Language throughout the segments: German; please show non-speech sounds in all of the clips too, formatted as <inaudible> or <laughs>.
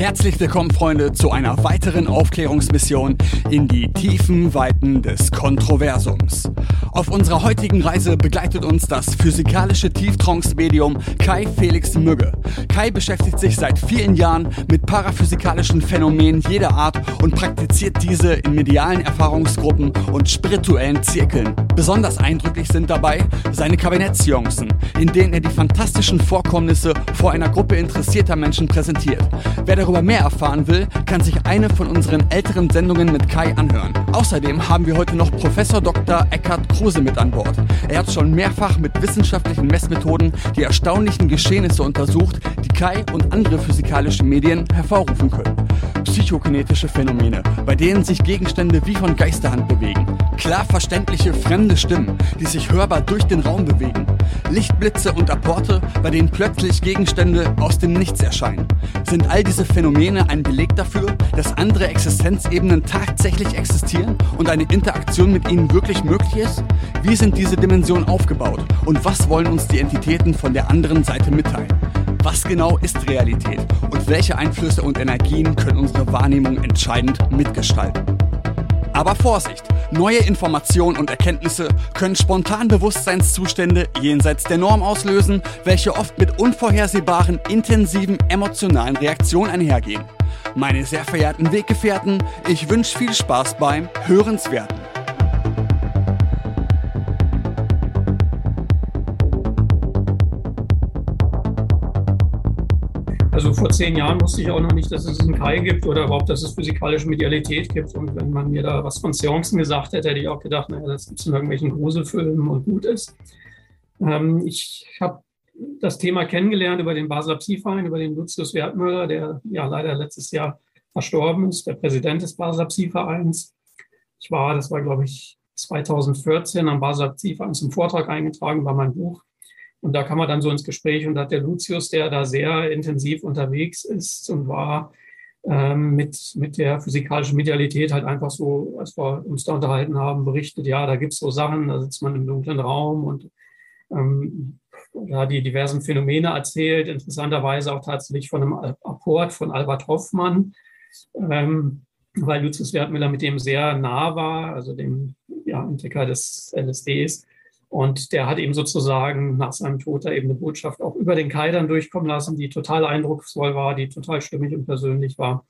Herzlich willkommen, Freunde, zu einer weiteren Aufklärungsmission in die tiefen Weiten des Kontroversums. Auf unserer heutigen Reise begleitet uns das physikalische Tieftrance-Medium Kai Felix Mügge. Kai beschäftigt sich seit vielen Jahren mit paraphysikalischen Phänomenen jeder Art und praktiziert diese in medialen Erfahrungsgruppen und spirituellen Zirkeln. Besonders eindrücklich sind dabei seine Kabinettsjoncen, in denen er die fantastischen Vorkommnisse vor einer Gruppe interessierter Menschen präsentiert. Wer darüber mehr erfahren will, kann sich eine von unseren älteren Sendungen mit Kai anhören. Außerdem haben wir heute noch Professor Dr. Eckhard Kruse mit an Bord. Er hat schon mehrfach mit wissenschaftlichen Messmethoden die erstaunlichen Geschehnisse untersucht, die Kai und andere physikalische Medien hervorrufen können. Psychokinetische Phänomene, bei denen sich Gegenstände wie von Geisterhand bewegen. Klar verständliche fremde Stimmen, die sich hörbar durch den Raum bewegen. Lichtblitze und Apporte, bei denen plötzlich Gegenstände aus dem Nichts erscheinen. Sind all diese Phänomene ein Beleg dafür, dass andere Existenzebenen tatsächlich existieren und eine Interaktion mit ihnen wirklich möglich ist? Wie sind diese Dimensionen aufgebaut und was wollen uns die Entitäten von der anderen Seite mitteilen? Was genau ist Realität und welche Einflüsse und Energien können unsere Wahrnehmung entscheidend mitgestalten? Aber Vorsicht! Neue Informationen und Erkenntnisse können spontan Bewusstseinszustände jenseits der Norm auslösen, welche oft mit unvorhersehbaren, intensiven emotionalen Reaktionen einhergehen. Meine sehr verehrten Weggefährten, ich wünsche viel Spaß beim Hörenswerten. Also vor zehn Jahren wusste ich auch noch nicht, dass es einen Kai gibt oder überhaupt, dass es physikalische Medialität gibt. Und wenn man mir da was von Seancen gesagt hätte, hätte ich auch gedacht, naja, das gibt es in irgendwelchen Gruselfilmen und gut ist. Ähm, ich habe das Thema kennengelernt über den Basler Psi-Verein, über den Lucius Wertmüller, der ja leider letztes Jahr verstorben ist, der Präsident des Basler Psi-Vereins. Ich war, das war glaube ich 2014 am Basler Psi-Verein zum Vortrag eingetragen, war mein Buch und da kam man dann so ins Gespräch und hat der Lucius, der da sehr intensiv unterwegs ist und war, ähm, mit, mit der physikalischen Medialität halt einfach so, als wir uns da unterhalten haben, berichtet, ja, da gibt's so Sachen, da sitzt man im dunklen Raum und ähm, da die diversen Phänomene erzählt, interessanterweise auch tatsächlich von einem Apport von Albert Hoffmann, ähm, weil Lucius Wertmüller mit dem sehr nah war, also dem ja, Entdecker des LSDs. Und der hat eben sozusagen nach seinem Tod da eben eine Botschaft auch über den Kai dann durchkommen lassen, die total eindrucksvoll war, die total stimmig und persönlich war.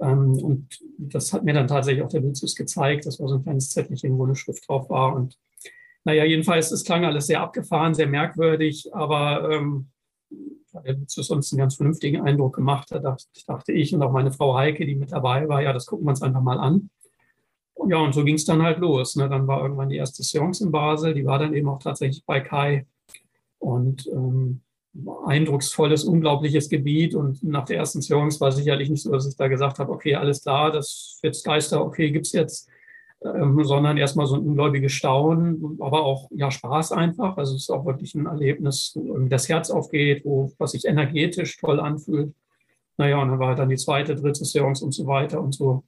Ähm, und das hat mir dann tatsächlich auch der Lucius gezeigt. Das war so ein kleines Zettelchen, wo eine Schrift drauf war. Und naja, jedenfalls, es klang alles sehr abgefahren, sehr merkwürdig, aber ähm, der Lucius uns einen ganz vernünftigen Eindruck gemacht hat, dachte ich und auch meine Frau Heike, die mit dabei war, ja, das gucken wir uns einfach mal an. Ja, und so ging es dann halt los. Ne? Dann war irgendwann die erste Seance in Basel, die war dann eben auch tatsächlich bei Kai. Und ähm, eindrucksvolles, unglaubliches Gebiet. Und nach der ersten Seance war sicherlich nicht so, dass ich da gesagt habe, okay, alles klar, das jetzt Geister, okay, gibt's jetzt. Ähm, sondern erstmal so ein ungläubiges Staunen, aber auch ja Spaß einfach. Also es ist auch wirklich ein Erlebnis, wo das Herz aufgeht, wo was sich energetisch toll anfühlt. Naja, und dann war dann die zweite, dritte Seance und so weiter und so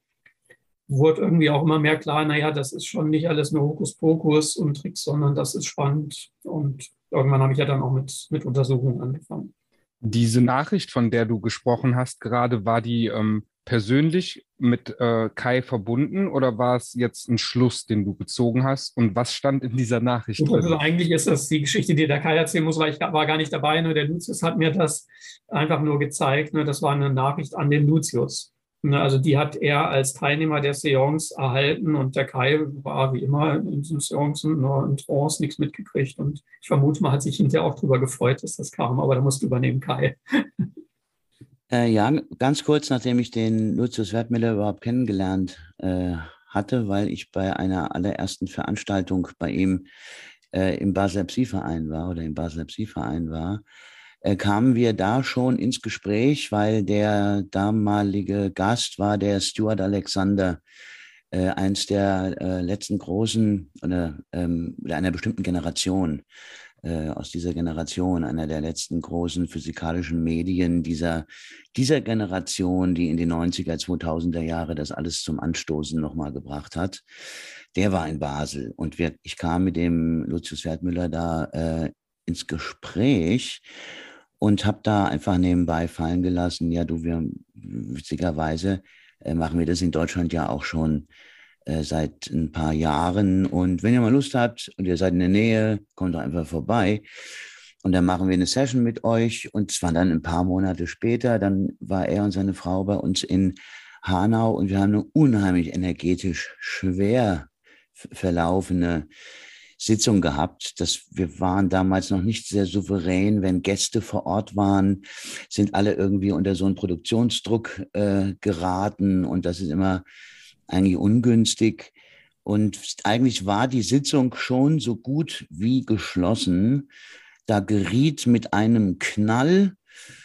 wurde irgendwie auch immer mehr klar, naja, das ist schon nicht alles nur Hokuspokus und Tricks, sondern das ist spannend. Und irgendwann habe ich ja dann auch mit, mit Untersuchungen angefangen. Diese Nachricht, von der du gesprochen hast, gerade war die ähm, persönlich mit äh, Kai verbunden oder war es jetzt ein Schluss, den du gezogen hast? Und was stand in dieser Nachricht drin? Also eigentlich ist das die Geschichte, die der Kai erzählen muss, weil ich war gar nicht dabei. Nur der Lucius hat mir das einfach nur gezeigt. Ne? Das war eine Nachricht an den Lucius. Ne, also die hat er als Teilnehmer der Seance erhalten und der Kai war wie immer in diesen Seancen nur in Trance, nichts mitgekriegt. Und ich vermute mal, hat sich hinterher auch darüber gefreut, dass das kam, aber da musst du übernehmen, Kai. <laughs> Äh, ja, ganz kurz, nachdem ich den Lucius Wertmüller überhaupt kennengelernt äh, hatte, weil ich bei einer allerersten Veranstaltung bei ihm äh, im Basler Psi-Verein war oder im Basler Psi-Verein war, äh, kamen wir da schon ins Gespräch, weil der damalige Gast war der Stuart Alexander, äh, eins der äh, letzten großen oder ähm, einer bestimmten Generation äh, aus dieser Generation, einer der letzten großen physikalischen Medien dieser, dieser Generation, die in den 90er, 2000er Jahre das alles zum Anstoßen nochmal gebracht hat. Der war in Basel und wir, ich kam mit dem Lucius Wertmüller da äh, ins Gespräch und habe da einfach nebenbei fallen gelassen, ja du, wir, witzigerweise äh, machen wir das in Deutschland ja auch schon äh, seit ein paar Jahren. Und wenn ihr mal Lust habt und ihr seid in der Nähe, kommt doch einfach vorbei. Und dann machen wir eine Session mit euch. Und zwar dann ein paar Monate später, dann war er und seine Frau bei uns in Hanau und wir haben eine unheimlich energetisch schwer verlaufende Sitzung gehabt. Das, wir waren damals noch nicht sehr souverän, wenn Gäste vor Ort waren, sind alle irgendwie unter so einen Produktionsdruck äh, geraten und das ist immer eigentlich ungünstig. Und eigentlich war die Sitzung schon so gut wie geschlossen. Da geriet mit einem Knall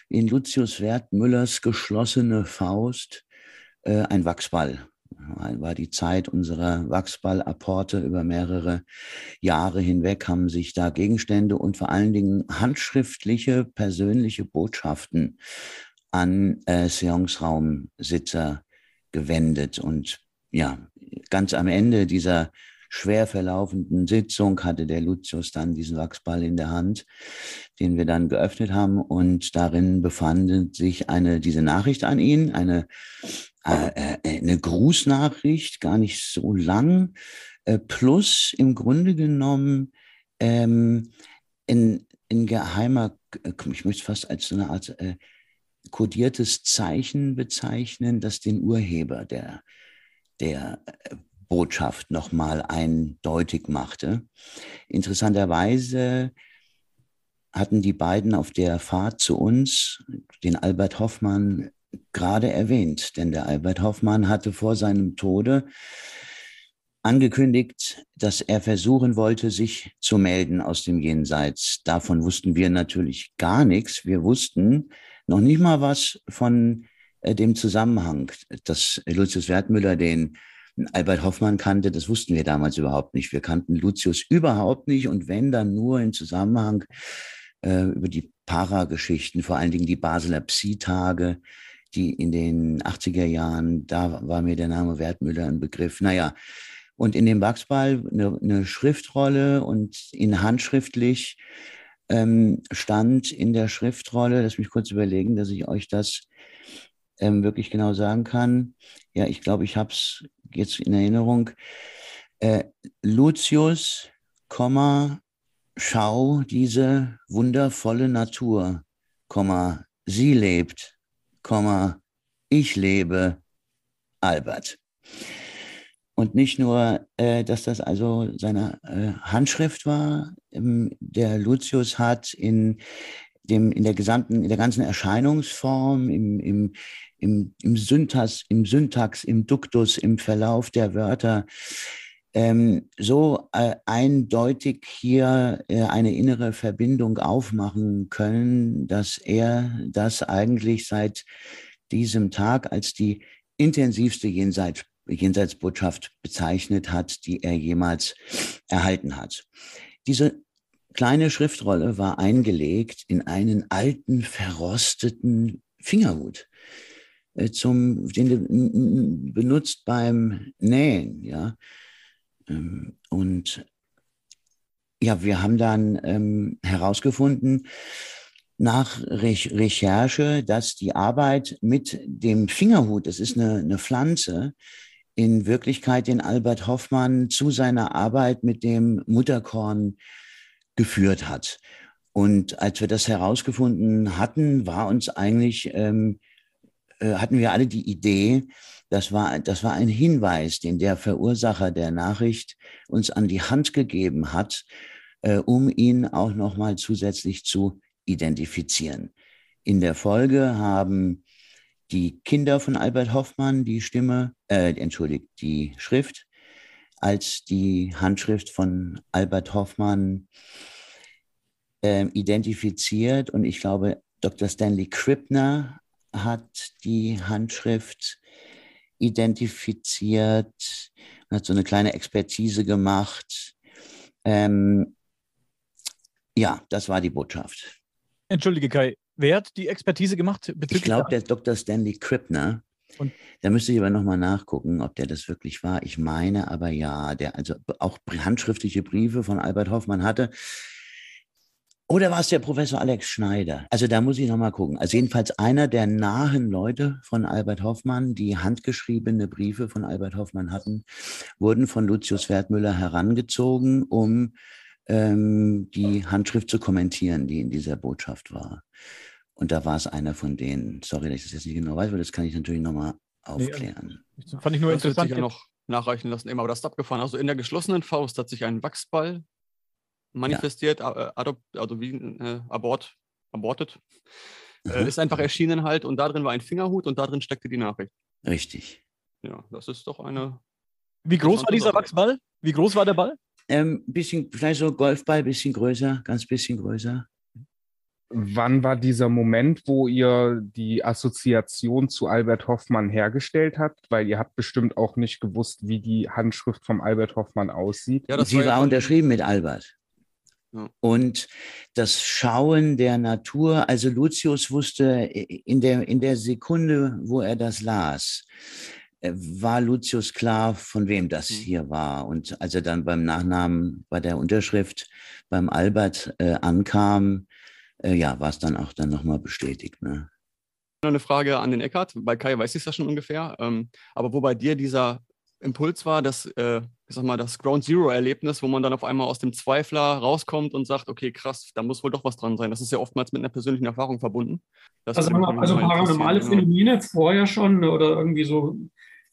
in Lucius Wertmüllers geschlossene Faust äh, ein Wachsball war die Zeit unserer Wachsballapporte über mehrere Jahre hinweg, haben sich da Gegenstände und vor allen Dingen handschriftliche persönliche Botschaften an äh, Seance-Raumsitzer gewendet. Und ja, ganz am Ende dieser schwer verlaufenden Sitzung hatte der Lucius dann diesen Wachsball in der Hand, den wir dann geöffnet haben. Und darin befand sich eine, diese Nachricht an ihn, eine äh, äh, eine Grußnachricht, gar nicht so lang, äh, plus im Grunde genommen ähm, in, in geheimer, ich möchte es fast als so eine Art äh, kodiertes Zeichen bezeichnen, das den Urheber der, der äh, Botschaft nochmal eindeutig machte. Interessanterweise hatten die beiden auf der Fahrt zu uns den Albert Hoffmann gerade erwähnt, denn der Albert Hoffmann hatte vor seinem Tode angekündigt, dass er versuchen wollte, sich zu melden aus dem Jenseits. Davon wussten wir natürlich gar nichts. Wir wussten noch nicht mal was von äh, dem Zusammenhang, dass Lucius Wertmüller den Albert Hoffmann kannte, das wussten wir damals überhaupt nicht. Wir kannten Lucius überhaupt nicht und wenn dann nur in Zusammenhang äh, über die Parageschichten, vor allen Dingen die Basler Psi-Tage, die in den 80er Jahren, da war mir der Name Wertmüller ein Begriff. Naja, und in dem Wachsball eine, eine Schriftrolle und in handschriftlich ähm, stand in der Schriftrolle, lass mich kurz überlegen, dass ich euch das ähm, wirklich genau sagen kann. Ja, ich glaube, ich habe es jetzt in Erinnerung. Äh, Lucius, Komma, schau diese wundervolle Natur, Komma, sie lebt, ich lebe Albert. Und nicht nur, äh, dass das also seine äh, Handschrift war, ähm, der Lucius hat in dem, in der gesamten, in der ganzen Erscheinungsform, im, im, im, im Syntax, im Syntax, im Duktus, im Verlauf der Wörter, ähm, so äh, eindeutig hier äh, eine innere Verbindung aufmachen können, dass er das eigentlich seit diesem Tag als die intensivste Jenseits, Jenseitsbotschaft bezeichnet hat, die er jemals erhalten hat. Diese kleine Schriftrolle war eingelegt in einen alten, verrosteten Fingerhut zum, den benutzt beim Nähen, ja. Ähm, und ja, wir haben dann ähm, herausgefunden, nach Re Recherche, dass die Arbeit mit dem Fingerhut, das ist eine, eine Pflanze, in Wirklichkeit den Albert Hoffmann zu seiner Arbeit mit dem Mutterkorn geführt hat. Und als wir das herausgefunden hatten, war uns eigentlich, ähm, äh, hatten wir alle die Idee, das war, das war ein Hinweis, den der Verursacher der Nachricht uns an die Hand gegeben hat, äh, um ihn auch nochmal zusätzlich zu identifizieren. In der Folge haben die Kinder von Albert Hoffmann die Stimme, äh, entschuldigt, die Schrift als die Handschrift von Albert Hoffmann äh, identifiziert. Und ich glaube, Dr. Stanley Krippner hat die Handschrift identifiziert, hat so eine kleine Expertise gemacht. Ähm, ja, das war die Botschaft. Entschuldige, Kai, wer hat die Expertise gemacht? Ich glaube, der Dr. Stanley Krippner. Und? Da müsste ich aber nochmal nachgucken, ob der das wirklich war. Ich meine aber ja, der also auch handschriftliche Briefe von Albert Hoffmann hatte. Oder war es der Professor Alex Schneider? Also da muss ich nochmal gucken. Also jedenfalls einer der nahen Leute von Albert Hoffmann, die handgeschriebene Briefe von Albert Hoffmann hatten, wurden von Lucius Wertmüller herangezogen, um ähm, die Handschrift zu kommentieren, die in dieser Botschaft war. Und da war es einer von denen. Sorry, dass ich das jetzt nicht genau weiß, aber das kann ich natürlich nochmal aufklären. Nee, fand ich nur das interessant. Noch nachreichen lassen, immer, aber das ist abgefahren. Also in der geschlossenen Faust hat sich ein Wachsball manifestiert, ja. adop, also wie, äh, abort, abortet. Äh, ist einfach erschienen halt und da drin war ein Fingerhut und da drin steckte die Nachricht. Richtig. Ja, das ist doch eine. Wie groß war dieser Wachsball? Wie groß war der Ball? Ähm, bisschen, vielleicht so Golfball, bisschen größer, ganz bisschen größer. Wann war dieser Moment, wo ihr die Assoziation zu Albert Hoffmann hergestellt habt? Weil ihr habt bestimmt auch nicht gewusst, wie die Handschrift vom Albert Hoffmann aussieht. Ja, das Sie war, ja unterschrieben mit Albert. Und das Schauen der Natur, also Lucius wusste in der, in der Sekunde, wo er das las, äh, war Lucius klar, von wem das mhm. hier war. Und als er dann beim Nachnamen, bei der Unterschrift beim Albert äh, ankam, äh, ja, war es dann auch dann nochmal bestätigt. Ne? Noch eine Frage an den Eckart. Bei Kai weiß ich das schon ungefähr. Ähm, aber wo bei dir dieser Impuls war, dass, äh, ich sag mal, das Ground Zero-Erlebnis, wo man dann auf einmal aus dem Zweifler rauskommt und sagt, okay, krass, da muss wohl doch was dran sein. Das ist ja oftmals mit einer persönlichen Erfahrung verbunden. Das also, also paranormale genau. Phänomene vorher schon oder irgendwie so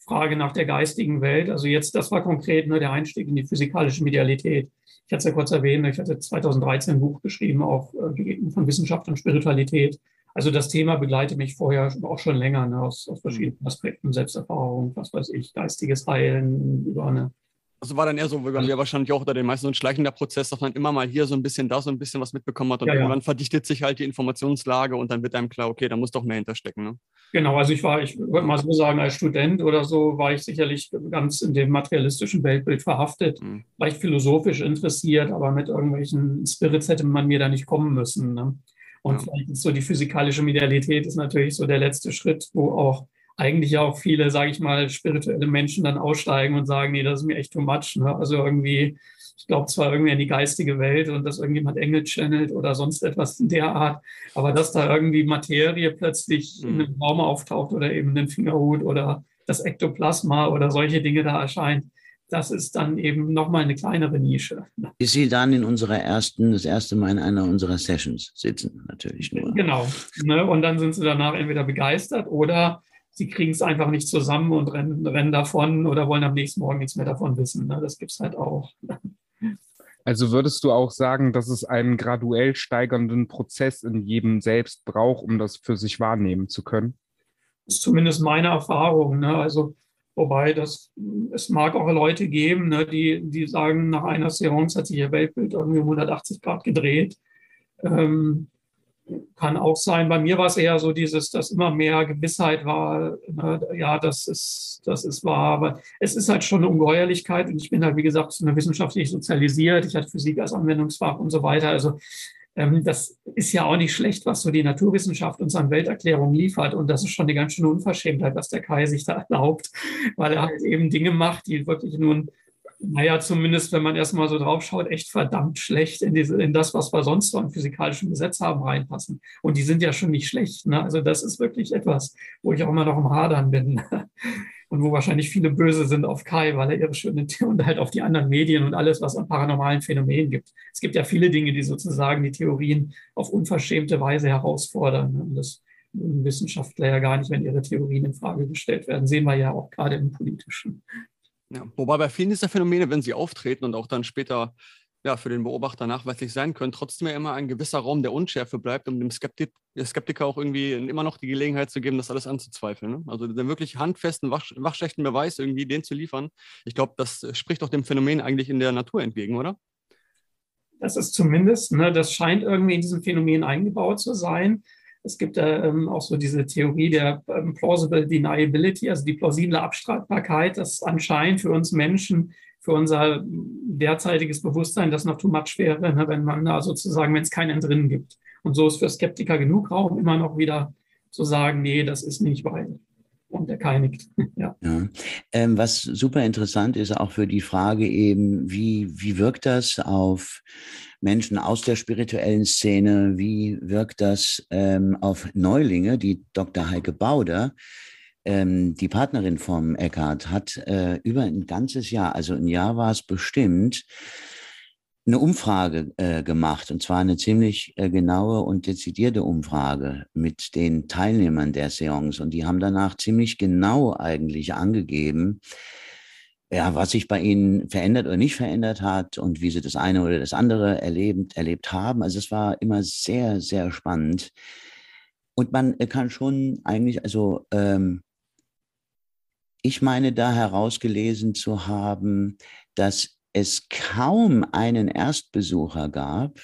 Frage nach der geistigen Welt. Also jetzt, das war konkret ne, der Einstieg in die physikalische Medialität. Ich hatte es ja kurz erwähnt, ich hatte 2013 ein Buch geschrieben, auch äh, von Wissenschaft und Spiritualität. Also das Thema begleitet mich vorher auch schon länger, ne, aus, aus verschiedenen. Aspekten, Selbsterfahrung, was weiß ich, geistiges Heilen, über eine also war dann eher so, wie bei mir wahrscheinlich auch unter den meisten so ein schleichender Prozess, dass man immer mal hier so ein bisschen da so ein bisschen was mitbekommen hat und ja, irgendwann ja. verdichtet sich halt die Informationslage und dann wird einem klar, okay, da muss doch mehr hinterstecken. Ne? Genau, also ich war, ich würde mal so sagen, als Student oder so war ich sicherlich ganz in dem materialistischen Weltbild verhaftet, mhm. leicht philosophisch interessiert, aber mit irgendwelchen Spirits hätte man mir da nicht kommen müssen. Ne? Und ja. vielleicht ist so die physikalische Medialität ist natürlich so der letzte Schritt, wo auch eigentlich auch viele, sage ich mal, spirituelle Menschen dann aussteigen und sagen, nee, das ist mir echt too much. Ne? Also irgendwie, ich glaube zwar irgendwie an die geistige Welt und dass irgendjemand Engel channelt oder sonst etwas in der Art, aber dass da irgendwie Materie plötzlich mhm. in einem Raum auftaucht oder eben ein Fingerhut oder das Ektoplasma oder solche Dinge da erscheint, das ist dann eben nochmal eine kleinere Nische. Bis Sie dann in unserer ersten, das erste Mal in einer unserer Sessions sitzen, natürlich nur. Genau. Ne? Und dann sind Sie danach entweder begeistert oder sie kriegen es einfach nicht zusammen und rennen, rennen davon oder wollen am nächsten Morgen nichts mehr davon wissen. Ne? Das gibt es halt auch. <laughs> Also würdest du auch sagen, dass es einen graduell steigernden Prozess in jedem selbst braucht, um das für sich wahrnehmen zu können? Das ist zumindest meine Erfahrung. Ne? Also, wobei das, es mag auch Leute geben, ne, die, die sagen, nach einer Seance hat sich ihr Weltbild irgendwie 180 Grad gedreht. Ähm, kann auch sein. Bei mir war es eher so dieses, dass immer mehr Gewissheit war, ne, ja, das ist, das ist wahr. Aber es ist halt schon eine Ungeheuerlichkeit und ich bin halt, wie gesagt, eine wissenschaftlich sozialisiert. Ich hatte Physik als Anwendungsfach und so weiter. Also ähm, das ist ja auch nicht schlecht, was so die Naturwissenschaft uns an Welterklärungen liefert. Und das ist schon eine ganz schöne Unverschämtheit, was der Kai sich da <laughs> erlaubt, weil er halt eben Dinge macht, die wirklich nun naja, zumindest wenn man erstmal so drauf schaut, echt verdammt schlecht in, diese, in das, was wir sonst so an physikalischen Gesetz haben, reinpassen. Und die sind ja schon nicht schlecht. Ne? Also das ist wirklich etwas, wo ich auch immer noch im Hadern bin. <laughs> Und wo wahrscheinlich viele böse sind auf Kai, weil er ihre schönen <laughs> und halt auf die anderen Medien und alles, was an paranormalen Phänomenen gibt. Es gibt ja viele Dinge, die sozusagen die Theorien auf unverschämte Weise herausfordern. Ne? Und das Wissenschaftler ja gar nicht, wenn ihre Theorien in Frage gestellt werden. Sehen wir ja auch gerade im Politischen. Ja, wobei bei vielen dieser Phänomene, wenn sie auftreten und auch dann später ja, für den Beobachter nachweislich sein können, trotzdem ja immer ein gewisser Raum der Unschärfe bleibt, um dem Skeptik, Skeptiker auch irgendwie immer noch die Gelegenheit zu geben, das alles anzuzweifeln. Ne? Also den wirklich handfesten, wach, wachschlechten Beweis irgendwie den zu liefern, ich glaube, das spricht auch dem Phänomen eigentlich in der Natur entgegen, oder? Das ist zumindest, ne, das scheint irgendwie in diesem Phänomen eingebaut zu sein. Es gibt äh, ähm, auch so diese Theorie der ähm, plausible deniability, also die plausible Abstreitbarkeit, dass anscheinend für uns Menschen, für unser derzeitiges Bewusstsein das noch too much wäre, ne, wenn man da sozusagen, wenn es keinen drinnen gibt. Und so ist für Skeptiker genug Raum, immer noch wieder zu sagen, nee, das ist nicht weil. Nickt. <laughs> ja. ja. Ähm, was super interessant ist, auch für die Frage eben, wie, wie wirkt das auf Menschen aus der spirituellen Szene, wie wirkt das ähm, auf Neulinge, die Dr. Heike Bauder, ähm, die Partnerin vom Eckhart, hat äh, über ein ganzes Jahr, also ein Jahr war es bestimmt, eine Umfrage äh, gemacht, und zwar eine ziemlich äh, genaue und dezidierte Umfrage mit den Teilnehmern der Seance. Und die haben danach ziemlich genau eigentlich angegeben, ja, was sich bei ihnen verändert oder nicht verändert hat und wie sie das eine oder das andere erlebt, erlebt haben. Also es war immer sehr, sehr spannend. Und man kann schon eigentlich, also ähm, ich meine da herausgelesen zu haben, dass es kaum einen Erstbesucher gab,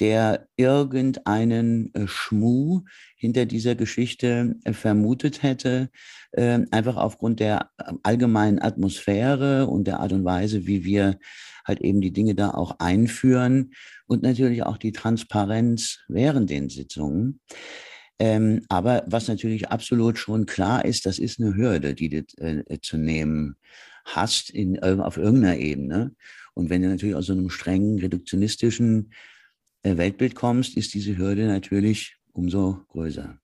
der irgendeinen äh, Schmuh hinter dieser Geschichte äh, vermutet hätte, ähm, einfach aufgrund der ähm, allgemeinen Atmosphäre und der Art und Weise, wie wir halt eben die Dinge da auch einführen und natürlich auch die Transparenz während den Sitzungen. Ähm, aber was natürlich absolut schon klar ist, das ist eine Hürde, die äh, zu nehmen hast in, auf irgendeiner Ebene. Und wenn du natürlich aus so einem strengen reduktionistischen äh, Weltbild kommst, ist diese Hürde natürlich umso größer.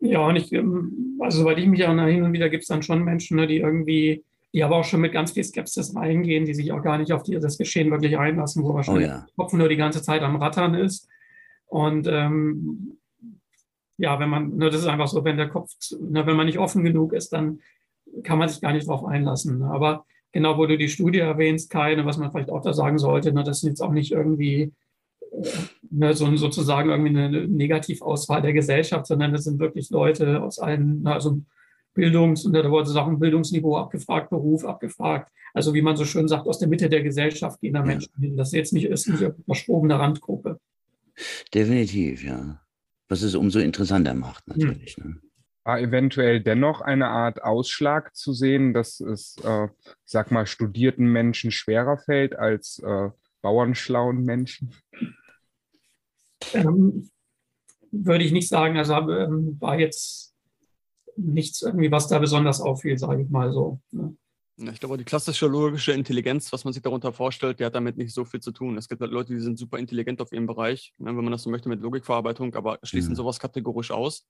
Ja, und ich, ähm, also soweit ich mich erinnere, hin und wieder gibt es dann schon Menschen, ne, die irgendwie, die aber auch schon mit ganz viel Skepsis reingehen, die sich auch gar nicht auf die, das Geschehen wirklich einlassen, wo wahrscheinlich oh ja. der Kopf nur die ganze Zeit am Rattern ist. Und ähm, ja, wenn man, ne, das ist einfach so, wenn der Kopf, ne, wenn man nicht offen genug ist, dann kann man sich gar nicht darauf einlassen. Ne. Aber genau, wo du die Studie erwähnst, keine, was man vielleicht auch da sagen sollte, ne, das sind jetzt auch nicht irgendwie ne, so, sozusagen irgendwie eine Negativauswahl der Gesellschaft, sondern das sind wirklich Leute aus allen, also Bildungs- und da wurde Sachen Bildungsniveau abgefragt, Beruf abgefragt. Also wie man so schön sagt, aus der Mitte der Gesellschaft gehen da Menschen hin. Das ist jetzt nicht, ist nicht eine verschrobene Randgruppe. Definitiv, ja. Was es umso interessanter macht, hm. natürlich. Hm. Ne? War eventuell dennoch eine Art Ausschlag zu sehen, dass es, äh, sag mal, studierten Menschen schwerer fällt als äh, bauernschlauen Menschen? Ähm, würde ich nicht sagen. Also ähm, war jetzt nichts irgendwie, was da besonders auffiel, sage ich mal so. Ne? Ich glaube, die klassische logische Intelligenz, was man sich darunter vorstellt, die hat damit nicht so viel zu tun. Es gibt halt Leute, die sind super intelligent auf ihrem Bereich, ne, wenn man das so möchte mit Logikverarbeitung, aber schließen mhm. sowas kategorisch aus.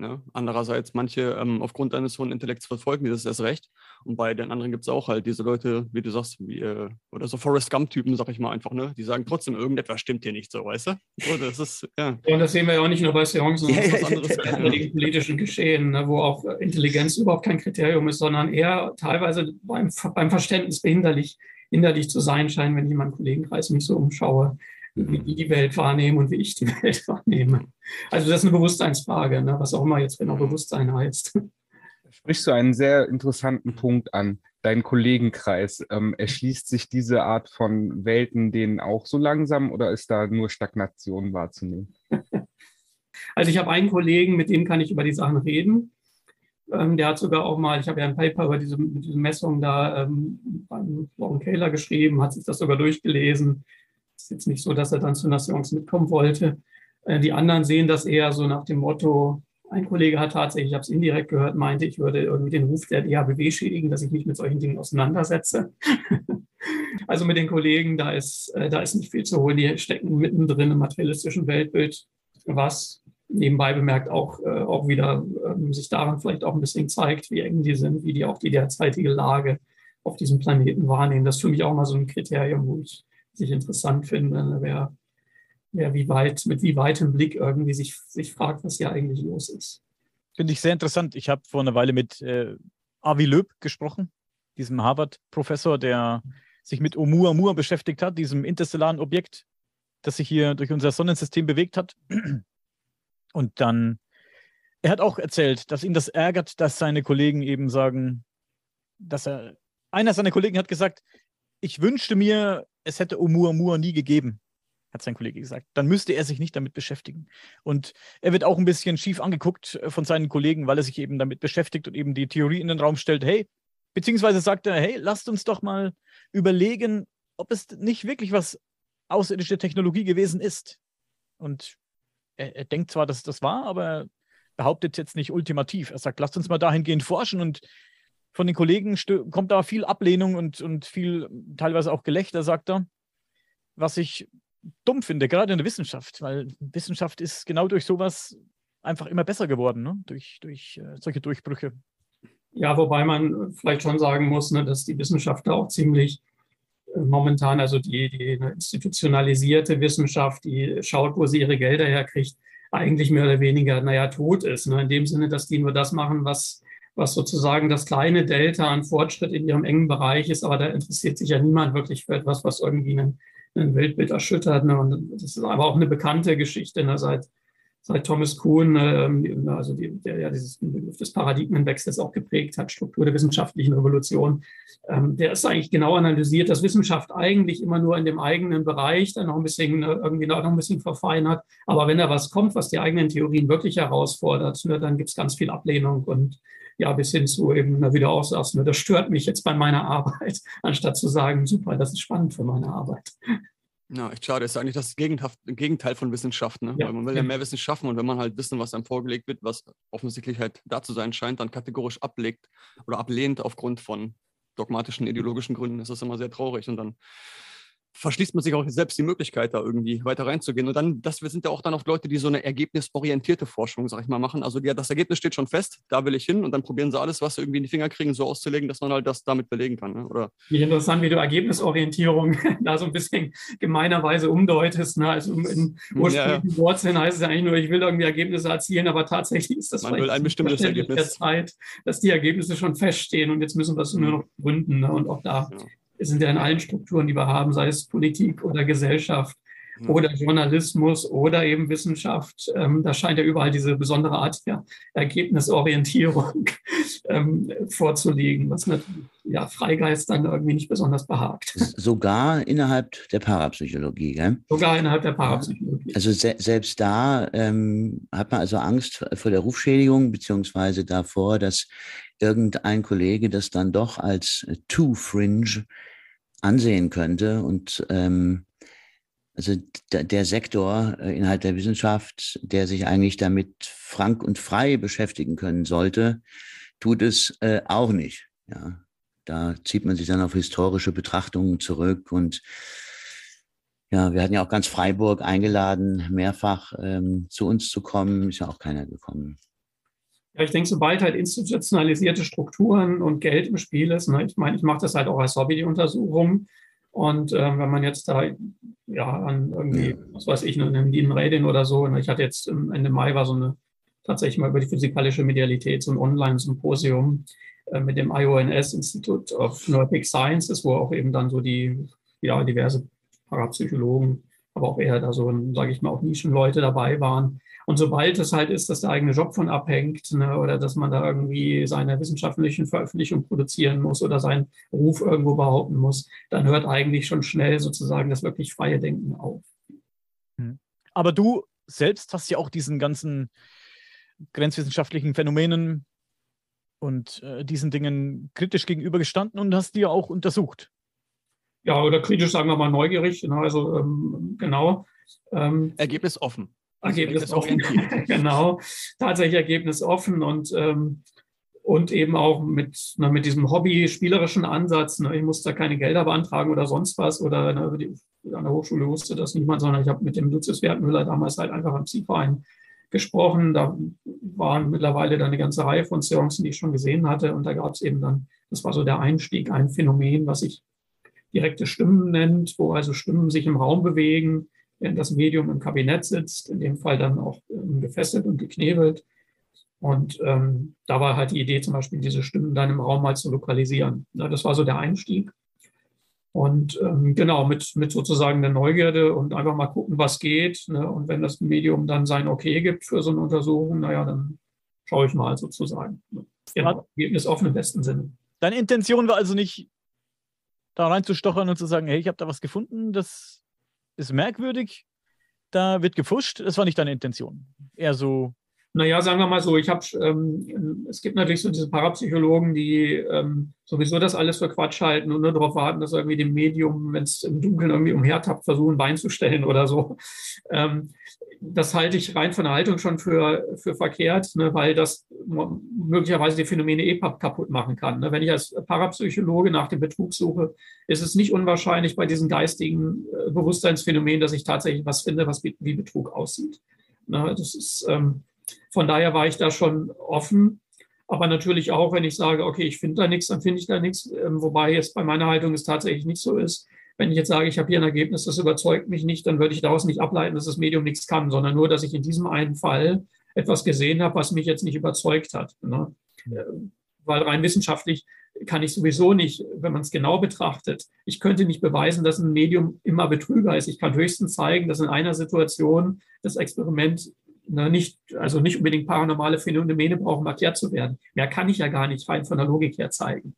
Ne? Andererseits, manche ähm, aufgrund eines hohen Intellekts verfolgen die das erst recht. Und bei den anderen gibt es auch halt diese Leute, wie du sagst, wie, äh, oder so Forrest Gump-Typen, sag ich mal einfach, ne? Die sagen trotzdem, irgendetwas stimmt hier nicht so, weißt du? So, das ist, ja. Und das sehen wir ja auch nicht nur bei Seance, sondern ja, was anderes ja, ja. politischen Geschehen, ne? wo auch Intelligenz überhaupt kein Kriterium ist, sondern eher teilweise beim, beim Verständnis behinderlich, hinderlich zu sein scheint, wenn ich in meinem Kollegenkreis mich so umschaue wie die die Welt wahrnehmen und wie ich die <laughs> Welt wahrnehme. Also das ist eine Bewusstseinsfrage, ne? was auch immer jetzt genau Bewusstsein heißt. Sprichst du einen sehr interessanten Punkt an. Dein Kollegenkreis, ähm, erschließt sich diese Art von Welten denen auch so langsam oder ist da nur Stagnation wahrzunehmen? <laughs> Also ich habe einen Kollegen, mit dem kann ich über die Sachen reden. Ähm, der hat sogar auch mal, ich habe ja ein Paper über diese, diese Messung da ähm, beim Lauren Kayler geschrieben, hat sich das sogar durchgelesen ist jetzt nicht so, dass er dann zu Nations mitkommen wollte. Äh, die anderen sehen das eher so nach dem Motto, ein Kollege hat tatsächlich, ich habe es indirekt gehört, meinte, ich würde irgendwie den Ruf der DHBW schädigen, dass ich mich mit solchen Dingen auseinandersetze. <laughs> also mit den Kollegen, da ist, äh, da ist nicht viel zu holen. Die stecken mittendrin im materialistischen Weltbild, was nebenbei bemerkt auch, äh, auch wieder ähm, sich daran vielleicht auch ein bisschen zeigt, wie eng die sind, wie die auch die derzeitige Lage auf diesem Planeten wahrnehmen. Das ist für mich auch mal so ein Kriterium, wo ich sich interessant finde, wer, wer wie weit, mit wie weitem Blick irgendwie sich, sich fragt, was hier eigentlich los ist. Finde ich sehr interessant. Ich habe vor einer Weile mit äh, Avi Löb gesprochen, diesem Harvard-Professor, der sich mit Oumuamua beschäftigt hat, diesem interstellaren Objekt, das sich hier durch unser Sonnensystem bewegt hat. Und dann, er hat auch erzählt, dass ihn das ärgert, dass seine Kollegen eben sagen, dass er, einer seiner Kollegen hat gesagt, ich wünschte mir, es hätte Oumuamua nie gegeben, hat sein Kollege gesagt. Dann müsste er sich nicht damit beschäftigen. Und er wird auch ein bisschen schief angeguckt äh, von seinen Kollegen, weil er sich eben damit beschäftigt und eben die Theorie in den Raum stellt, hey, beziehungsweise sagt er, hey, lasst uns doch mal überlegen, ob es nicht wirklich was außerirdische Technologie gewesen ist. Und er, er denkt zwar, dass das war, aber behauptet jetzt nicht ultimativ. Er sagt, lasst uns mal dahingehend forschen und von den Kollegen kommt da viel Ablehnung und, und viel, teilweise auch Gelächter, sagt er, was ich dumm finde, gerade in der Wissenschaft, weil Wissenschaft ist genau durch sowas einfach immer besser geworden, ne? durch, durch äh, solche Durchbrüche. Ja, wobei man vielleicht schon sagen muss, ne, dass die Wissenschaft da auch ziemlich äh, momentan, also die, die institutionalisierte Wissenschaft, die schaut, wo sie ihre Gelder herkriegt, eigentlich mehr oder weniger, naja, tot ist. Ne? In dem Sinne, dass die nur das machen, was, was sozusagen das kleine Delta an Fortschritt in ihrem engen Bereich ist. Aber da interessiert sich ja niemand wirklich für etwas, was irgendwie ein, ein Weltbild erschüttert. Ne? Und das ist aber auch eine bekannte Geschichte ne? seit seit Thomas Kuhn, ähm, also die, der ja dieses Begriff des Paradigmenwechsels auch geprägt hat, Struktur der wissenschaftlichen Revolution, ähm, der ist eigentlich genau analysiert, dass Wissenschaft eigentlich immer nur in dem eigenen Bereich dann noch ein bisschen äh, irgendwie noch ein bisschen verfeinert. Aber wenn da was kommt, was die eigenen Theorien wirklich herausfordert, ne, dann gibt es ganz viel Ablehnung und ja, bis hin zu eben, na, wie du auch sagst, das stört mich jetzt bei meiner Arbeit, <laughs> anstatt zu sagen, super, das ist spannend für meine Arbeit. Ja, echt schade. Das ist eigentlich das Gegenteil von Wissenschaft. Ne? Ja. Weil man will ja mehr Wissen schaffen und wenn man halt Wissen, was einem vorgelegt wird, was offensichtlich halt da zu sein scheint, dann kategorisch ablegt oder ablehnt aufgrund von dogmatischen, ideologischen Gründen, ist das immer sehr traurig. Und dann verschließt man sich auch selbst die Möglichkeit, da irgendwie weiter reinzugehen. Und dann, das sind ja auch dann oft Leute, die so eine ergebnisorientierte Forschung, sag ich mal, machen. Also die, das Ergebnis steht schon fest, da will ich hin und dann probieren sie alles, was sie irgendwie in die Finger kriegen, so auszulegen, dass man halt das damit belegen kann. Ne? Oder wie interessant, wie du Ergebnisorientierung <laughs> da so ein bisschen gemeinerweise umdeutest. Ne? Also in hm, ursprünglichen ja, ja. Wortsinn heißt es ja eigentlich nur, ich will irgendwie Ergebnisse erzielen, aber tatsächlich ist das man will ein bestimmtes Ergebnis. der Zeit, dass die Ergebnisse schon feststehen und jetzt müssen wir es nur hm. noch gründen. Ne? Und auch da ja sind ja in allen Strukturen, die wir haben, sei es Politik oder Gesellschaft oder Journalismus oder eben Wissenschaft. Ähm, da scheint ja überall diese besondere Art der Ergebnisorientierung <laughs> ähm, vorzulegen, was natürlich ja, Freigeist dann irgendwie nicht besonders behagt. Sogar innerhalb der Parapsychologie, gell? Sogar innerhalb der Parapsychologie. Also se selbst da ähm, hat man also Angst vor der Rufschädigung, beziehungsweise davor, dass irgendein Kollege das dann doch als too fringe ansehen könnte. Und ähm, also der Sektor äh, innerhalb der Wissenschaft, der sich eigentlich damit frank und frei beschäftigen können sollte, tut es äh, auch nicht. Ja, da zieht man sich dann auf historische Betrachtungen zurück und ja, wir hatten ja auch ganz Freiburg eingeladen, mehrfach ähm, zu uns zu kommen, ist ja auch keiner gekommen. Ja, ich denke, sobald halt institutionalisierte Strukturen und Geld im Spiel ist, ne, ich meine, ich mache das halt auch als Hobby, die Untersuchung. Und ähm, wenn man jetzt da ja an irgendwie, was weiß ich, eine Medien oder so, ne, ich hatte jetzt Ende Mai war so eine tatsächlich mal über die physikalische Medialität so ein Online-Symposium äh, mit dem IONS Institute of Neurotic Sciences, wo auch eben dann so die ja diverse Parapsychologen, aber auch eher da so, sage ich mal, auch Nischenleute dabei waren und sobald es halt ist, dass der eigene Job von abhängt ne, oder dass man da irgendwie seine wissenschaftlichen Veröffentlichungen produzieren muss oder seinen Ruf irgendwo behaupten muss, dann hört eigentlich schon schnell sozusagen das wirklich freie Denken auf. Hm. Aber du selbst hast ja auch diesen ganzen grenzwissenschaftlichen Phänomenen und äh, diesen Dingen kritisch gegenübergestanden und hast die ja auch untersucht. Ja, oder kritisch sagen wir mal neugierig. Ne, also ähm, genau. Ähm, Ergebnis offen. Ergebnis offen. <laughs> genau, tatsächlich Ergebnis offen und, ähm, und eben auch mit, na, mit diesem Hobby-spielerischen Ansatz. Ne, ich musste da keine Gelder beantragen oder sonst was oder ne, die, an der Hochschule wusste das niemand, sondern ich habe mit dem Lucius Wertmüller damals halt einfach am Zielverein gesprochen. Da waren mittlerweile dann eine ganze Reihe von Seancen, die ich schon gesehen hatte. Und da gab es eben dann, das war so der Einstieg, ein Phänomen, was sich direkte Stimmen nennt, wo also Stimmen sich im Raum bewegen während das Medium im Kabinett sitzt, in dem Fall dann auch ähm, gefesselt und geknebelt. Und ähm, da war halt die Idee, zum Beispiel diese Stimmen dann im Raum mal zu lokalisieren. Ja, das war so der Einstieg. Und ähm, genau, mit, mit sozusagen der Neugierde und einfach mal gucken, was geht. Ne? Und wenn das Medium dann sein Okay gibt für so eine Untersuchung, naja, dann schaue ich mal sozusagen. Genau, Ergebnis offen im besten Sinne. Deine Intention war also nicht, da reinzustochern und zu sagen, hey, ich habe da was gefunden, das ist merkwürdig, da wird gefuscht. Das war nicht deine Intention. Eher so Naja, sagen wir mal so, ich habe, ähm, es gibt natürlich so diese Parapsychologen, die ähm, sowieso das alles für Quatsch halten und nur darauf warten, dass irgendwie dem Medium, wenn es im Dunkeln irgendwie umhertappt, versuchen, Bein zu stellen oder so. Ähm, das halte ich rein von der Haltung schon für, für verkehrt, ne, weil das möglicherweise die Phänomene EPUB kaputt machen kann. Ne. Wenn ich als Parapsychologe nach dem Betrug suche, ist es nicht unwahrscheinlich bei diesen geistigen äh, Bewusstseinsphänomenen, dass ich tatsächlich was finde, was wie, wie Betrug aussieht. Ne, das ist, ähm, von daher war ich da schon offen. Aber natürlich auch, wenn ich sage, okay, ich finde da nichts, dann finde ich da nichts. Ähm, wobei jetzt bei meiner Haltung es tatsächlich nicht so ist. Wenn ich jetzt sage, ich habe hier ein Ergebnis, das überzeugt mich nicht, dann würde ich daraus nicht ableiten, dass das Medium nichts kann, sondern nur, dass ich in diesem einen Fall etwas gesehen habe, was mich jetzt nicht überzeugt hat. Ne? Weil rein wissenschaftlich kann ich sowieso nicht, wenn man es genau betrachtet, ich könnte nicht beweisen, dass ein Medium immer Betrüger ist. Ich kann höchstens zeigen, dass in einer Situation das Experiment na, nicht, also nicht unbedingt paranormale Phänomene brauchen, erklärt zu werden. Mehr kann ich ja gar nicht rein von der Logik her zeigen.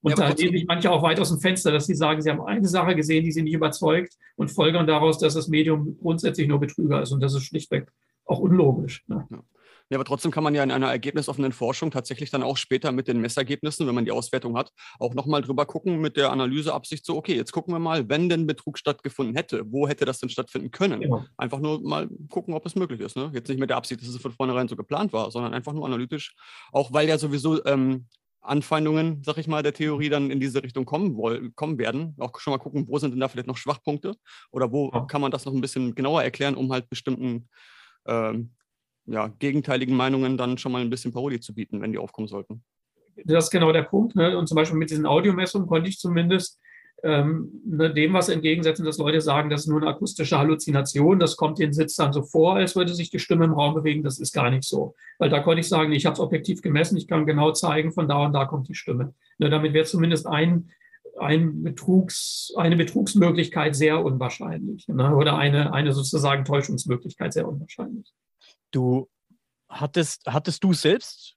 Und ja, da lehnen sich manche auch weit aus dem Fenster, dass sie sagen, sie haben eine Sache gesehen, die sie nicht überzeugt und folgern daraus, dass das Medium grundsätzlich nur Betrüger ist. Und das ist schlichtweg auch unlogisch. Ne? Ja. Ja, aber trotzdem kann man ja in einer ergebnisoffenen Forschung tatsächlich dann auch später mit den Messergebnissen, wenn man die Auswertung hat, auch nochmal drüber gucken mit der Analyseabsicht so, okay, jetzt gucken wir mal, wenn denn Betrug stattgefunden hätte, wo hätte das denn stattfinden können? Ja. Einfach nur mal gucken, ob es möglich ist. Ne? Jetzt nicht mit der Absicht, dass es von vornherein so geplant war, sondern einfach nur analytisch, auch weil ja sowieso ähm, Anfeindungen, sag ich mal, der Theorie dann in diese Richtung kommen, wollen, kommen werden. Auch schon mal gucken, wo sind denn da vielleicht noch Schwachpunkte oder wo ja. kann man das noch ein bisschen genauer erklären, um halt bestimmten ähm, ja, gegenteiligen Meinungen dann schon mal ein bisschen Parodie zu bieten, wenn die aufkommen sollten. Das ist genau der Punkt. Ne? Und zum Beispiel mit diesen Audiomessungen konnte ich zumindest ähm, ne, dem was entgegensetzen, dass Leute sagen, das ist nur eine akustische Halluzination, das kommt den Sitz dann so vor, als würde sich die Stimme im Raum bewegen. Das ist gar nicht so. Weil da konnte ich sagen, ich habe es objektiv gemessen, ich kann genau zeigen, von da und da kommt die Stimme. Ne, damit wäre zumindest ein, ein Betrugs, eine Betrugsmöglichkeit sehr unwahrscheinlich ne? oder eine, eine sozusagen Täuschungsmöglichkeit sehr unwahrscheinlich. Du hattest, hattest du selbst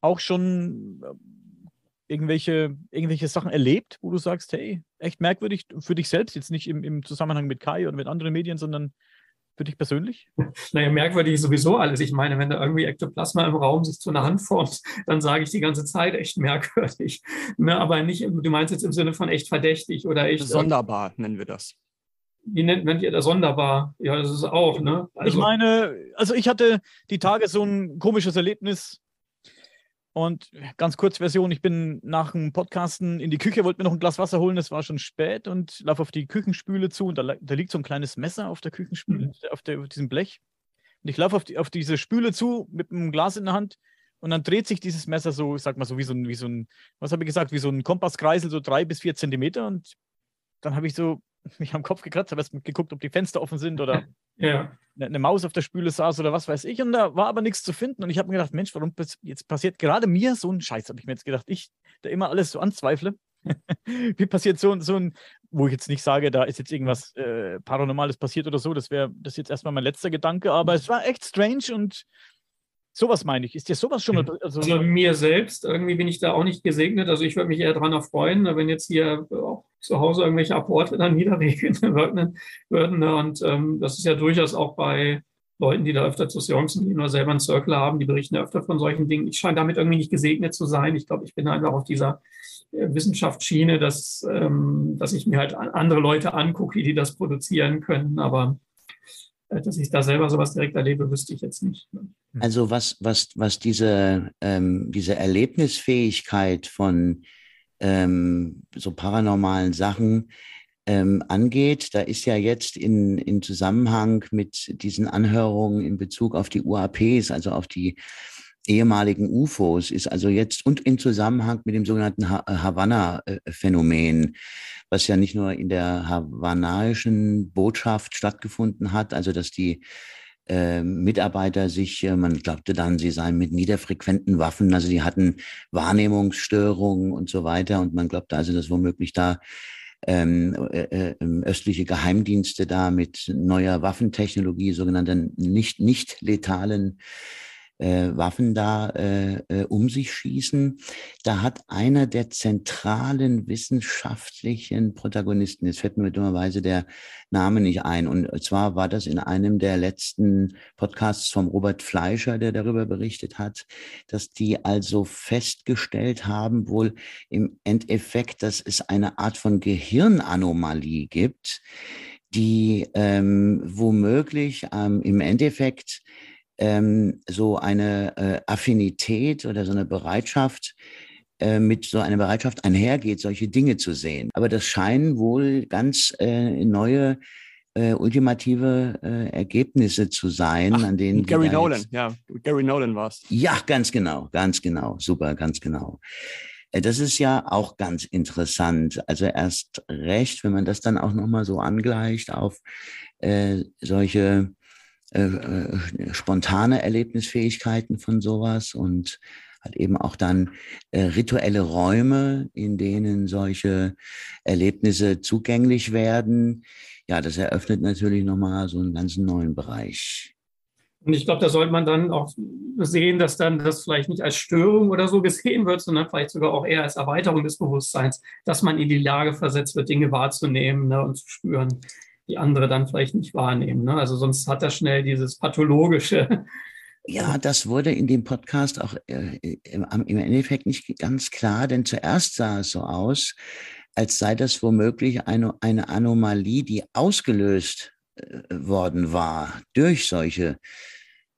auch schon äh, irgendwelche, irgendwelche Sachen erlebt, wo du sagst, hey, echt merkwürdig für dich selbst, jetzt nicht im, im Zusammenhang mit Kai oder mit anderen Medien, sondern für dich persönlich? <laughs> Naja, merkwürdig ist sowieso alles. Ich meine, wenn da irgendwie Ektoplasma im Raum sich zu einer Hand formt, dann sage ich die ganze Zeit echt merkwürdig. Ne, aber nicht, du meinst jetzt im Sinne von echt verdächtig oder echt. Sonderbar nennen wir das wie nennt man die da sonderbar? Ja, das ist auch, ne? Also, ich meine, also ich hatte die Tage so ein komisches Erlebnis. Und ganz kurz Version, ich bin nach dem Podcasten in die Küche, wollte mir noch ein Glas Wasser holen, es war schon spät und laufe auf die Küchenspüle zu und da, da liegt so ein kleines Messer auf der Küchenspüle, mhm. auf, der, auf diesem Blech. Und ich laufe auf, die, auf diese Spüle zu mit einem Glas in der Hand und dann dreht sich dieses Messer so, ich sag mal so, wie so ein, wie so ein was habe ich gesagt, wie so ein Kompasskreisel, so drei bis vier Zentimeter und dann habe ich so <laughs> mich am Kopf gekratzt, habe erst geguckt, ob die Fenster offen sind oder <laughs> ja. eine, eine, Maus auf der Spüle saß oder was weiß ich. Und da war aber nichts zu finden. Und ich habe mir gedacht, Mensch, warum jetzt passiert gerade mir so ein Scheiß, habe ich mir jetzt gedacht. Ich, der immer alles so anzweifle. <laughs> Wie passiert so, so ein, wo ich jetzt nicht sage, da ist jetzt irgendwas äh, Paranormales passiert oder so. Das wäre das jetzt erstmal mein letzter Gedanke. Aber es war echt strange und Sowas meine ich. Ist dir sowas schon mal. Also, also, mir selbst, irgendwie bin ich da auch nicht gesegnet. Also ich würde mich eher daran erfreuen, wenn jetzt hier auch zu Hause irgendwelche Apporte dann <laughs> niederregeln würden. Ne? Und ähm, das ist ja durchaus auch bei Leuten, die da öfter zu Seancen gehen oder selber einen Circle haben, die berichten ja öfter von solchen Dingen. Ich scheine damit irgendwie nicht gesegnet zu sein. Ich glaube, ich bin einfach auf dieser äh, Wissenschaftsschiene, dass, ähm, dass ich mir halt andere Leute angucke, die das produzieren können. Aber dass ich da selber sowas direkt erlebe, wüsste ich jetzt nicht. Ne? Hm. Also was, was, was diese, ähm, diese Erlebnisfähigkeit von ähm, so paranormalen Sachen ähm, angeht, da ist ja jetzt in, in Zusammenhang mit diesen Anhörungen in Bezug auf die UAPs, also auf die ehemaligen UFOs, ist also jetzt und in Zusammenhang mit dem sogenannten ha Havanna-Phänomen, was ja nicht nur in der hawanaischen Botschaft stattgefunden hat, also dass die äh, Mitarbeiter sich, äh, man glaubte dann, sie seien mit niederfrequenten Waffen, also die hatten Wahrnehmungsstörungen und so weiter. Und man glaubte also, dass womöglich da ähm, äh, äh, östliche Geheimdienste da mit neuer Waffentechnologie, sogenannten nicht, nicht letalen äh, Waffen da äh, äh, um sich schießen. Da hat einer der zentralen wissenschaftlichen Protagonisten, jetzt fällt mir dummerweise der Name nicht ein, und zwar war das in einem der letzten Podcasts vom Robert Fleischer, der darüber berichtet hat, dass die also festgestellt haben, wohl im Endeffekt, dass es eine Art von Gehirnanomalie gibt, die ähm, womöglich ähm, im Endeffekt ähm, so eine äh, Affinität oder so eine Bereitschaft äh, mit so einer Bereitschaft einhergeht, solche Dinge zu sehen. Aber das scheinen wohl ganz äh, neue äh, ultimative äh, Ergebnisse zu sein, Ach, an denen Gary Nolan, ja, Gary Nolan war es. Ja, ganz genau, ganz genau, super, ganz genau. Äh, das ist ja auch ganz interessant. Also erst recht, wenn man das dann auch nochmal so angleicht auf äh, solche äh, äh, spontane Erlebnisfähigkeiten von sowas und hat eben auch dann äh, rituelle Räume, in denen solche Erlebnisse zugänglich werden. Ja, das eröffnet natürlich nochmal so einen ganz neuen Bereich. Und ich glaube, da sollte man dann auch sehen, dass dann das vielleicht nicht als Störung oder so gesehen wird, sondern vielleicht sogar auch eher als Erweiterung des Bewusstseins, dass man in die Lage versetzt wird, Dinge wahrzunehmen ne, und zu spüren die andere dann vielleicht nicht wahrnehmen. Ne? Also sonst hat er schnell dieses pathologische. Ja, das wurde in dem Podcast auch äh, im, Endeffekt nicht ganz klar, denn zuerst sah es so aus, als sei das womöglich eine, eine Anomalie, die ausgelöst äh, worden war durch solche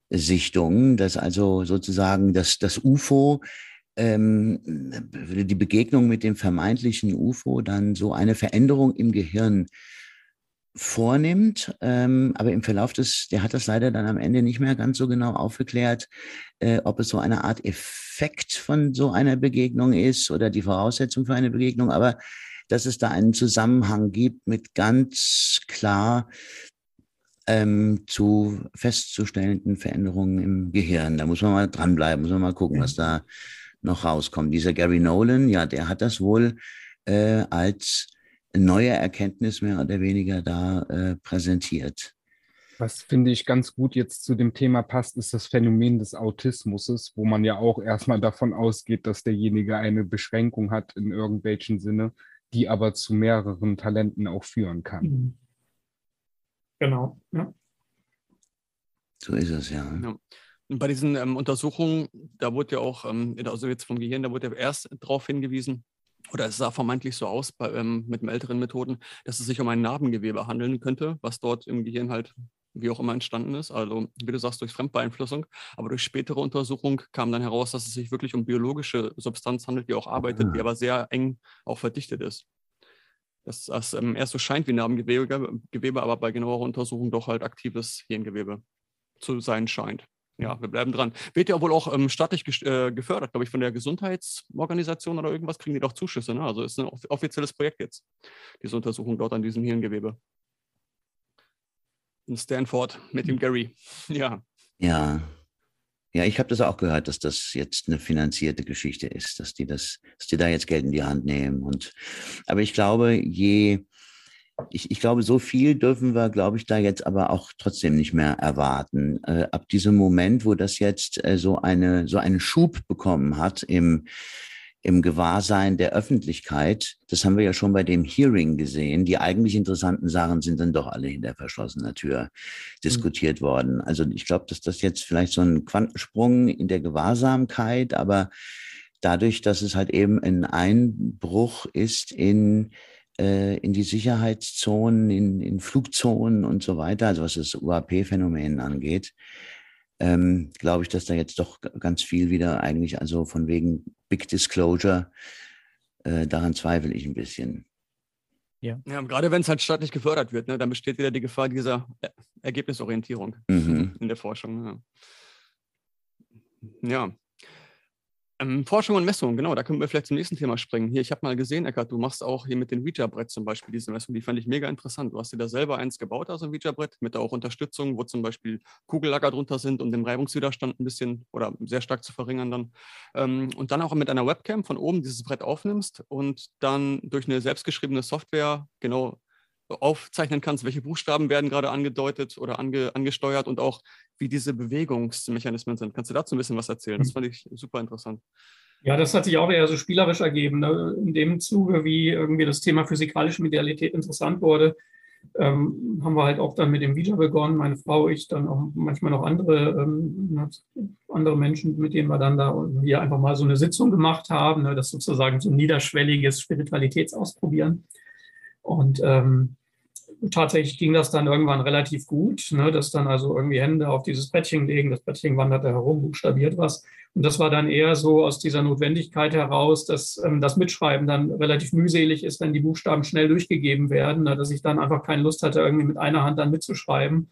Sichtungen, dass also sozusagen das, das UFO ähm, die Begegnung mit dem vermeintlichen UFO dann so eine Veränderung im Gehirn vornimmt, ähm, aber im Verlauf des, der hat das leider dann am Ende nicht mehr ganz so genau aufgeklärt, äh, ob es so eine Art Effekt von so einer Begegnung ist oder die Voraussetzung für eine Begegnung, aber dass es da einen Zusammenhang gibt mit ganz klar ähm, zu festzustellenden Veränderungen im Gehirn. Da muss man mal dranbleiben, muss man mal gucken, was da noch rauskommt. Dieser Gary Nolan, ja, der hat das wohl äh, als neue Erkenntnis mehr oder weniger da äh, präsentiert. Was finde ich ganz gut jetzt zu dem Thema passt, ist das Phänomen des Autismus, wo man ja auch erstmal davon ausgeht, dass derjenige eine Beschränkung hat in irgendwelchen Sinne, die aber zu mehreren Talenten auch führen kann. Mhm. Genau, ja. So ist es, ja. ja. Und bei diesen ähm, Untersuchungen, da wurde ja auch, ähm, also jetzt vom Gehirn, da wurde ja erst darauf hingewiesen, oder es sah vermeintlich so aus bei, ähm, mit den älteren Methoden, dass es sich um ein Narbengewebe handeln könnte, was dort im Gehirn halt wie auch immer entstanden ist. Also wie du sagst, durch Fremdbeeinflussung. Aber durch spätere Untersuchung kam dann heraus, dass es sich wirklich um biologische Substanz handelt, die auch arbeitet, die ah. aber sehr eng auch verdichtet ist. Dass das ähm, erst so scheint wie Narbengewebe, Gewebe, aber bei genauerer Untersuchung doch halt aktives Hirngewebe zu sein scheint ja, wir bleiben dran. Wird ja wohl auch ähm, staatlich äh, gefördert, glaube ich, von der Gesundheitsorganisation oder irgendwas, kriegen die doch Zuschüsse. Ne? Also ist ein offizielles Projekt jetzt, diese Untersuchung dort an diesem Hirngewebe. In Stanford mit dem Gary. <laughs> Ja. Ja. Ja, ich habe das auch gehört, dass das jetzt eine finanzierte Geschichte ist, dass die das, dass die da jetzt Geld in die Hand nehmen. Und aber ich glaube, je ich, ich glaube, so viel dürfen wir, glaube ich, da jetzt aber auch trotzdem nicht mehr erwarten. Äh, ab diesem Moment, wo das jetzt äh, so eine so einen Schub bekommen hat im im Gewahrsein der Öffentlichkeit, das haben wir ja schon bei dem Hearing gesehen, die eigentlich interessanten Sachen sind dann doch alle hinter verschlossener Tür diskutiert mhm. worden. Also ich glaube, dass das jetzt vielleicht so ein Quantensprung in der Gewahrsamkeit, aber dadurch, dass es halt eben ein Einbruch ist in äh, in die Sicherheitszonen, in, in Flugzonen und so weiter, also was das UAP-Phänomen angeht, ähm, glaube ich, dass da jetzt doch ganz viel wieder eigentlich, also von wegen Big Disclosure, äh, daran zweifle ich ein bisschen. Ja. ja gerade wenn es halt staatlich gefördert wird, ne, dann besteht wieder die Gefahr dieser er Ergebnisorientierung mhm. in der Forschung. Ja. ja. Ähm, Forschung und Messung, genau, da können wir vielleicht zum nächsten Thema springen. Hier, ich habe mal gesehen, Eckart, du machst auch hier mit dem Ouija-Brett zum Beispiel diese Messung, die fand ich mega interessant. Du hast dir da selber eins gebaut, also ein Ouija-Brett, mit auch Unterstützung, wo zum Beispiel Kugellager drunter sind, um den Reibungswiderstand ein bisschen oder sehr stark zu verringern dann. Ähm, und dann auch mit einer Webcam von oben dieses Brett aufnimmst und dann durch eine selbstgeschriebene Software genau aufzeichnen kannst, welche Buchstaben werden gerade angedeutet oder ange, angesteuert und auch wie diese Bewegungsmechanismen sind. Kannst du dazu ein bisschen was erzählen? Das hm. fand ich super interessant. Ja, das hat sich auch eher so spielerisch ergeben. Ne? In dem Zuge, wie irgendwie das Thema physikalische Medialität interessant wurde, ähm, haben wir halt auch dann mit dem Video begonnen. Meine Frau, ich, dann auch manchmal noch andere, ähm, andere Menschen, mit denen wir dann da hier einfach mal so eine Sitzung gemacht haben. Ne? Das sozusagen so ein niederschwelliges Spiritualitätsausprobieren. Und ähm, tatsächlich ging das dann irgendwann relativ gut, ne, dass dann also irgendwie Hände auf dieses Brettchen legen, das Brettchen wanderte herum, buchstabiert was. Und das war dann eher so aus dieser Notwendigkeit heraus, dass ähm, das Mitschreiben dann relativ mühselig ist, wenn die Buchstaben schnell durchgegeben werden, ne, dass ich dann einfach keine Lust hatte, irgendwie mit einer Hand dann mitzuschreiben.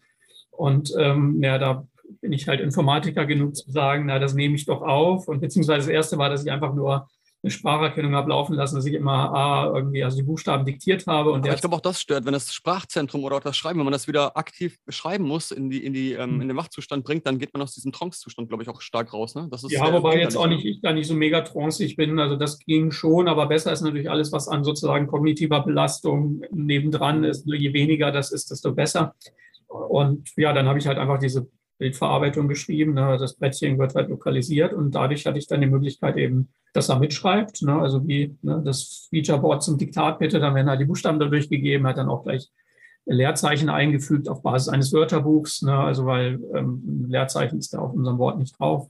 Und ähm, ja, da bin ich halt Informatiker genug zu sagen, na, das nehme ich doch auf. Und beziehungsweise das erste war, dass ich einfach nur eine Spracherkennung habe laufen lassen, dass ich immer A irgendwie, also die Buchstaben diktiert habe. Und Aber ich glaube auch das stört, wenn das Sprachzentrum oder auch das Schreiben, wenn man das wieder aktiv beschreiben muss, in, die, in, die, ähm, hm. in den Wachzustand bringt, dann geht man aus diesem Trance-Zustand, glaube ich, auch stark raus. Ne? Das ist ja, wobei jetzt auch nicht ich da nicht so mega tranceig bin. Also das ging schon, aber besser ist natürlich alles, was an sozusagen kognitiver Belastung nebendran ist. Je weniger das ist, desto besser. Und ja, dann habe ich halt einfach diese Bildverarbeitung geschrieben. Ne? Das Brettchen wird halt lokalisiert und dadurch hatte ich dann die Möglichkeit eben, dass er mitschreibt. Ne? Also wie ne, das Featureboard zum Diktat bitte, dann werden halt die Buchstaben da durchgegeben, hat dann auch gleich Leerzeichen eingefügt auf Basis eines Wörterbuchs, ne? also weil ähm, Leerzeichen ist da auf unserem Wort nicht drauf.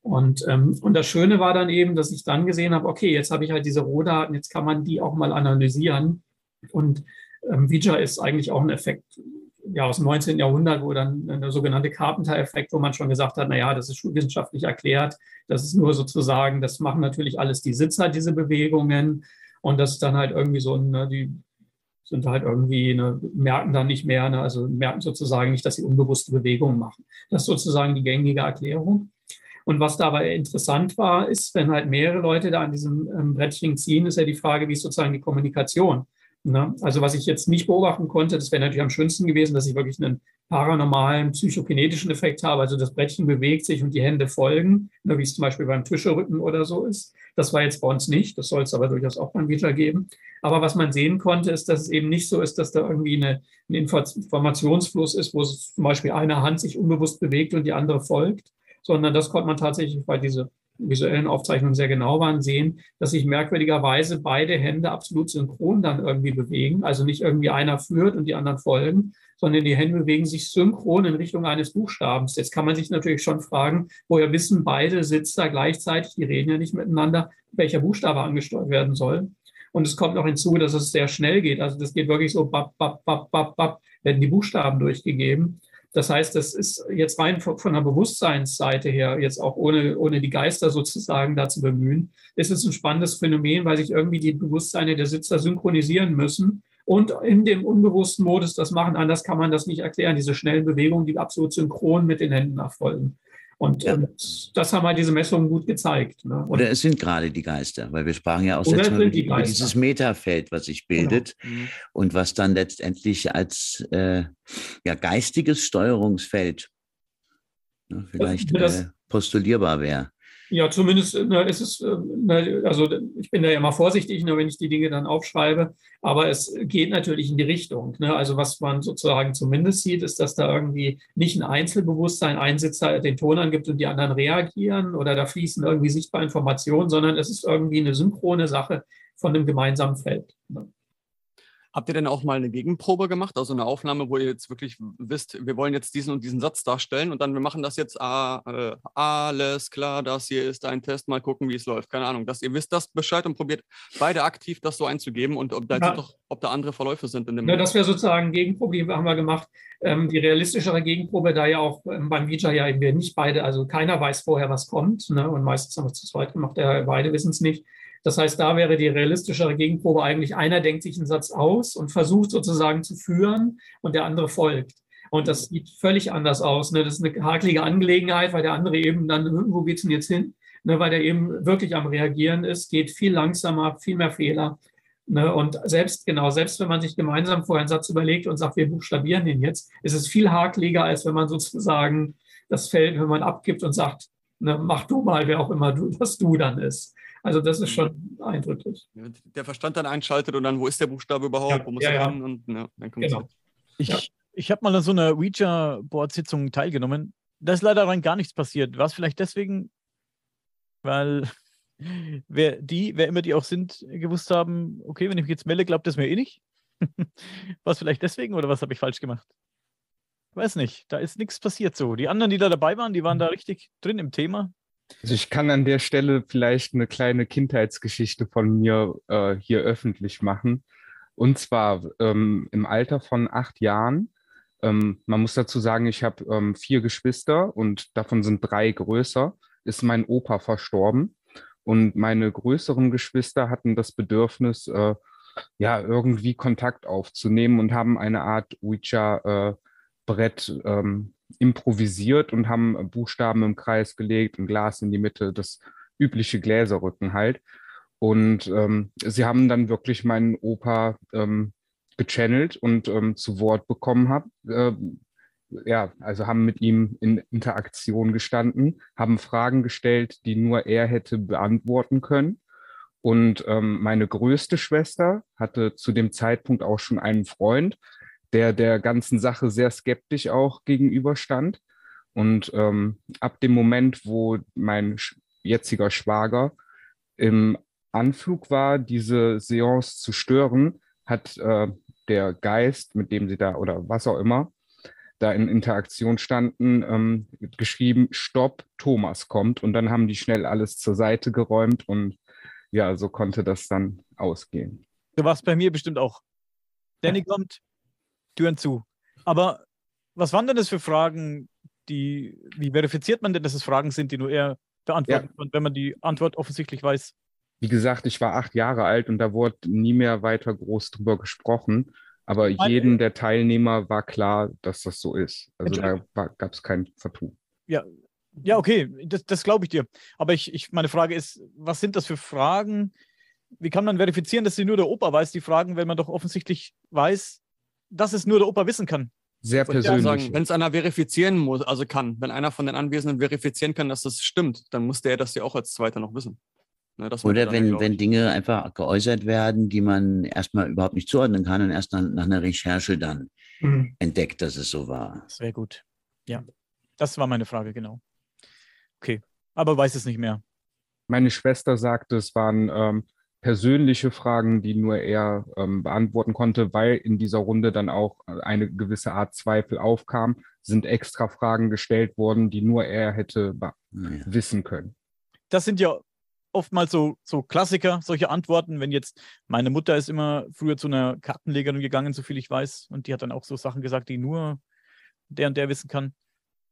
Und, ähm, und das Schöne war dann eben, dass ich dann gesehen habe, okay, jetzt habe ich halt diese Rohdaten, jetzt kann man die auch mal analysieren. Und ähm, Vija ist eigentlich auch ein Effekt ja, aus dem 19. Jahrhundert, wo dann der sogenannte Carpenter-Effekt, wo man schon gesagt hat, naja, das ist schulwissenschaftlich erklärt, das ist nur sozusagen, das machen natürlich alles die Sitzer, diese Bewegungen. Und das ist dann halt irgendwie so, ne, die sind halt irgendwie, ne, merken dann nicht mehr, ne, also merken sozusagen nicht, dass sie unbewusste Bewegungen machen. Das ist sozusagen die gängige Erklärung. Und was dabei interessant war, ist, wenn halt mehrere Leute da an diesem ähm, Brettchen ziehen, ist ja die Frage, wie ist sozusagen die Kommunikation. Ne? Also was ich jetzt nicht beobachten konnte, das wäre natürlich am schönsten gewesen, dass ich wirklich einen paranormalen psychokinetischen Effekt habe. Also das Brettchen bewegt sich und die Hände folgen, ne, wie es zum Beispiel beim Tischerücken oder so ist. Das war jetzt bei uns nicht. Das soll es aber durchaus auch beim Vita geben. Aber was man sehen konnte, ist, dass es eben nicht so ist, dass da irgendwie eine, ein Informationsfluss ist, wo zum Beispiel eine Hand sich unbewusst bewegt und die andere folgt, sondern das konnte man tatsächlich, weil diese visuellen Aufzeichnungen sehr genau waren, sehen, dass sich merkwürdigerweise beide Hände absolut synchron dann irgendwie bewegen. Also nicht irgendwie einer führt und die anderen folgen, sondern die Hände bewegen sich synchron in Richtung eines Buchstabens. Jetzt kann man sich natürlich schon fragen, woher wissen beide Sitzer gleichzeitig, die reden ja nicht miteinander, welcher Buchstabe angesteuert werden soll. Und es kommt noch hinzu, dass es sehr schnell geht. Also das geht wirklich so, bap, bap, bap, bap, bap, werden die Buchstaben durchgegeben. Das heißt, das ist jetzt rein von, der Bewusstseinsseite her, jetzt auch ohne, ohne die Geister sozusagen da zu bemühen, ist es ein spannendes Phänomen, weil sich irgendwie die Bewusstseine der Sitzer synchronisieren müssen und in dem unbewussten Modus das machen. Anders kann man das nicht erklären, diese schnellen Bewegungen, die absolut synchron mit den Händen erfolgen. Und, ja. und, das haben halt diese Messungen gut gezeigt. Ne? Oder es sind gerade die Geister, weil wir sprachen ja auch jetzt mal die über dieses Metafeld, was sich bildet genau. Und was dann letztendlich als äh, ja, geistiges Steuerungsfeld ne, vielleicht das, äh, postulierbar wäre. Ja, zumindest na, ist es, äh, na, also ich bin da ja immer vorsichtig, nur wenn ich die Dinge dann aufschreibe, aber es geht natürlich in die Richtung. Ne? Also was man sozusagen zumindest sieht, ist, dass da irgendwie nicht ein Einzelbewusstsein, ein Sitzer den Ton angibt und die anderen reagieren oder da fließen irgendwie sichtbare Informationen, sondern es ist irgendwie eine synchrone Sache von einem gemeinsamen Feld. Ne? Habt ihr denn auch mal eine Gegenprobe gemacht, also eine Aufnahme, wo ihr jetzt wirklich wisst, wir wollen jetzt diesen und diesen Satz darstellen und dann wir machen das jetzt, ah, äh, alles klar, das hier ist ein Test, mal gucken, wie es läuft. Keine Ahnung, dass ihr wisst das Bescheid und probiert beide aktiv das so einzugeben und ob da, ja. doch, ob da andere Verläufe sind in dem. Ja, das wäre sozusagen Gegenprobe, haben wir gemacht. Ähm, die realistischere Gegenprobe, da ja auch ähm, beim Vija ja eben wir nicht beide, also keiner weiß vorher, was kommt. Ne? Und meistens haben wir es zu zweit gemacht, der, beide wissen es nicht. Das heißt, da wäre die realistischere Gegenprobe eigentlich, einer denkt sich einen Satz aus und versucht sozusagen zu führen und der andere folgt. Und das sieht völlig anders aus. Ne? Das ist eine hakelige Angelegenheit, weil der andere eben dann, hm, wo geht's denn jetzt hin? Ne? Weil der eben wirklich am Reagieren ist, geht viel langsamer, viel mehr Fehler. Ne? Und selbst, genau, selbst wenn man sich gemeinsam vorher einen Satz überlegt und sagt, wir buchstabieren den jetzt, ist es viel hakeliger, als wenn man sozusagen das Feld, wenn man abgibt und sagt, ne, mach du mal, wer auch immer du, <laughs> das du dann ist. Also das ist schon eindrücklich. Der Verstand dann einschaltet und dann, wo ist der Buchstabe überhaupt? Ja, wo muss ja, er ja. hin? Und, ja, dann kommt Genau. Ich, Ja. ich habe mal an so einer Ouija-Board-Sitzung teilgenommen. Da ist leider rein gar nichts passiert. War es vielleicht deswegen, weil <laughs> wer die, wer immer die auch sind, gewusst haben, okay, wenn ich mich jetzt melde, glaubt das mir eh nicht. <laughs> War es vielleicht deswegen oder was habe ich falsch gemacht? Weiß nicht, da ist nichts passiert so. Die anderen, die da dabei waren, die waren da richtig drin im Thema. Also ich kann an der Stelle vielleicht eine kleine Kindheitsgeschichte von mir äh, hier öffentlich machen. Und zwar ähm, im Alter von acht Jahren. Ähm, man muss dazu sagen, ich habe ähm, vier Geschwister und davon sind drei größer. Ist mein Opa verstorben. Und meine größeren Geschwister hatten das Bedürfnis, äh, ja, irgendwie Kontakt aufzunehmen und haben eine Art Ouija-Brett ähm, improvisiert und haben Buchstaben im Kreis gelegt, ein Glas in die Mitte, das übliche Gläserrücken halt. Und ähm, sie haben dann wirklich meinen Opa ähm, gechannelt und ähm, zu Wort bekommen hab, äh, ja, also haben mit ihm in Interaktion gestanden, haben Fragen gestellt, die nur er hätte beantworten können. Und ähm, meine größte Schwester hatte zu dem Zeitpunkt auch schon einen Freund, der der ganzen Sache sehr skeptisch auch gegenüberstand. Und ähm, ab dem Moment, wo mein jetziger Schwager im Anflug war, diese Seance zu stören, hat äh, der Geist, mit dem sie da oder was auch immer, da in Interaktion standen, ähm, geschrieben, Stopp, Thomas kommt. Und dann haben die schnell alles zur Seite geräumt und ja, so konnte das dann ausgehen. Du warst bei mir bestimmt auch. Danny kommt, Türen zu. Aber was waren denn das für Fragen, die, wie verifiziert man denn, dass es Fragen sind, die nur er beantworten kann, wenn man die Antwort offensichtlich weiß? Wie gesagt, ich war acht Jahre alt und da wurde nie mehr weiter groß drüber gesprochen. Aber Meine- jedem der Teilnehmer war klar, dass das so ist. Also da gab es kein Vertun. Ja, okay, das, das glaube ich dir. Aber ich, ich, meine Frage ist, was sind das für Fragen? Wie kann man verifizieren, dass sie nur der Opa weiß, die Fragen, wenn man doch offensichtlich weiß, dass es nur der Opa wissen kann? Sehr persönlich. sagen, wenn es einer verifizieren muss, also kann, wenn einer von den Anwesenden verifizieren kann, dass das stimmt, dann muss der das ja auch als Zweiter noch wissen. Ne, Oder wenn, wenn. Dinge einfach geäußert werden, die man erstmal überhaupt nicht zuordnen kann und erst nach, nach einer Recherche dann Mhm. entdeckt, dass es so war. Das wäre gut. Ja, das war meine Frage, genau. Okay, aber weiß es nicht mehr. Meine Schwester sagte, es waren ähm, persönliche Fragen, die nur er ähm, beantworten konnte, weil in dieser Runde dann auch eine gewisse Art Zweifel aufkam, sind extra Fragen gestellt worden, die nur er hätte be- Naja. wissen können. das sind ja oftmals so, so Klassiker, solche Antworten. Wenn jetzt meine Mutter ist immer früher zu einer Kartenlegerin gegangen, so viel ich weiß, und die hat dann auch so Sachen gesagt, die nur der und der wissen kann.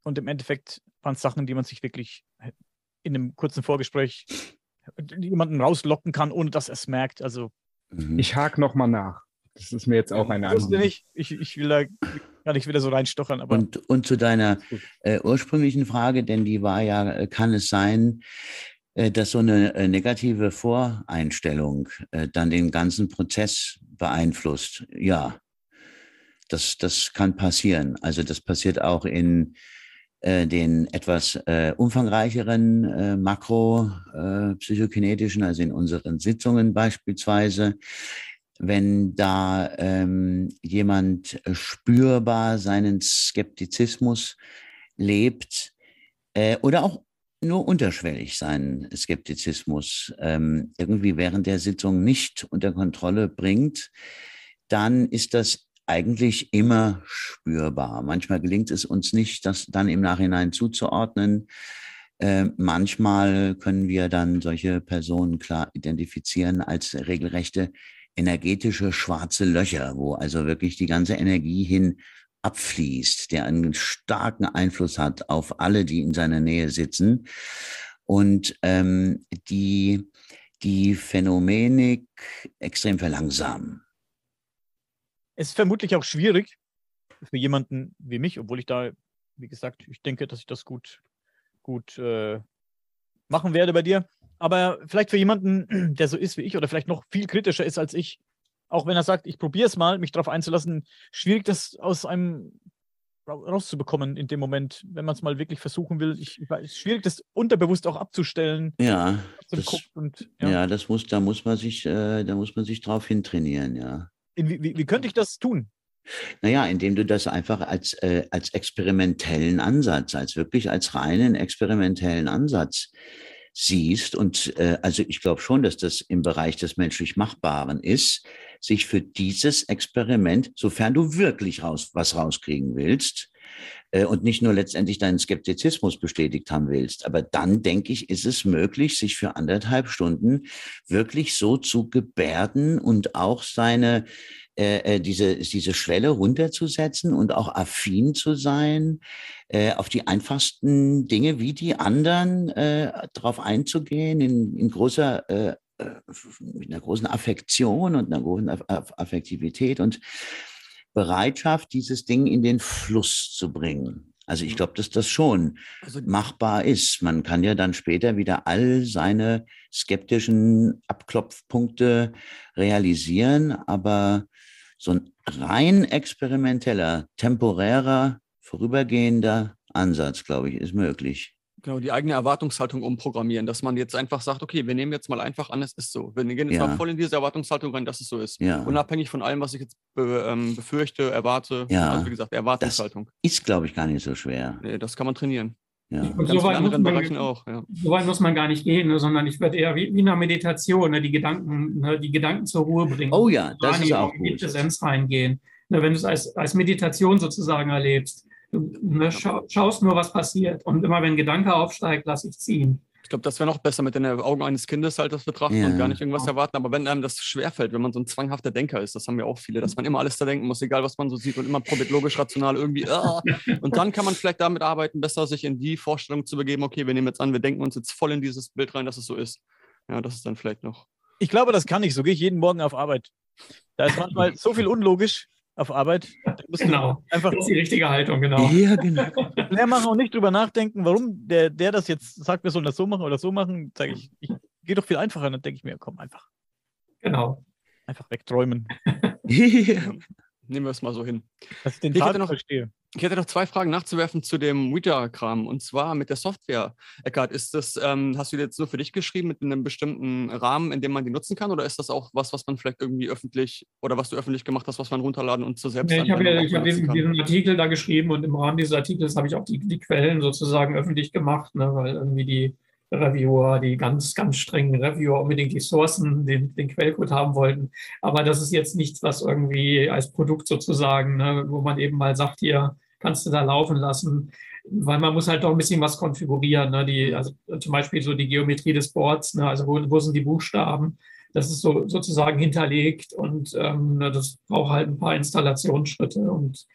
Und im Endeffekt waren es Sachen, die man sich wirklich in einem kurzen Vorgespräch jemanden rauslocken kann, ohne dass er es merkt. Also Mhm. Ich hake nochmal nach. Das ist mir jetzt auch eine Anliegen. nicht, ich, ich will da gar nicht wieder so reinstochern, aber Und, und zu deiner äh, ursprünglichen Frage, denn die war ja, äh, kann es sein, äh, dass so eine äh, negative Voreinstellung äh, dann den ganzen Prozess beeinflusst? Ja, das, das kann passieren. Also das passiert auch in äh, den etwas äh, umfangreicheren äh, makropsychokinetischen, also in unseren Sitzungen beispielsweise, wenn da ähm, jemand äh, spürbar seinen Skeptizismus lebt äh, oder auch nur unterschwellig seinen Skeptizismus ähm, irgendwie während der Sitzung nicht unter Kontrolle bringt, dann ist das eigentlich immer spürbar. Manchmal gelingt es uns nicht, das dann im Nachhinein zuzuordnen. Äh, manchmal können wir dann solche Personen klar identifizieren als regelrechte energetische schwarze Löcher, wo also wirklich die ganze Energie hin abfließt, der einen starken Einfluss hat auf alle, die in seiner Nähe sitzen. Und ähm, die, die Phänomenik extrem verlangsamen. Es ist vermutlich auch schwierig für jemanden wie mich, obwohl ich da, wie gesagt, ich denke, dass ich das gut, gut äh, machen werde bei dir. Aber vielleicht für jemanden, <clears throat> der so ist wie ich oder vielleicht noch viel kritischer ist als ich, auch wenn er sagt, ich probiere es mal, mich darauf einzulassen, schwierig das aus einem rauszubekommen in dem Moment, wenn man es mal wirklich versuchen will. Ich, es ist schwierig, das unterbewusst auch abzustellen. Ja, das, und, ja. ja. das muss, da muss man sich, äh, da muss man sich drauf hintrainieren, ja. Wie, wie, wie könnte ich das tun? Naja, indem du das einfach als, äh, als experimentellen Ansatz, als wirklich als reinen experimentellen Ansatz siehst. Und äh, also ich glaube schon, dass das im Bereich des menschlich Machbaren ist, sich für dieses Experiment, sofern du wirklich raus, was rauskriegen willst, und nicht nur letztendlich deinen Skeptizismus bestätigt haben willst. Aber dann, denke ich, ist es möglich, sich für anderthalb Stunden wirklich so zu gebärden und auch seine äh, äh, diese, diese Schwelle runterzusetzen und auch affin zu sein, äh, auf die einfachsten Dinge wie die anderen äh, darauf einzugehen, in, in großer, äh, äh, mit einer großen Affektion und einer großen Affektivität und Bereitschaft, dieses Ding in den Fluss zu bringen. Also ich glaube, dass das schon also, machbar ist. Man kann ja dann später wieder all seine skeptischen Abklopfpunkte realisieren, aber so ein rein experimenteller, temporärer, vorübergehender Ansatz, glaube ich, ist möglich. Genau, die eigene Erwartungshaltung umprogrammieren, dass man jetzt einfach sagt, okay, wir nehmen jetzt mal einfach an, es ist so. Wir gehen jetzt ja. mal voll in diese Erwartungshaltung rein, dass es so ist. Ja. Unabhängig von allem, was ich jetzt be, ähm, befürchte, erwarte. Ja. Also wie gesagt, Erwartungshaltung. Das ist, glaube ich, gar nicht so schwer. Nee, das kann man trainieren. Ja. Und so weit, muss man, auch, ja. so weit muss man gar nicht gehen, ne, sondern ich würde eher wie, wie eine Meditation, ne, die, Gedanken, ne, die Gedanken zur Ruhe bringen. Oh ja, das ist auch in die Präsenz reingehen. Ne, wenn du es als, als Meditation sozusagen erlebst. Du ne, scha schaust nur, was passiert. Und immer wenn ein Gedanke aufsteigt, lass ich ziehen. Ich glaube, das wäre noch besser mit den Augen eines Kindes halt das betrachten ja. und gar nicht irgendwas erwarten. Aber wenn einem das schwerfällt, wenn man so ein zwanghafter Denker ist, das haben ja auch viele, dass man immer alles da denken muss, egal was man so sieht und immer logisch, rational irgendwie. Ah. <laughs> Und dann kann man vielleicht damit arbeiten, besser sich in die Vorstellung zu begeben, okay, wir nehmen jetzt an, wir denken uns jetzt voll in dieses Bild rein, dass es so ist. Ja, das ist dann vielleicht noch. Ich glaube, das kann ich. So gehe ich jeden Morgen auf Arbeit. Da ist manchmal <laughs> so viel unlogisch auf Arbeit. genau. Einfach das ist die richtige Haltung, genau. Ja, genau. Mehr machen und nicht drüber nachdenken, warum der, der das jetzt sagt, wir sollen das so machen oder so machen, sage ich, ich gehe doch viel einfacher. Dann denke ich mir, komm, einfach. Genau. Einfach wegträumen. <laughs> Nehmen wir es mal so hin. Dass ich den ich Tag noch verstehe. Ich hätte noch zwei Fragen nachzuwerfen zu dem Ouija-Kram. Und zwar mit der Software. Eckart, ist das, ähm, hast du jetzt nur für dich geschrieben mit einem bestimmten Rahmen, in dem man die nutzen kann? Oder ist das auch was, was man vielleicht irgendwie öffentlich oder was du öffentlich gemacht hast, was man runterladen und zur selbst nee, Ich habe ja, hab diesen, diesen, Artikel da geschrieben und im Rahmen dieses Artikels habe ich auch die, die Quellen sozusagen öffentlich gemacht, ne, weil irgendwie die Reviewer, die ganz, ganz strengen Reviewer unbedingt die Sourcen, den, den Quellcode haben wollten. Aber das ist jetzt nichts, was irgendwie als Produkt sozusagen, ne, wo man eben mal sagt, hier, kannst du da laufen lassen, weil man muss halt doch ein bisschen was konfigurieren. Ne? Die, also zum Beispiel so die Geometrie des Boards, ne? also wo, wo sind die Buchstaben? Das ist so sozusagen hinterlegt und ähm, ne, das braucht halt ein paar Installationsschritte und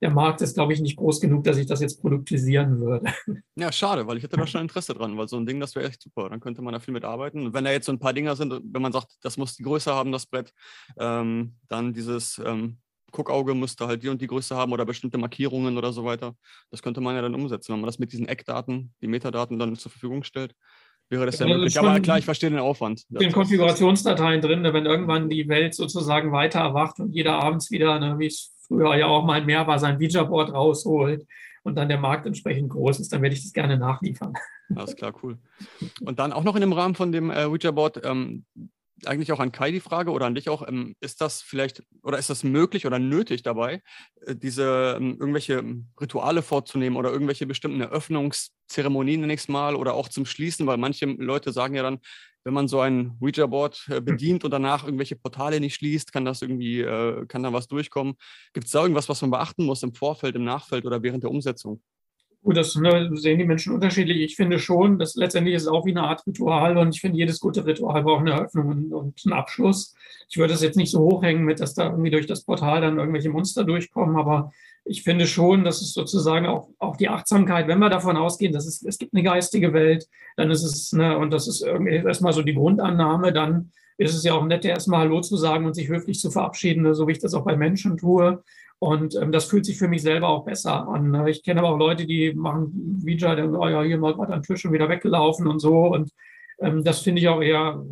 der Markt ist, glaube ich, nicht groß genug, dass ich das jetzt produktisieren würde. <laughs> Ja, schade, weil ich hätte da schon Interesse dran, weil so ein Ding, das wäre echt super. Dann könnte man da viel mit arbeiten. Und wenn da jetzt so ein paar Dinger sind, wenn man sagt, das muss die Größe haben, das Brett, ähm, dann dieses ähm, Guckauge müsste halt die und die Größe haben oder bestimmte Markierungen oder so weiter. Das könnte man ja dann umsetzen, wenn man das mit diesen Eckdaten, die Metadaten dann zur Verfügung stellt. Wäre das ja, ja möglich. Aber klar, ich verstehe den Aufwand. Den Konfigurationsdateien drin, ne, wenn irgendwann die Welt sozusagen weiter erwacht und jeder abends wieder, ne, wie es früher ja auch mal mehr war, sein Ouija-Board rausholt und dann der Markt entsprechend groß ist, dann werde ich das gerne nachliefern. Alles klar, cool. Und dann auch noch in dem Rahmen von dem äh, Ouija-Board, ähm, eigentlich auch an Kai die Frage oder an dich auch, ähm, ist das vielleicht oder ist das möglich oder nötig dabei, äh, diese ähm, irgendwelche ähm, Rituale vorzunehmen oder irgendwelche bestimmten Eröffnungszeremonien nächstes Mal oder auch zum Schließen, weil manche Leute sagen ja dann, wenn man so ein Ouija-Board äh, bedient und danach irgendwelche Portale nicht schließt, kann das irgendwie, äh, kann da was durchkommen. Gibt es da irgendwas, was man beachten muss im Vorfeld, im Nachfeld oder während der Umsetzung? Gut, das ne, sehen die Menschen unterschiedlich. Ich finde schon, dass letztendlich ist es auch wie eine Art Ritual und ich finde, jedes gute Ritual braucht eine Eröffnung und, und einen Abschluss. Ich würde das jetzt nicht so hochhängen mit, dass da irgendwie durch das Portal dann irgendwelche Monster durchkommen, aber ich finde schon, dass es sozusagen auch, auch die Achtsamkeit, wenn wir davon ausgehen, dass es, es gibt eine geistige Welt, dann ist es, ne, und das ist irgendwie erstmal so die Grundannahme, dann ist es ja auch nett, erstmal Hallo zu sagen und sich höflich zu verabschieden, ne, so wie ich das auch bei Menschen tue. Und ähm, das fühlt sich für mich selber auch besser an. Ne? Ich kenne aber auch Leute, die machen Ouija, dann, oh ja, hier mal gerade am Tisch und wieder weggelaufen und so. Und ähm, das finde ich auch eher,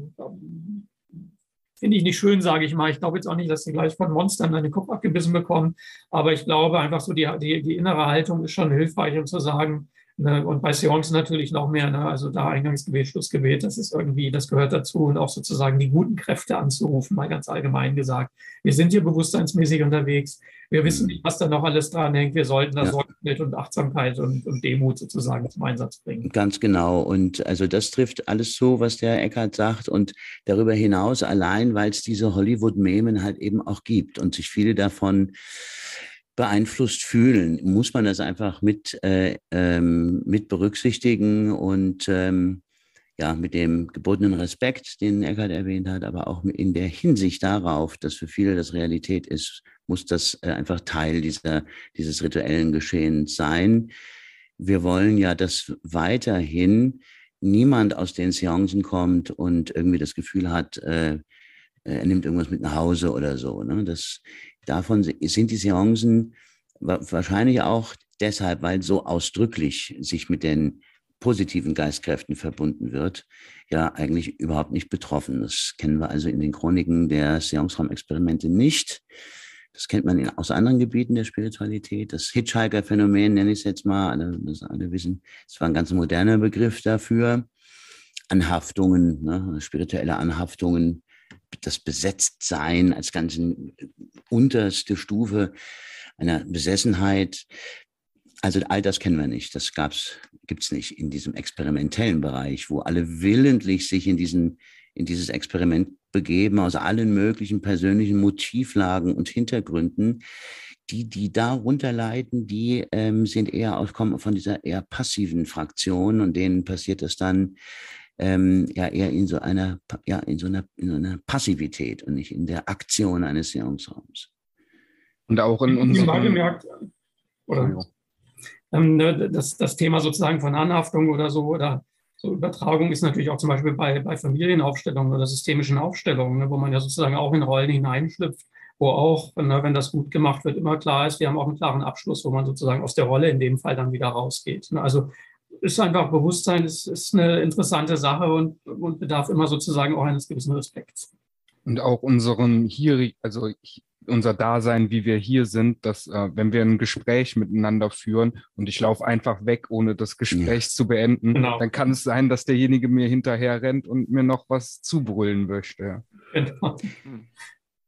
finde ich nicht schön, sage ich mal. Ich glaube jetzt auch nicht, dass sie gleich von Monstern an den Kopf abgebissen bekommen. Aber ich glaube einfach so, die, die, die innere Haltung ist schon hilfreich, um zu sagen, Ne? Und bei Seance natürlich noch mehr. Ne? Also da Eingangsgebet, Schlussgebet, das ist irgendwie, das gehört dazu. Und auch sozusagen die guten Kräfte anzurufen, mal ganz allgemein gesagt. Wir sind hier bewusstseinsmäßig unterwegs. Wir wissen mhm. nicht, was da noch alles dran hängt. Wir sollten da ja. Sorgfalt und Achtsamkeit und, und Demut sozusagen zum Einsatz bringen. Ganz genau. Und also das trifft alles zu, was der Eckert sagt. Und darüber hinaus allein, weil es diese Hollywood-Memen halt eben auch gibt und sich viele davon beeinflusst fühlen, muss man das einfach mit, äh, ähm, mit berücksichtigen und ähm, ja, mit dem gebotenen Respekt, den Eckert erwähnt hat, aber auch in der Hinsicht darauf, dass für viele das Realität ist, muss das äh, einfach Teil dieser, dieses rituellen Geschehens sein. Wir wollen ja, dass weiterhin niemand aus den Seancen kommt und irgendwie das Gefühl hat, äh, er nimmt irgendwas mit nach Hause oder so. Ne? Das, davon sind die Seancen wahrscheinlich auch deshalb, weil so ausdrücklich sich mit den positiven Geistkräften verbunden wird, ja eigentlich überhaupt nicht betroffen. Das kennen wir also in den Chroniken der Seanceraum-Experimente nicht. Das kennt man in, aus anderen Gebieten der Spiritualität. Das Hitchhiker-Phänomen nenne ich es jetzt mal. Alle, das alle wissen, es war ein ganz moderner Begriff dafür. Anhaftungen, ne, spirituelle Anhaftungen das Besetztsein als ganz unterste Stufe einer Besessenheit. Also all das kennen wir nicht. Das gibt es nicht in diesem experimentellen Bereich, wo alle willentlich sich in, diesen, in dieses Experiment begeben, aus allen möglichen persönlichen Motivlagen und Hintergründen. Die, die darunter leiden, die ähm, sind eher aus, kommen von dieser eher passiven Fraktion und denen passiert das dann ähm, ja eher in so einer, ja, in so einer, in so einer Passivität und nicht in der Aktion eines Seanceraums. Und auch in unserem... Gemerkt, oder, ähm, ne, das, das Thema sozusagen von Anhaftung oder so oder so Übertragung ist natürlich auch zum Beispiel bei, bei Familienaufstellungen oder systemischen Aufstellungen, ne, wo man ja sozusagen auch in Rollen hineinschlüpft, wo auch, ne, wenn das gut gemacht wird, immer klar ist, wir haben auch einen klaren Abschluss, wo man sozusagen aus der Rolle in dem Fall dann wieder rausgeht. Ne. Also ist einfach Bewusstsein, ist, ist eine interessante Sache und, und bedarf immer sozusagen auch eines gewissen Respekts. Und auch unseren hier, also unser Dasein, wie wir hier sind, dass äh, wenn wir ein Gespräch miteinander führen und ich laufe einfach weg, ohne das Gespräch ja. zu beenden, genau. dann kann es sein, dass derjenige mir hinterher rennt und mir noch was zubrüllen möchte. Genau.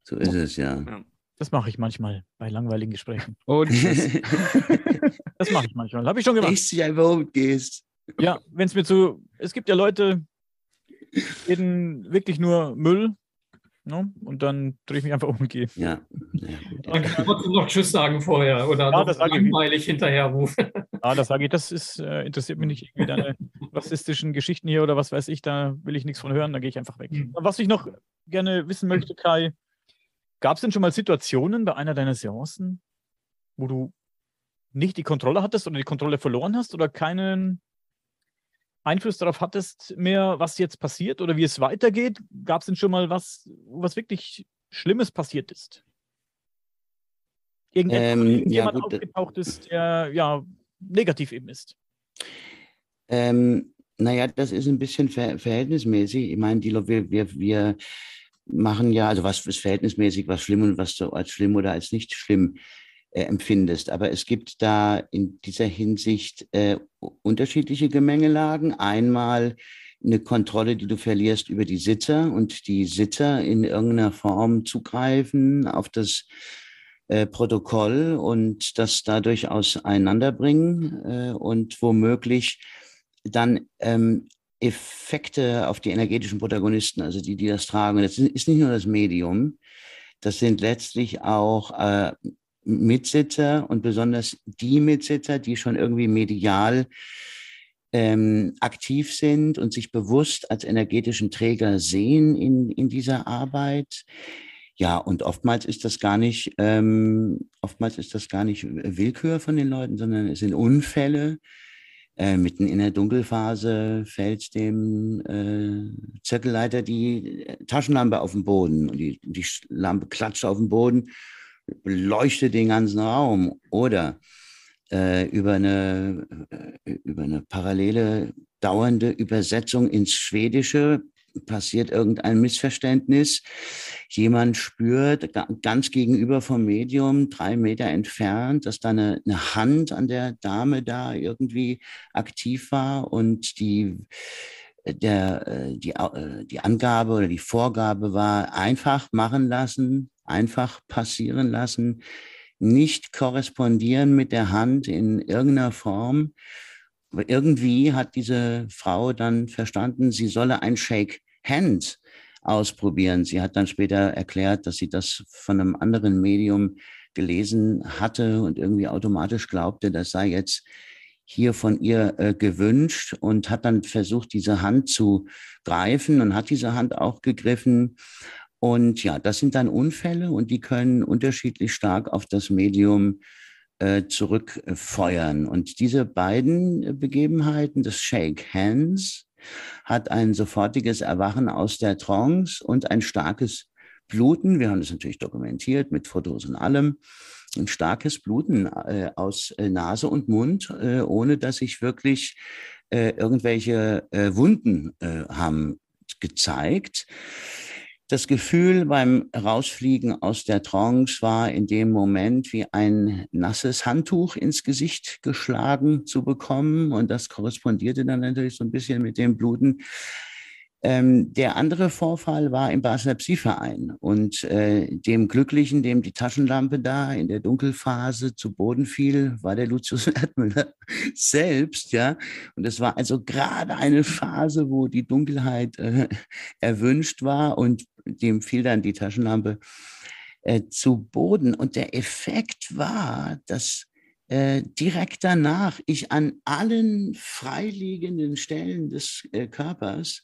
So ist es ja. ja. Das mache ich manchmal bei langweiligen Gesprächen. <laughs> Und <laughs> das mache ich manchmal. Habe ich schon gemacht. Ich einfach umgehst. Ja, wenn es mir zu. Es gibt ja Leute, die reden wirklich nur Müll. Ne? Und dann drehe ich mich einfach um und gehe. Ja. ja Dann kann man trotzdem noch Tschüss sagen vorher oder ja, das langweilig hinterher rufen. <laughs> Ja, das sage ich. Das ist, äh, interessiert mich nicht. Irgendwie deine rassistischen Geschichten hier oder was weiß ich. Da will ich nichts von hören. Da gehe ich einfach weg. Mhm. Was ich noch gerne wissen möchte, Kai, Gab es denn schon mal Situationen bei einer deiner Seancen, wo du nicht die Kontrolle hattest oder die Kontrolle verloren hast oder keinen Einfluss darauf hattest mehr, was jetzt passiert oder wie es weitergeht? Gab es denn schon mal was, was wirklich Schlimmes passiert ist? Irgendetwas, ähm, ja, aufgetaucht ist, der ja negativ eben ist? Ähm, naja, das ist ein bisschen ver verhältnismäßig. Ich meine, die, wir, wir, wir machen ja, also was ist verhältnismäßig, was schlimm und was du als schlimm oder als nicht schlimm äh, empfindest. Aber es gibt da in dieser Hinsicht äh, unterschiedliche Gemengelagen. Einmal eine Kontrolle, die du verlierst über die Sitzer und die Sitzer in irgendeiner Form zugreifen auf das äh, Protokoll und das dadurch auseinanderbringen äh, und womöglich dann ähm, Effekte auf die energetischen Protagonisten, also die, die das tragen. Das ist nicht nur das Medium, das sind letztlich auch äh, Mitsitzer und besonders die Mitsitzer, die schon irgendwie medial ähm, aktiv sind und sich bewusst als energetischen Träger sehen in, in dieser Arbeit. Ja, und oftmals ist das gar nicht, ähm, oftmals ist das gar nicht Willkür von den Leuten, sondern es sind Unfälle, äh, mitten in der Dunkelphase fällt dem äh, Zirkelleiter die äh, Taschenlampe auf den Boden und die, die Lampe klatscht auf den Boden, beleuchtet den ganzen Raum. Oder äh, über, eine, äh, über eine parallele dauernde Übersetzung ins Schwedische passiert irgendein Missverständnis. Jemand spürt ganz gegenüber vom Medium, drei Meter entfernt, dass da eine, eine Hand an der Dame da irgendwie aktiv war und die der, äh, die, äh, die Angabe oder die Vorgabe war, einfach machen lassen, einfach passieren lassen, nicht korrespondieren mit der Hand in irgendeiner Form. Irgendwie hat diese Frau dann verstanden, sie solle ein Shake Hand ausprobieren. Sie hat dann später erklärt, dass sie das von einem anderen Medium gelesen hatte und irgendwie automatisch glaubte, das sei jetzt hier von ihr äh, gewünscht und hat dann versucht, diese Hand zu greifen und hat diese Hand auch gegriffen. Und ja, das sind dann Unfälle und die können unterschiedlich stark auf das Medium äh, zurückfeuern. Und diese beiden Begebenheiten, das Shake Hands, hat ein sofortiges Erwachen aus der Trance und ein starkes Bluten. Wir haben das natürlich dokumentiert mit Fotos und allem ein starkes Bluten äh, aus äh, Nase und Mund, äh, ohne dass sich wirklich äh, irgendwelche äh, Wunden haben gezeigt. Das Gefühl beim Rausfliegen aus der Trance war in dem Moment wie ein nasses Handtuch ins Gesicht geschlagen zu bekommen. Und das korrespondierte dann natürlich so ein bisschen mit dem Bluten ähm, der andere Vorfall war im Basler Psi-Verein und äh, dem Glücklichen, dem die Taschenlampe da in der Dunkelphase zu Boden fiel, war der Lucius <laughs> Erdmüller selbst, ja. Und es war also gerade eine Phase, wo die Dunkelheit äh, erwünscht war und dem fiel dann die Taschenlampe äh, zu Boden. Und der Effekt war, dass äh, direkt danach ich an allen freiliegenden Stellen des äh, Körpers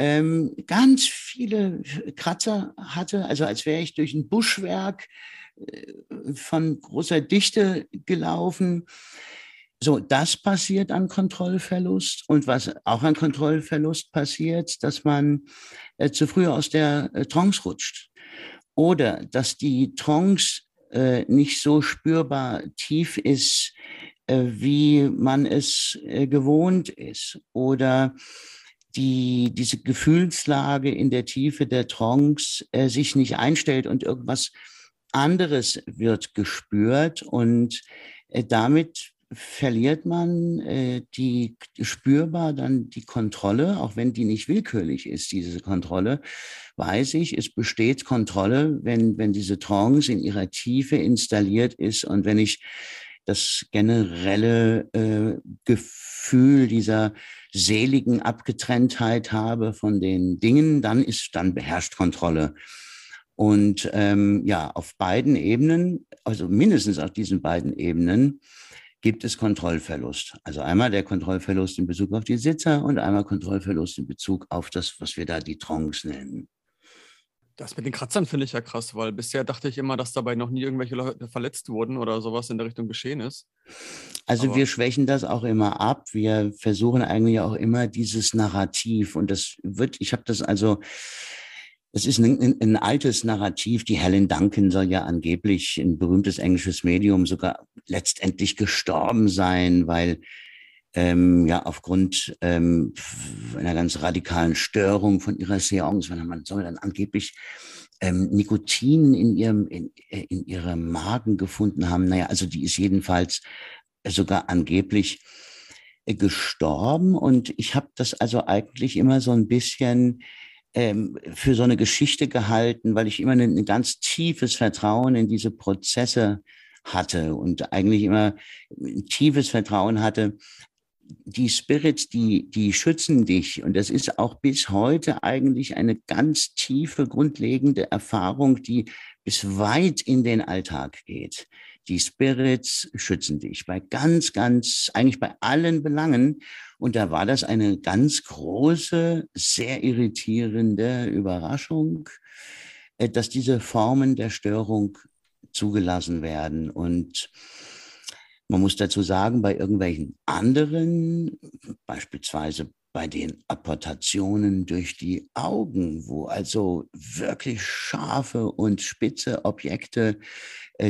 ähm, ganz viele Kratzer hatte, also als wäre ich durch ein Buschwerk äh, von großer Dichte gelaufen. So, das passiert an Kontrollverlust. Und was auch an Kontrollverlust passiert, dass man äh, zu früh aus der äh, Trance rutscht. Oder dass die Trance äh, nicht so spürbar tief ist, äh, wie man es äh, gewohnt ist. Oder die, diese Gefühlslage in der Tiefe der Trance äh, sich nicht einstellt und irgendwas anderes wird gespürt und damit verliert man äh, die spürbar dann die Kontrolle, auch wenn die nicht willkürlich ist, diese Kontrolle, weiß ich, es besteht Kontrolle, wenn, wenn diese Trance in ihrer Tiefe installiert ist und wenn ich das generelle äh, Gefühl dieser seligen Abgetrenntheit habe von den Dingen, dann ist, dann beherrscht Kontrolle. Und ähm, ja, auf beiden Ebenen, also mindestens auf diesen beiden Ebenen, gibt es Kontrollverlust. Also einmal der Kontrollverlust in Bezug auf die Sitzer und einmal Kontrollverlust in Bezug auf das, was wir da die Trance nennen. Das mit den Kratzern finde ich ja krass, weil bisher dachte ich immer, dass dabei noch nie irgendwelche Leute verletzt wurden oder sowas in der Richtung geschehen ist. Also Aber wir schwächen das auch immer ab. Wir versuchen eigentlich auch immer dieses Narrativ und das wird, ich habe das also, es ist ein, ein, ein, altes Narrativ. Die Helen Duncan soll ja angeblich ein berühmtes englisches Medium sogar letztendlich gestorben sein, weil ähm, ja aufgrund ähm, einer ganz radikalen Störung von ihrer Seance, man soll dann angeblich ähm, Nikotin in ihrem in, in ihrem Magen gefunden haben. Naja, also die ist jedenfalls sogar angeblich äh, gestorben und ich habe das also eigentlich immer so ein bisschen ähm, für so eine Geschichte gehalten, weil ich immer ein, ein ganz tiefes Vertrauen in diese Prozesse hatte und eigentlich immer ein tiefes Vertrauen hatte, die Spirits, die, die schützen dich. Und das ist auch bis heute eigentlich eine ganz tiefe, grundlegende Erfahrung, die bis weit in den Alltag geht. Die Spirits schützen dich bei ganz, ganz, eigentlich bei allen Belangen. Und da war das eine ganz große, sehr irritierende Überraschung, äh, dass diese Formen der Störung zugelassen werden. Und man muss dazu sagen, bei irgendwelchen anderen, beispielsweise bei den Apportationen durch die Augen, wo also wirklich scharfe und spitze Objekte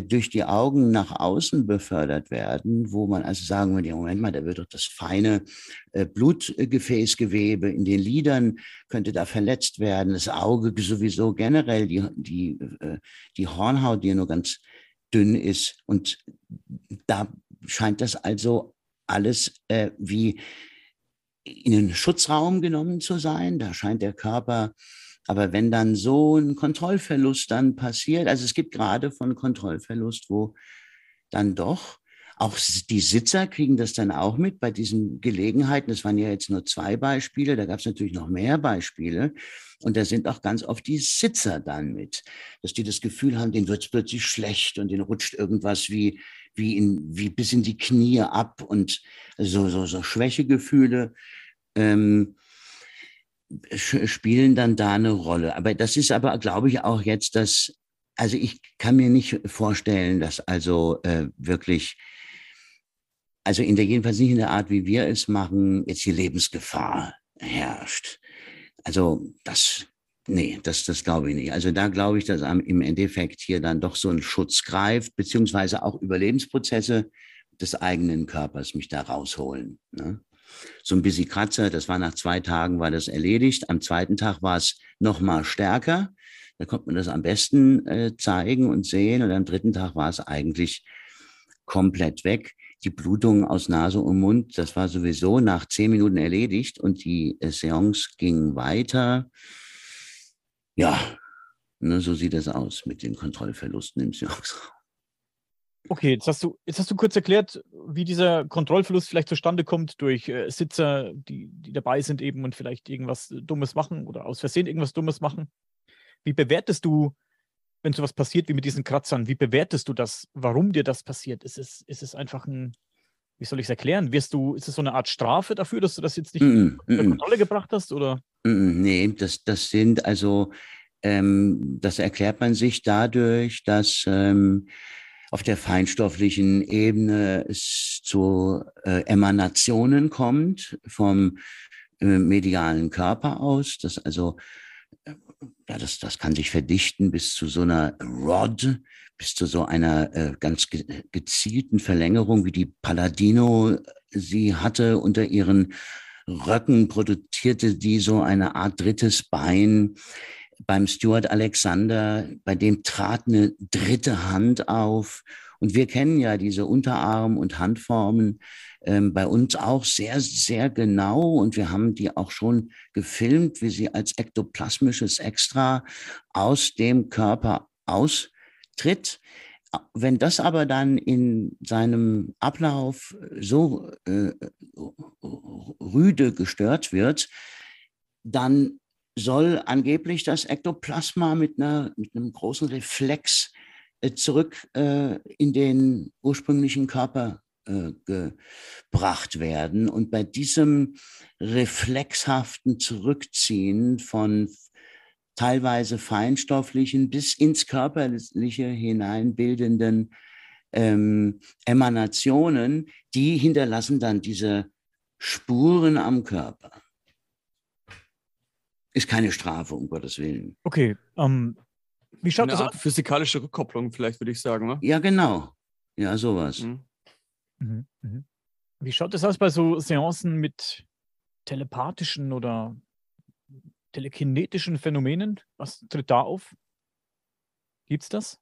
durch die Augen nach außen befördert werden, wo man also sagen würde, Moment mal, da wird doch das feine äh, Blutgefäßgewebe in den Lidern könnte da verletzt werden, das Auge sowieso generell, die, die, äh, die Hornhaut, die ja nur ganz dünn ist. Und da scheint das also alles äh, wie in einen Schutzraum genommen zu sein. Da scheint der Körper, aber wenn dann so ein Kontrollverlust dann passiert, also es gibt gerade von Kontrollverlust, wo dann doch auch die Sitzer kriegen das dann auch mit bei diesen Gelegenheiten. Das waren ja jetzt nur zwei Beispiele, da gab es natürlich noch mehr Beispiele. Und da sind auch ganz oft die Sitzer dann mit, dass die das Gefühl haben, denen wird es plötzlich schlecht und denen rutscht irgendwas wie, wie, in, wie bis in die Knie ab und so, so, so Schwächegefühle ähm, spielen dann da eine Rolle. Aber das ist aber, glaube ich, auch jetzt das, also ich kann mir nicht vorstellen, dass also äh, wirklich, also in der jedenfalls nicht in der Art, wie wir es machen, jetzt die Lebensgefahr herrscht. Also das, nee, das, das glaube ich nicht. Also da glaube ich, dass im Endeffekt hier dann doch so ein Schutz greift, beziehungsweise auch Überlebensprozesse des eigenen Körpers mich da rausholen. Ne? So ein bisschen Kratzer, das war nach zwei Tagen war das erledigt. Am zweiten Tag war es noch mal stärker. Da konnte man das am besten äh, zeigen und sehen. Und am dritten Tag war es eigentlich komplett weg. Die Blutung aus Nase und Mund, das war sowieso nach zehn Minuten erledigt und die äh, Seance ging weiter. Ja, ne, so sieht es aus mit den Kontrollverlusten im Seance-Raum. Okay, jetzt hast du, jetzt hast du kurz erklärt, wie dieser Kontrollverlust vielleicht zustande kommt durch äh, Sitzer, die, die dabei sind eben und vielleicht irgendwas Dummes machen oder aus Versehen irgendwas Dummes machen. Wie bewertest du, wenn sowas passiert wie mit diesen Kratzern, wie bewertest du das, warum dir das passiert? Ist es, ist es einfach ein, wie soll ich es erklären? Wirst du, ist es so eine Art Strafe dafür, dass du das jetzt nicht mm, unter Kontrolle gebracht hast? Oder? Mm, nee, das, das sind also, ähm, das erklärt man sich dadurch, dass ähm, auf der feinstofflichen Ebene es zu äh, Emanationen kommt vom äh, medialen Körper aus, das also äh, ja, das, das kann sich verdichten bis zu so einer Rod, bis zu so einer äh, ganz ge gezielten Verlängerung, wie die Palladino sie hatte unter ihren Röcken, produzierte die so eine Art drittes Bein beim Stuart Alexander, bei dem trat eine dritte Hand auf. Und wir kennen ja diese Unterarm- und Handformen ähm, bei uns auch sehr, sehr genau. Und wir haben die auch schon gefilmt, wie sie als ektoplasmisches Extra aus dem Körper austritt. Wenn das aber dann in seinem Ablauf so äh, rüde gestört wird, dann soll angeblich das Ektoplasma mit, einer, mit einem großen Reflex äh, zurück äh, in den ursprünglichen Körper äh, gebracht werden. Und bei diesem reflexhaften Zurückziehen von teilweise feinstofflichen bis ins Körperliche hineinbildenden ähm, Emanationen, die hinterlassen dann diese Spuren am Körper. Ist keine Strafe, um Gottes Willen. Okay. Ähm, wie schaut Eine das Art aus? Physikalische Rückkopplung, vielleicht würde ich sagen. Ne? Ja, genau. Ja, sowas. Mhm. Mhm. Mhm. Wie schaut das aus bei so Seancen mit telepathischen oder telekinetischen Phänomenen? Was tritt da auf? Gibt es das?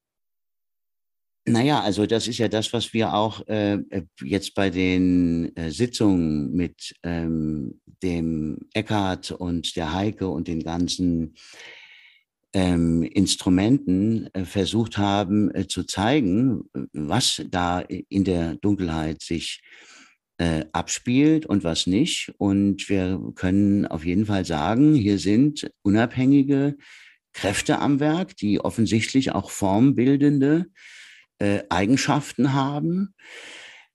Naja, also das ist ja das, was wir auch äh, äh, jetzt bei den äh, Sitzungen mit ähm, dem Eckhard und der Heike und den ganzen ähm, Instrumenten äh, versucht haben äh, zu zeigen, was da in der Dunkelheit sich äh, abspielt und was nicht. Und wir können auf jeden Fall sagen, hier sind unabhängige Kräfte am Werk, die offensichtlich auch formbildende äh, Eigenschaften haben.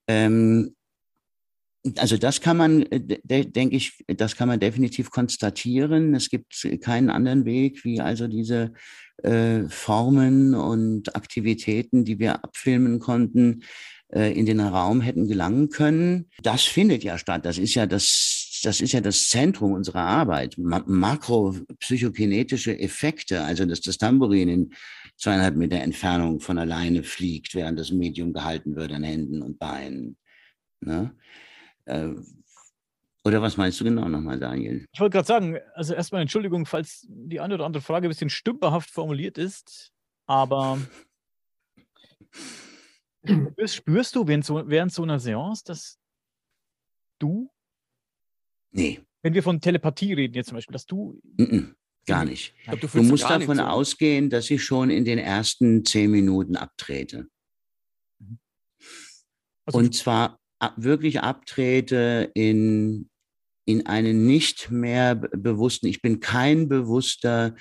Ähm, also das kann man, äh, de denke ich, das kann man definitiv konstatieren. Es gibt keinen anderen Weg, wie also diese äh, Formen und Aktivitäten, die wir abfilmen konnten, äh, in den Raum hätten gelangen können. Das findet ja statt. Das ist ja das das ist ja das Zentrum unserer Arbeit. Ma makropsychokinetische Effekte, also dass das Tambourin in zweieinhalb Meter Entfernung von alleine fliegt, während das Medium gehalten wird an Händen und Beinen. Ne? Äh, oder was meinst du genau nochmal, Daniel? Ich wollte gerade sagen, also erstmal Entschuldigung, falls die eine oder andere Frage ein bisschen stümperhaft formuliert ist, aber spürst, spürst du während so, während so einer Seance, dass du? Nee. Wenn wir von Telepathie reden jetzt zum Beispiel, dass du. Mm -mm, gar nicht. Glaub, du, du, musst davon so. ausgehen, dass ich schon in den ersten zehn Minuten abtrete. Mhm. Also Und zwar ab, wirklich abtrete in, in einen nicht mehr bewussten, ich bin kein bewusster,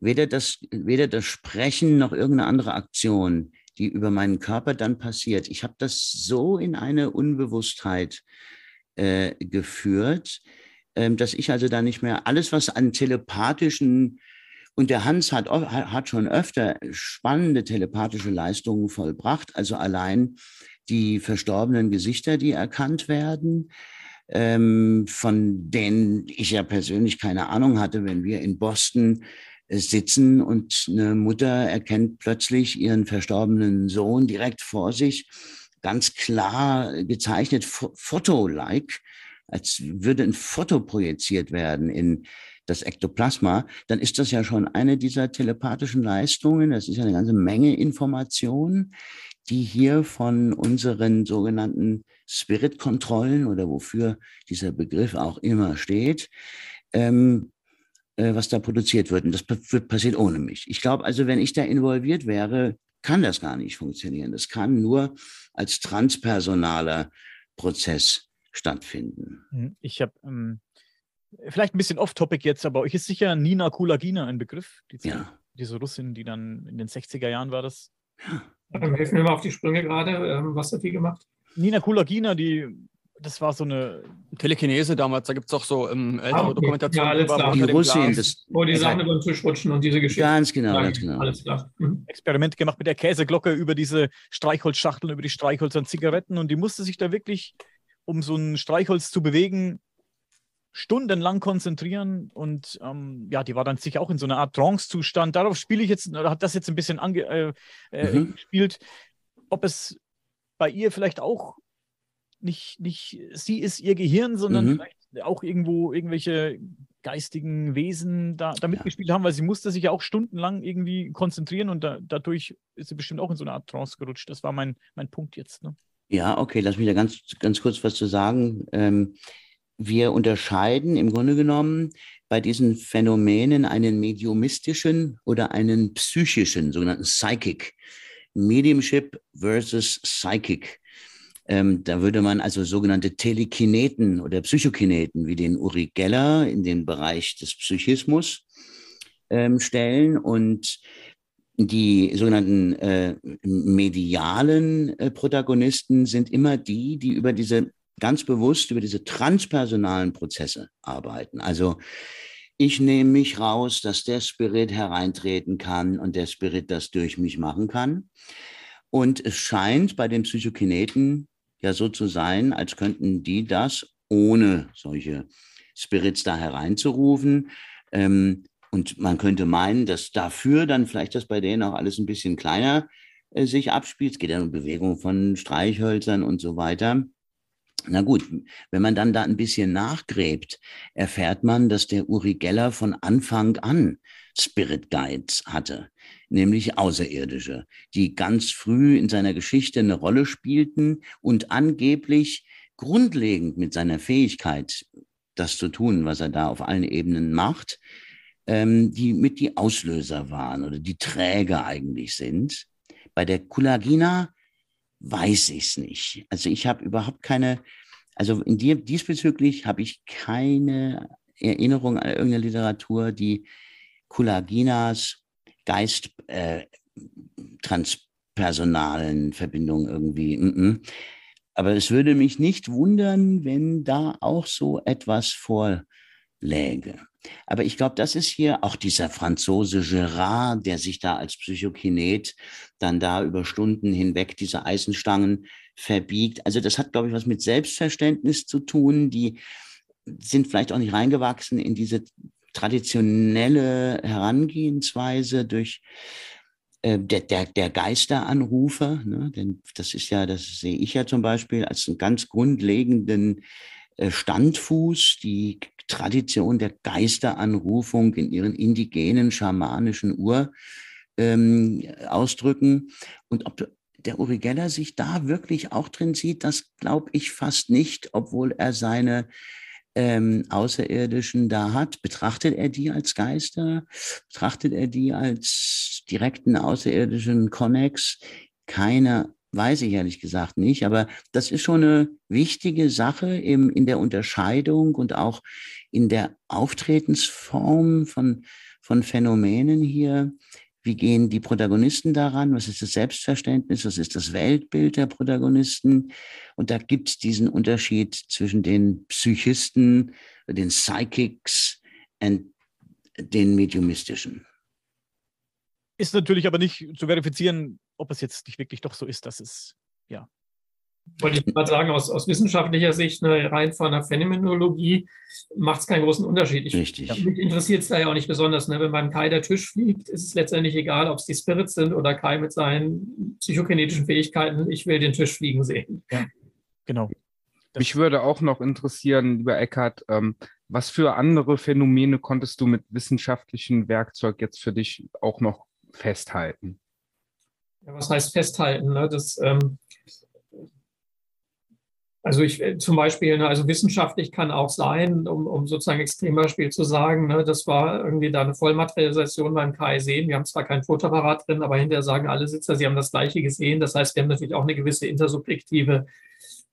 weder das, weder das Sprechen noch irgendeine andere Aktion die über meinen Körper dann passiert. Ich habe das so in eine Unbewusstheit äh, geführt, dass ich also da nicht mehr alles, was an telepathischen und der Hans hat, hat schon öfter spannende telepathische Leistungen vollbracht, also allein die verstorbenen Gesichter, die erkannt werden, ähm, von denen ich ja persönlich keine Ahnung hatte, wenn wir in Boston sitzen und eine Mutter erkennt plötzlich ihren verstorbenen Sohn direkt vor sich, ganz klar gezeichnet, Foto-like, als würde ein Foto projiziert werden in das Ektoplasma, dann ist das ja schon eine dieser telepathischen Leistungen. Das ist ja eine ganze Menge Informationen, die hier von unseren sogenannten Spirit-Kontrollen oder wofür dieser Begriff auch immer steht, ähm, äh, was da produziert wird. Und das passiert ohne mich. Ich glaube also, wenn ich da involviert wäre, kann das gar nicht funktionieren. Das kann nur als transpersonaler Prozess stattfinden. Hm, ich habe ähm, vielleicht ein bisschen off-topic jetzt, aber euch ist sicher Nina Kulagina ein Begriff. Diese, ja. diese Russin, die dann in den 60er Jahren war das. Ja. Dann helfen wir mal auf die Sprünge gerade. Ähm, was hat die gemacht? Nina Kulagina, die das war so eine Telekinese damals, da gibt es auch so ähm, ältere ah, okay. Dokumentationen. Ja, alles klar. Die Russin, das, Wo die Sachen über den Tisch rutschen und diese Geschichte. Ganz genau, ganz genau. Alles klar. Mhm. Experiment gemacht mit der Käseglocke über diese Streichholzschachteln, über die Streichholz an Zigaretten und die musste sich da wirklich, um so ein Streichholz zu bewegen, stundenlang konzentrieren und ähm, ja, die war dann sicher auch in so einer Art Trance-Zustand. Darauf spiele ich jetzt, oder hat das jetzt ein bisschen ange, äh, äh, mhm. gespielt, ob es bei ihr vielleicht auch nicht, nicht sie ist ihr Gehirn, sondern mhm. vielleicht auch irgendwo irgendwelche geistigen Wesen da, da mitgespielt ja. haben, weil sie musste sich ja auch stundenlang irgendwie konzentrieren und da, dadurch ist sie bestimmt auch in so eine Art Trance gerutscht. Das war mein, mein Punkt jetzt. Ne? Ja, okay, lass mich da ganz, ganz kurz was zu sagen. Ähm, wir unterscheiden im Grunde genommen bei diesen Phänomenen einen mediumistischen oder einen psychischen, sogenannten Psychic. Mediumship versus Psychic. Ähm, da würde man also sogenannte Telekineten oder Psychokineten wie den Uri Geller in den Bereich des Psychismus ähm, stellen und die sogenannten äh, medialen äh, Protagonisten sind immer die, die über diese ganz bewusst über diese transpersonalen Prozesse arbeiten. Also ich nehme mich raus, dass der Spirit hereintreten kann und der Spirit das durch mich machen kann. Und es scheint bei den Psychokineten ja so zu sein, als könnten die das, ohne solche Spirits da hereinzurufen. Ähm, und man könnte meinen, dass dafür dann vielleicht das bei denen auch alles ein bisschen kleiner äh, sich abspielt. Es geht ja um Bewegung von Streichhölzern und so weiter. Na gut, wenn man dann da ein bisschen nachgräbt, erfährt man, dass der Uri Geller von Anfang an Spirit Guides hatte, nämlich Außerirdische, die ganz früh in seiner Geschichte eine Rolle spielten und angeblich grundlegend mit seiner Fähigkeit, das zu tun, was er da auf allen Ebenen macht, ähm, die mit die Auslöser waren oder die Träger eigentlich sind. Bei der Kulagina weiß ich es nicht. Also ich habe überhaupt keine, also in dir diesbezüglich habe ich keine Erinnerung an irgendeine Literatur, die Kulaginas Geist äh, transpersonalen Verbindungen irgendwie. Mm. Aber es würde mich nicht wundern, wenn da auch so etwas vorläge. Aber ich glaube, das ist hier auch dieser Franzose Gerard, der sich da als Psychokinet dann da über Stunden hinweg diese Eisenstangen verbiegt. Also das hat, glaube ich, was mit Selbstverständnis zu tun. Die sind vielleicht auch nicht reingewachsen in diese traditionelle Herangehensweise durch äh, der, der, der Geisteranrufer, ne? denn das ist ja, das sehe ich ja zum Beispiel als einen ganz grundlegenden äh, Standfuß, die Tradition der Geisteranrufung in ihren indigenen, schamanischen Ur ähm, ausdrücken. Und ob der Uri Geller sich da wirklich auch drin sieht, das glaube ich fast nicht, obwohl er seine ähm, Außerirdischen da hat. Betrachtet er die als Geister? Betrachtet er die als direkten außerirdischen Connex? Keine weiß ich ehrlich gesagt nicht, aber das ist schon eine wichtige Sache im, in der Unterscheidung und auch in der Auftretensform von, von Phänomenen hier, wie gehen die Protagonisten daran? Was ist das Selbstverständnis? Was ist das Weltbild der Protagonisten? Und da gibt es diesen Unterschied zwischen den Psychisten, den Psychics und den Mediumistischen. Ist natürlich aber nicht zu verifizieren, ob es jetzt nicht wirklich doch so ist, dass es ja wollte ich mal sagen, aus, aus wissenschaftlicher Sicht, ne, rein von der Phänomenologie, macht es keinen großen Unterschied. Ich, Richtig. Mich interessiert es da ja auch nicht besonders. Ne? Wenn beim Kai der Tisch fliegt, ist es letztendlich egal, ob es die Spirits sind oder Kai mit seinen psychokinetischen Fähigkeiten. Ich will den Tisch fliegen sehen. Ja, genau. Das Mich würde auch noch interessieren, lieber Eckhardt, ähm, was für andere Phänomene konntest du mit wissenschaftlichem Werkzeug jetzt für dich auch noch festhalten? Ja, was heißt festhalten? Ne? Das, ähm, also ich äh, zum Beispiel, ne, also wissenschaftlich kann auch sein, um, um sozusagen Extrembeispiel zu sagen, ne, das war irgendwie da eine Vollmaterialisation beim KI Wir haben zwar kein Fotoapparat drin, aber hinterher sagen alle Sitzer, sie haben das Gleiche gesehen. Das heißt, wir haben natürlich auch eine gewisse intersubjektive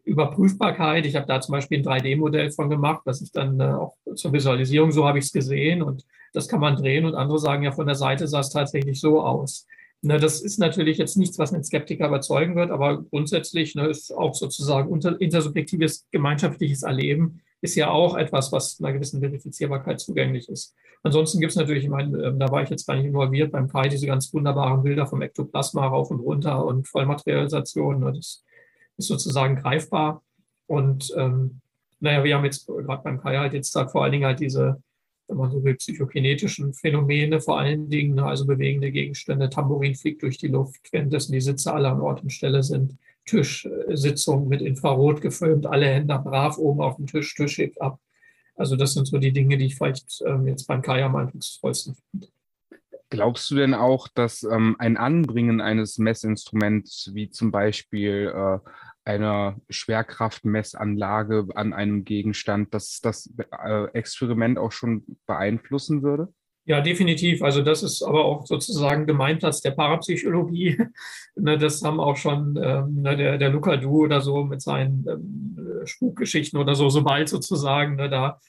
Überprüfbarkeit. Ich habe da zum Beispiel ein 3D-Modell von gemacht, was ich dann äh, auch zur Visualisierung, so habe ich es gesehen und das kann man drehen und andere sagen ja, von der Seite sah es tatsächlich so aus. Ne, das ist natürlich jetzt nichts, was einen Skeptiker überzeugen wird, aber grundsätzlich ne, ist auch sozusagen unter, intersubjektives gemeinschaftliches Erleben ist ja auch etwas, was einer gewissen Verifizierbarkeit zugänglich ist. Ansonsten gibt es natürlich, ich meine, ähm, da war ich jetzt gar nicht involviert beim Kai, diese ganz wunderbaren Bilder vom Ektoplasma rauf und runter und Vollmaterialisation. Ne, das ist sozusagen greifbar. Und ähm, naja, wir haben jetzt gerade beim Kai halt jetzt da vor allen Dingen halt diese wenn man so will, psychokinetischen Phänomene, vor allen Dingen, ne, also bewegende Gegenstände, Tambourin fliegt durch die Luft, währenddessen die Sitze alle an Ort und Stelle sind, Tischsitzung mit Infrarot gefilmt, alle Hände brav oben auf dem Tisch, Tisch hebt ab. Also das sind so die Dinge, die ich vielleicht ähm, jetzt beim Kai am eindrucksvollsten finde. Glaubst du denn auch, dass ähm, ein Anbringen eines Messinstruments, wie zum Beispiel äh, einer Schwerkraftmessanlage an einem Gegenstand, dass das äh, Experiment auch schon beeinflussen würde? Ja, definitiv. Also das ist aber auch sozusagen Gemeinplatz der Parapsychologie. <laughs> Ne, das haben auch schon ähm, ne, der, der Luca Du oder so mit seinen ähm, Spukgeschichten oder so, sobald sozusagen ne, da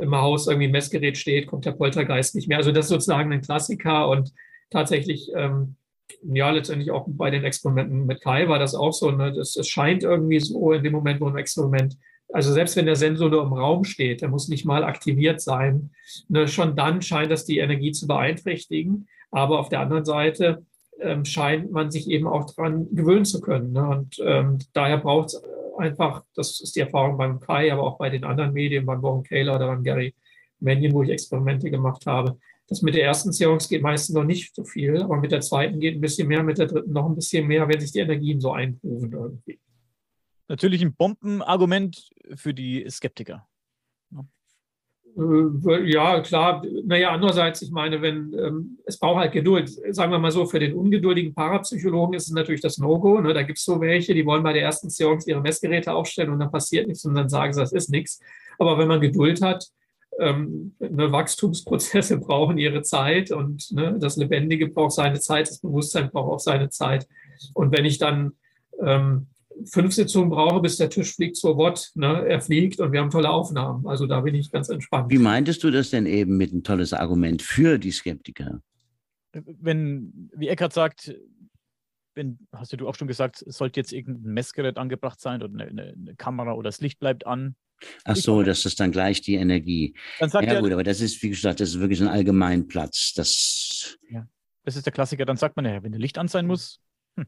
im Haus irgendwie ein Messgerät steht, kommt der Poltergeist nicht mehr. Also das ist sozusagen ein Klassiker und tatsächlich ähm, ja, letztendlich auch bei den Experimenten mit Kai war das auch so. Ne? Das, es scheint irgendwie so in dem Moment, wo ein Experiment, also selbst wenn der Sensor nur im Raum steht, der muss nicht mal aktiviert sein, ne? schon dann scheint das die Energie zu beeinträchtigen. Aber auf der anderen Seite ähm, scheint man sich eben auch daran gewöhnen zu können. Ne? Und ähm, daher braucht es einfach, das ist die Erfahrung beim Kai, aber auch bei den anderen Medien, beim Warren Kaler oder beim Gary Mannion, wo ich Experimente gemacht habe, das mit der ersten Seance geht meistens noch nicht so viel, aber mit der zweiten geht ein bisschen mehr, mit der dritten noch ein bisschen mehr, wenn sich die Energien so einrufen irgendwie. Natürlich ein Bombenargument für die Skeptiker. Äh, ja, klar. Naja, andererseits, ich meine, wenn ähm, es braucht halt Geduld. Sagen wir mal so, für den ungeduldigen Parapsychologen ist es natürlich das No-Go. Ne? Da gibt es so welche, die wollen bei der ersten Seance ihre Messgeräte aufstellen und dann passiert nichts und dann sagen sie, das ist nichts. Aber wenn man Geduld hat, ähm, ne, Wachstumsprozesse <laughs> brauchen ihre Zeit und ne, das Lebendige braucht seine Zeit, das Bewusstsein braucht auch seine Zeit. Und wenn ich dann ähm, fünf Sitzungen brauche, bis der Tisch fliegt, so what, ne, er fliegt und wir haben tolle Aufnahmen. Also da bin ich ganz entspannt. Wie meintest du das denn eben mit ein tolles Argument für die Skeptiker? Wenn, wie Eckhard sagt, wenn, hast du auch schon gesagt, es sollte jetzt irgendein Messgerät angebracht sein oder eine, eine Kamera oder das Licht bleibt an, Ach so, das ist dann gleich die Energie. Ja, gut, aber das ist, wie gesagt, das ist wirklich ein Allgemeinplatz. Das, das ist der Klassiker. Dann sagt man ja, wenn der Licht an sein muss. Hm.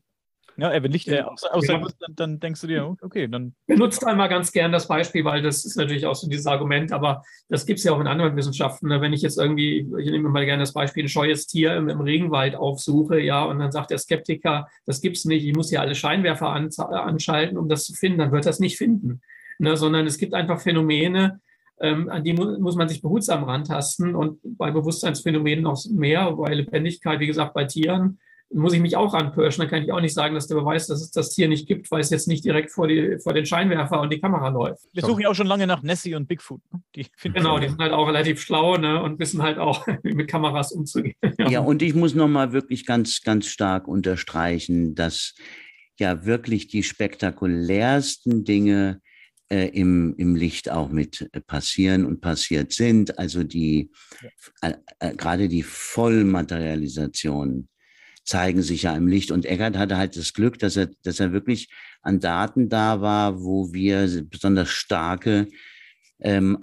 Ja, wenn nicht äh, außer, außer ja. dann, dann, denkst du dir, okay, dann. Benutzt einmal ganz gern das Beispiel, weil das ist natürlich auch so dieses Argument, aber das gibt es ja auch in anderen Wissenschaften. Ne? Wenn ich jetzt irgendwie, ich nehme mal gerne das Beispiel, ein scheues Tier im, im Regenwald aufsuche, ja, und dann sagt der Skeptiker, das gibt es nicht, ich muss hier alle Scheinwerfer an, anschalten, um das zu finden, dann wird das nicht finden. Ne? Sondern es gibt einfach Phänomene, ähm, an die mu muss man sich behutsam rantasten und bei Bewusstseinsphänomenen noch mehr, bei Lebendigkeit, wie gesagt, bei Tieren muss ich mich auch anpirschen. Dann kann ich auch nicht sagen, dass der Beweis, dass es das Tier nicht gibt, weil es jetzt nicht direkt vor, die, vor den Scheinwerfer und die Kamera läuft. Wir suchen ja auch schon lange nach Nessie und Bigfoot. Ne? Die genau, die sind halt auch relativ schlau ne, und wissen halt auch, <laughs> mit Kameras umzugehen. Ja, ja und ich muss nochmal wirklich ganz, ganz stark unterstreichen, dass ja wirklich die spektakulärsten Dinge äh, im, im Licht auch mit äh, passieren und passiert sind. Also die ja. äh, äh, gerade die Vollmaterialisation zeigen sich ja im Licht. Und Eckert hatte halt das Glück, dass er, dass er wirklich an Daten da war, wo wir besonders starke ähm,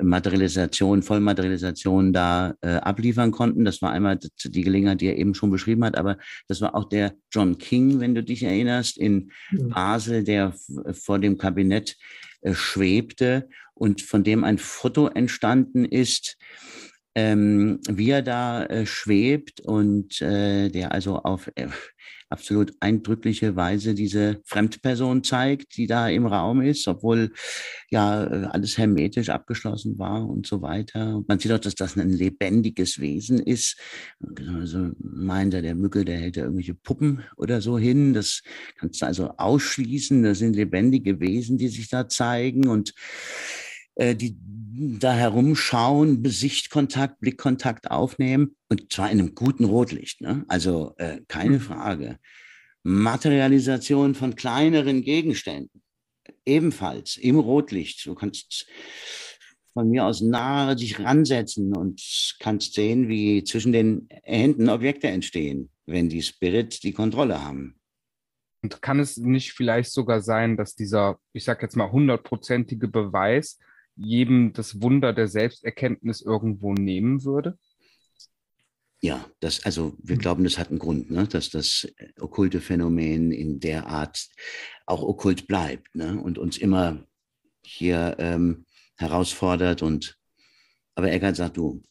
Materialisation, Vollmaterialisation da äh, abliefern konnten. Das war einmal die Gelegenheit, die er eben schon beschrieben hat, aber das war auch der John King, wenn du dich erinnerst, in Basel, der vor dem Kabinett äh, schwebte und von dem ein Foto entstanden ist, ähm, wie er da äh, schwebt und äh, der also auf äh, absolut eindrückliche Weise diese Fremdperson zeigt, die da im Raum ist, obwohl ja alles hermetisch abgeschlossen war und so weiter. Man sieht auch, dass das ein lebendiges Wesen ist. Also meint er, der Mücke, der hält ja irgendwelche Puppen oder so hin. Das kannst du also ausschließen. Das sind lebendige Wesen, die sich da zeigen und äh, die da herumschauen, Besichtkontakt, Blickkontakt aufnehmen und zwar in einem guten Rotlicht. Ne? Also äh, keine mhm. Frage. Materialisation von kleineren Gegenständen, ebenfalls im Rotlicht. Du kannst von mir aus nahe dich ransetzen und kannst sehen, wie zwischen den Händen Objekte entstehen, wenn die Spirits die Kontrolle haben. Und kann es nicht vielleicht sogar sein, dass dieser, ich sag jetzt mal, hundertprozentige Beweis jedem das Wunder der Selbsterkenntnis irgendwo nehmen würde? Ja, das, also wir hm. glauben, das hat einen Grund, ne? dass das okkulte Phänomen in der Art auch okkult bleibt ne? und uns immer hier ähm, herausfordert. Und aber Eckert sagt du.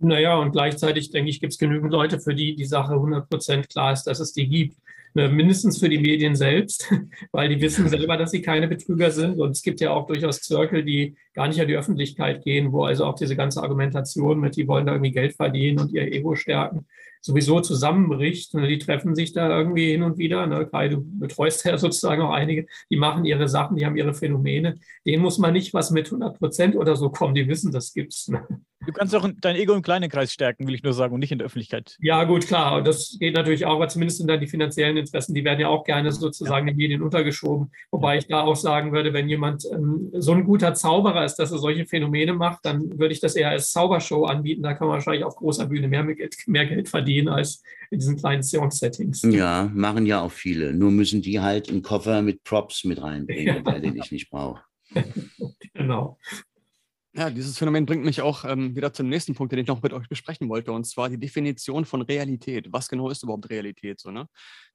Naja, und gleichzeitig denke ich, gibt es genügend Leute, für die die Sache 100% klar ist, dass es die gibt. Äh, mindestens für die Medien selbst, <laughs> weil die wissen selber, dass sie keine Betrüger sind. Und es gibt ja auch durchaus Zirkel, die gar nicht an die Öffentlichkeit gehen, wo also auch diese ganze Argumentation mit, die wollen da irgendwie Geld verdienen und ihr Ego stärken, sowieso zusammenbricht. Die treffen sich da irgendwie hin und wieder. Ne? Kai, du betreust ja <laughs> sozusagen auch einige, die machen ihre Sachen, die haben ihre Phänomene. Denen muss man nicht was mit 100 Prozent oder so kommen, die wissen, das gibt's. Ne? Du kannst auch dein Ego im kleinen Kreis stärken, will ich nur sagen, und nicht in der Öffentlichkeit. Ja, gut, klar. Und das geht natürlich auch, aber zumindest sind dann die finanziellen Interessen, die werden ja auch gerne sozusagen ja. den Medien untergeschoben. Wobei ich da auch sagen würde, wenn jemand ähm, so ein guter Zauberer ist, dass er solche Phänomene macht, dann würde ich das eher als Zaubershow anbieten. Da kann man wahrscheinlich auf großer Bühne mehr, mehr Geld verdienen als in diesen kleinen Seance-Settings. Ja, machen ja auch viele. Nur müssen die halt einen Koffer mit Props mit reinbringen, ja. den ich nicht brauche. <laughs> genau. Ja, dieses Phänomen bringt mich auch ähm, wieder zum nächsten Punkt, den ich noch mit euch besprechen wollte, und zwar die Definition von Realität. Was genau ist überhaupt Realität? So, ne?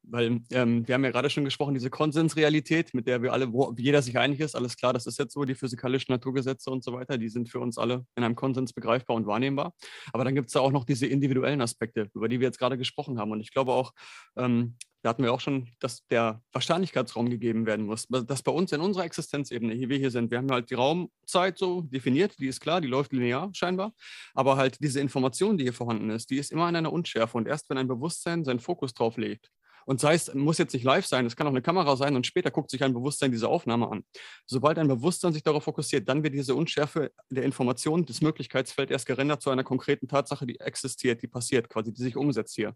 Weil ähm, wir haben ja gerade schon gesprochen, diese Konsensrealität, mit der wir alle, wo jeder sich einig ist, alles klar, das ist jetzt so, die physikalischen Naturgesetze und so weiter, die sind für uns alle in einem Konsens begreifbar und wahrnehmbar. Aber dann gibt es da auch noch diese individuellen Aspekte, über die wir jetzt gerade gesprochen haben. Und ich glaube auch, ähm, da hatten wir auch schon, dass der Wahrscheinlichkeitsraum gegeben werden muss. Dass bei uns in unserer Existenzebene, hier wir hier sind, wir haben halt die Raumzeit so definiert, die ist klar, die läuft linear scheinbar. Aber halt diese Information, die hier vorhanden ist, die ist immer in einer Unschärfe. Und erst wenn ein Bewusstsein seinen Fokus drauf legt, und sei es, muss jetzt nicht live sein, es kann auch eine Kamera sein und später guckt sich ein Bewusstsein diese Aufnahme an. Sobald ein Bewusstsein sich darauf fokussiert, dann wird diese Unschärfe der Information, des Möglichkeitsfelds erst gerendert zu einer konkreten Tatsache, die existiert, die passiert, quasi, die sich umsetzt hier.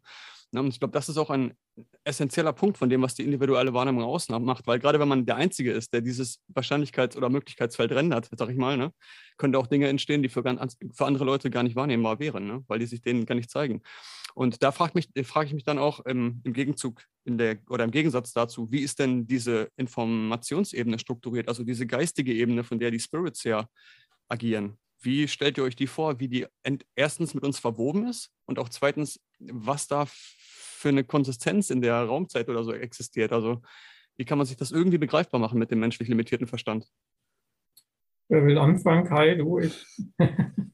Und ich glaube, das ist auch ein essentieller Punkt von dem, was die individuelle Wahrnehmung ausmacht, weil gerade wenn man der Einzige ist, der dieses Wahrscheinlichkeits- oder Möglichkeitsfeld rendert, sag ich mal, ne, können da auch Dinge entstehen, die für, für andere Leute gar nicht wahrnehmbar wären, ne, weil die sich denen gar nicht zeigen. Und da frage frag ich mich dann auch ähm, im Gegenzug in der, oder im Gegensatz dazu, wie ist denn diese Informationsebene strukturiert, also diese geistige Ebene, von der die Spirits ja agieren? Wie stellt ihr euch die vor, wie die erstens mit uns verwoben ist und auch zweitens, was da für eine Konsistenz in der Raumzeit oder so existiert? Also wie kann man sich das irgendwie begreifbar machen mit dem menschlich limitierten Verstand? Wer will anfangen? Kai, du, ich. <laughs>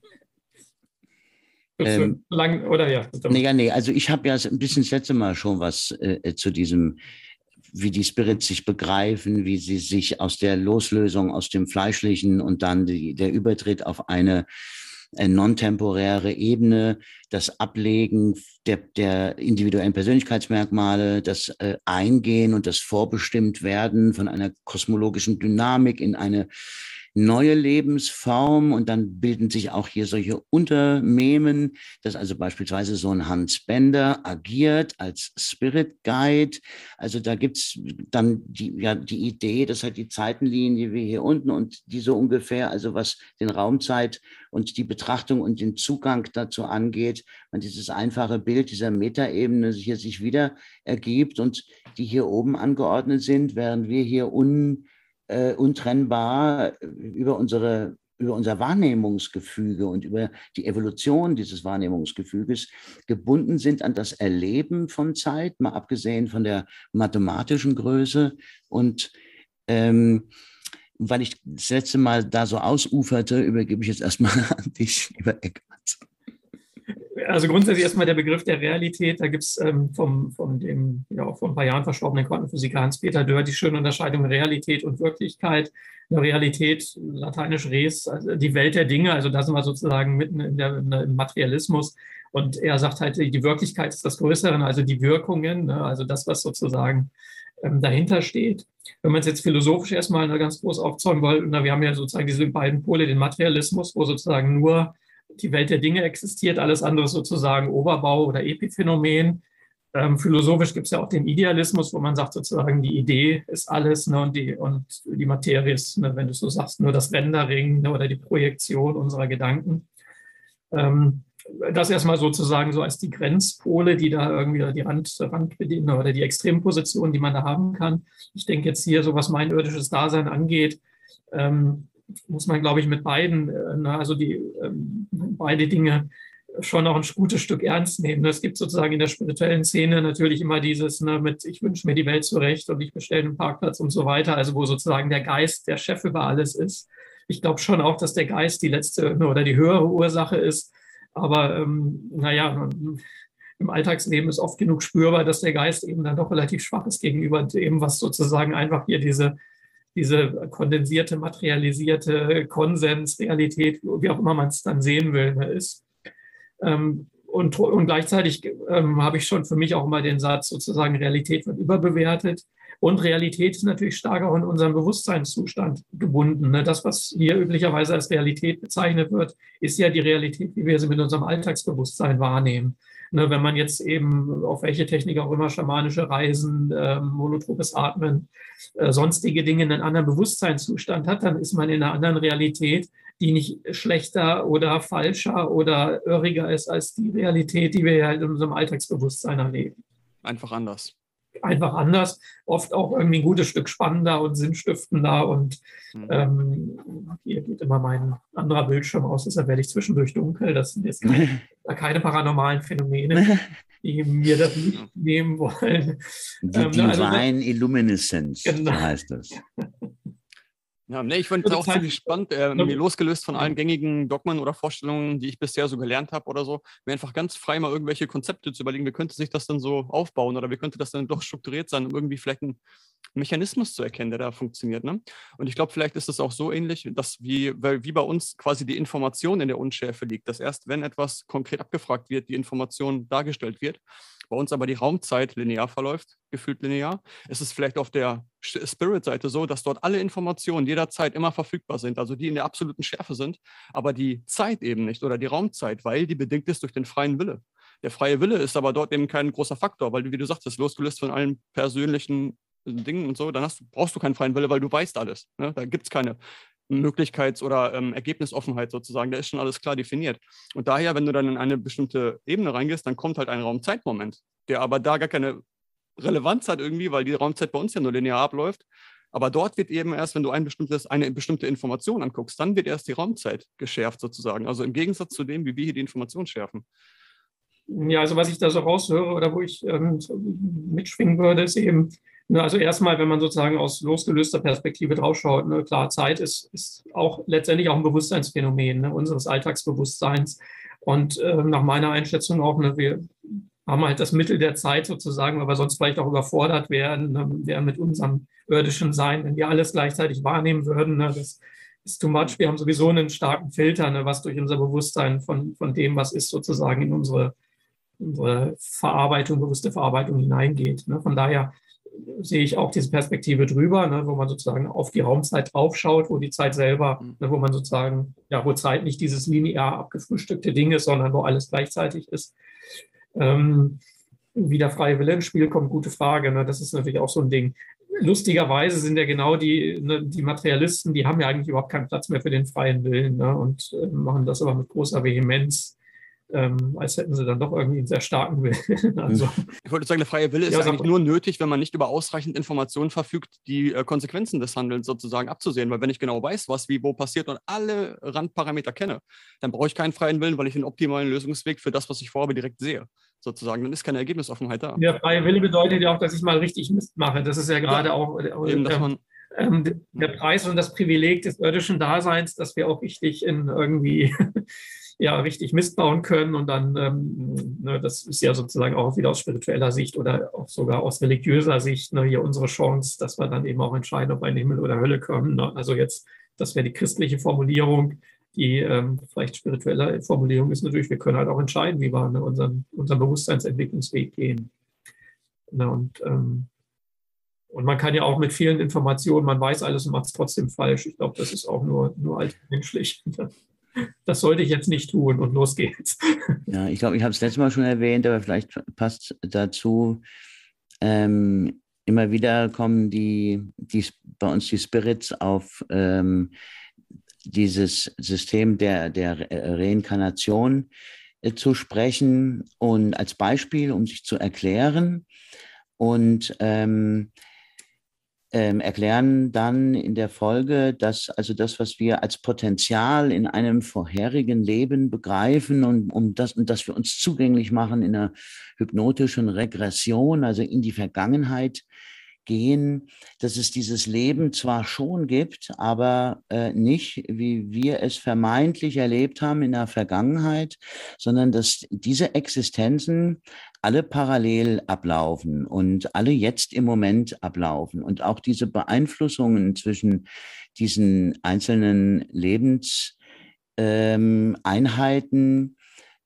Ähm, lang, oder ja. Nee, ja, nee, also ich habe ja ein bisschen das letzte Mal schon was äh, zu diesem, wie die Spirits sich begreifen, wie sie sich aus der Loslösung aus dem Fleischlichen und dann die, der Übertritt auf eine äh, non-temporäre Ebene, das Ablegen der, der individuellen Persönlichkeitsmerkmale, das äh, Eingehen und das Vorbestimmt werden von einer kosmologischen Dynamik in eine neue Lebensform und dann bilden sich auch hier solche Unternehmen, dass also beispielsweise so ein Hans Bender agiert als Spirit Guide. Also da gibt's dann die, ja, die Idee, dass halt die Zeitenlinie wie hier unten und die so ungefähr, also was den Raumzeit und die Betrachtung und den Zugang dazu angeht, man dieses einfache Bild dieser Metaebene hier sich wieder ergibt und die hier oben angeordnet sind, während wir hier un äh, untrennbar über unsere über unser Wahrnehmungsgefüge und über die Evolution dieses Wahrnehmungsgefüges gebunden sind an das Erleben von Zeit, mal abgesehen von der mathematischen Größe. Und ähm, weil ich das letzte Mal da so ausuferte, übergebe ich jetzt erstmal <laughs> an dich, lieber Eckert also grundsätzlich erstmal der Begriff der Realität. Da gibt es ähm, vom, von dem ja, vor ein paar Jahren verstorbenen Quantenphysiker Hans-Peter Dörr die schöne Unterscheidung Realität und Wirklichkeit. Eine Realität, lateinisch res, also die Welt der Dinge. Also da sind wir sozusagen mitten in der, in der, im Materialismus. Und er sagt halt, die Wirklichkeit ist das Größere, also die Wirkungen, ne, also das, was sozusagen ähm, dahinter steht. Wenn man es jetzt philosophisch erstmal ganz groß aufzäumen wollte, na, wir haben ja sozusagen diese beiden Pole, den Materialismus, wo sozusagen nur die Welt der Dinge existiert, alles andere sozusagen Oberbau oder Epiphänomen. Ähm, philosophisch gibt es ja auch den Idealismus, wo man sagt sozusagen, die Idee ist alles ne, und, die, und die Materie ist, ne, wenn du so sagst, nur das Rendering ne, oder die Projektion unserer Gedanken. Ähm, das erstmal sozusagen so als die Grenzpole, die da irgendwie die Rand, Randbedingungen oder die Extrempositionen, die man da haben kann. Ich denke jetzt hier, so was mein irdisches Dasein angeht, ähm, muss man, glaube ich, mit beiden, äh, also die ähm, beide Dinge schon noch ein gutes Stück ernst nehmen. Es gibt sozusagen in der spirituellen Szene natürlich immer dieses ne, mit, ich wünsche mir die Welt zurecht und ich bestelle einen Parkplatz und so weiter, also wo sozusagen der Geist der Chef über alles ist. Ich glaube schon auch, dass der Geist die letzte ne, oder die höhere Ursache ist. Aber ähm, naja, im Alltagsleben ist oft genug spürbar, dass der Geist eben dann doch relativ schwach ist gegenüber dem, was sozusagen einfach hier diese diese kondensierte, materialisierte Konsensrealität, wie auch immer man es dann sehen will, ne, ist. Ähm, und, und gleichzeitig ähm, habe ich schon für mich auch immer den Satz sozusagen, Realität wird überbewertet. Und Realität ist natürlich stark auch in unserem Bewusstseinszustand gebunden. Ne? Das, was hier üblicherweise als Realität bezeichnet wird, ist ja die Realität, wie wir sie mit unserem Alltagsbewusstsein wahrnehmen. Ne, wenn man jetzt eben auf welche Technik auch immer, schamanische Reisen, äh, monotropes Atmen, äh, sonstige Dinge in einem anderen Bewusstseinszustand hat, dann ist man in einer anderen Realität, die nicht schlechter oder falscher oder irriger ist als die Realität, die wir ja in unserem Alltagsbewusstsein erleben. Einfach anders einfach anders, oft auch irgendwie ein gutes Stück spannender und sinnstiftender. Und mhm. ähm, hier geht immer mein anderer Bildschirm aus, deshalb werde ich zwischendurch dunkel. Das sind jetzt keine, <laughs> keine paranormalen Phänomene, die mir das nicht nehmen wollen. Die ähm, Divine also, Illuminescence, genau. so heißt das. <laughs> Ja, nee, ich finde es auch ziemlich spannend, äh, mir losgelöst von allen gängigen Dogmen oder Vorstellungen, die ich bisher so gelernt habe oder so, mir einfach ganz frei mal irgendwelche Konzepte zu überlegen, wie könnte sich das denn so aufbauen oder wie könnte das denn doch strukturiert sein, um irgendwie vielleicht einen Mechanismus zu erkennen, der da funktioniert. Ne? Und ich glaube, vielleicht ist es auch so ähnlich, dass wie, wie bei uns quasi die Information in der Unschärfe liegt, dass erst wenn etwas konkret abgefragt wird, die Information dargestellt wird bei uns aber die Raumzeit linear verläuft, gefühlt linear, ist es vielleicht auf der Spirit-Seite so, dass dort alle Informationen jederzeit immer verfügbar sind, also die in der absoluten Schärfe sind, aber die Zeit eben nicht oder die Raumzeit, weil die bedingt ist durch den freien Wille. Der freie Wille ist aber dort eben kein großer Faktor, weil, wie du sagtest, losgelöst von allen persönlichen Dingen und so, dann hast, brauchst du keinen freien Wille, weil du weißt alles. Ne? Da gibt es keine Möglichkeits- oder ähm, Ergebnisoffenheit sozusagen, da ist schon alles klar definiert. Und daher, wenn du dann in eine bestimmte Ebene reingehst, dann kommt halt ein Raumzeitmoment, der aber da gar keine Relevanz hat irgendwie, weil die Raumzeit bei uns ja nur linear abläuft. Aber dort wird eben erst, wenn du ein bestimmtes, eine bestimmte Information anguckst, dann wird erst die Raumzeit geschärft sozusagen. Also im Gegensatz zu dem, wie wir hier die Information schärfen. Ja, also was ich da so raushöre oder wo ich ähm, mitschwingen würde, ist eben, ne, also erstmal, wenn man sozusagen aus losgelöster Perspektive draufschaut, ne, klar, Zeit ist, ist auch letztendlich auch ein Bewusstseinsphänomen ne, unseres Alltagsbewusstseins. Und äh, nach meiner Einschätzung auch, ne, wir haben halt das Mittel der Zeit sozusagen, weil wir sonst vielleicht auch überfordert werden, ne, mit unserem irdischen Sein, wenn wir alles gleichzeitig wahrnehmen würden. Ne, das ist too much. Wir haben sowieso einen starken Filter, ne, was durch unser Bewusstsein von, von dem, was ist, sozusagen in unsere unsere Verarbeitung, bewusste Verarbeitung hineingeht. Ne? Von daher sehe ich auch diese Perspektive drüber, ne, wo man sozusagen auf die Raumzeit draufschaut, wo die Zeit selber, mhm. ne, wo man sozusagen, ja, wo Zeit nicht dieses linear abgefrühstückte Ding ist, sondern wo alles gleichzeitig ist. Ähm, wie der freie Wille ins Spiel kommt, gute Frage. Ne, das ist natürlich auch so ein Ding. Lustigerweise sind ja genau die, ne, die Materialisten, die haben ja eigentlich überhaupt keinen Platz mehr für den freien Willen ne, und äh, machen das aber mit großer Vehemenz ähm, als hätten sie dann doch irgendwie einen sehr starken Willen. <laughs> also, ich wollte sagen, der freie Wille ist ja, eigentlich nur nötig, wenn man nicht über ausreichend Informationen verfügt, die äh, Konsequenzen des Handelns sozusagen abzusehen. Weil wenn ich genau weiß, was wie wo passiert und alle Randparameter kenne, dann brauche ich keinen freien Willen, weil ich den optimalen Lösungsweg für das, was ich vorhabe, direkt sehe. Sozusagen, dann ist keine Ergebnisoffenheit da. Der freie Wille bedeutet ja auch, dass ich mal richtig Mist mache. Das ist ja gerade ja, auch äh, eben, dass man ähm, der Preis und das Privileg des irdischen Daseins, dass wir auch richtig in irgendwie <laughs> ja richtig Mist bauen können. Und dann, ähm, ne, das ist ja sozusagen auch wieder aus spiritueller Sicht oder auch sogar aus religiöser Sicht ne, hier unsere Chance, dass wir dann eben auch entscheiden, ob wir in Himmel oder Hölle kommen. Ne? Also jetzt, das wäre die christliche Formulierung. Die ähm, vielleicht spirituelle Formulierung ist natürlich, wir können halt auch entscheiden, wie wir ne, unseren, unseren Bewusstseinsentwicklungsweg gehen. Ne, und ähm, und man kann ja auch mit vielen Informationen, man weiß alles und macht es trotzdem falsch. Ich glaube, das ist auch nur, nur menschlich <laughs> das sollte ich jetzt nicht tun und los geht's. <laughs> Ja, ich glaube, ich habe es letztes Mal schon erwähnt, aber vielleicht passt dazu. Ähm, immer wieder kommen die, die bei uns die Spirits auf ähm, dieses System der, der Reinkarnation äh, zu sprechen und als Beispiel, um sich zu erklären. Und ähm, ähm, erklären dann in der Folge, dass also das, was wir als Potenzial in einem vorherigen Leben begreifen und um das, und dass wir uns zugänglich machen in einer hypnotischen Regression, also in die Vergangenheit gehen, dass es dieses Leben zwar schon gibt, aber äh, nicht, wie wir es vermeintlich erlebt haben in der Vergangenheit, sondern dass diese Existenzen alle parallel ablaufen und alle jetzt im Moment ablaufen. Und auch diese Beeinflussungen zwischen diesen einzelnen Lebenseinheiten ähm,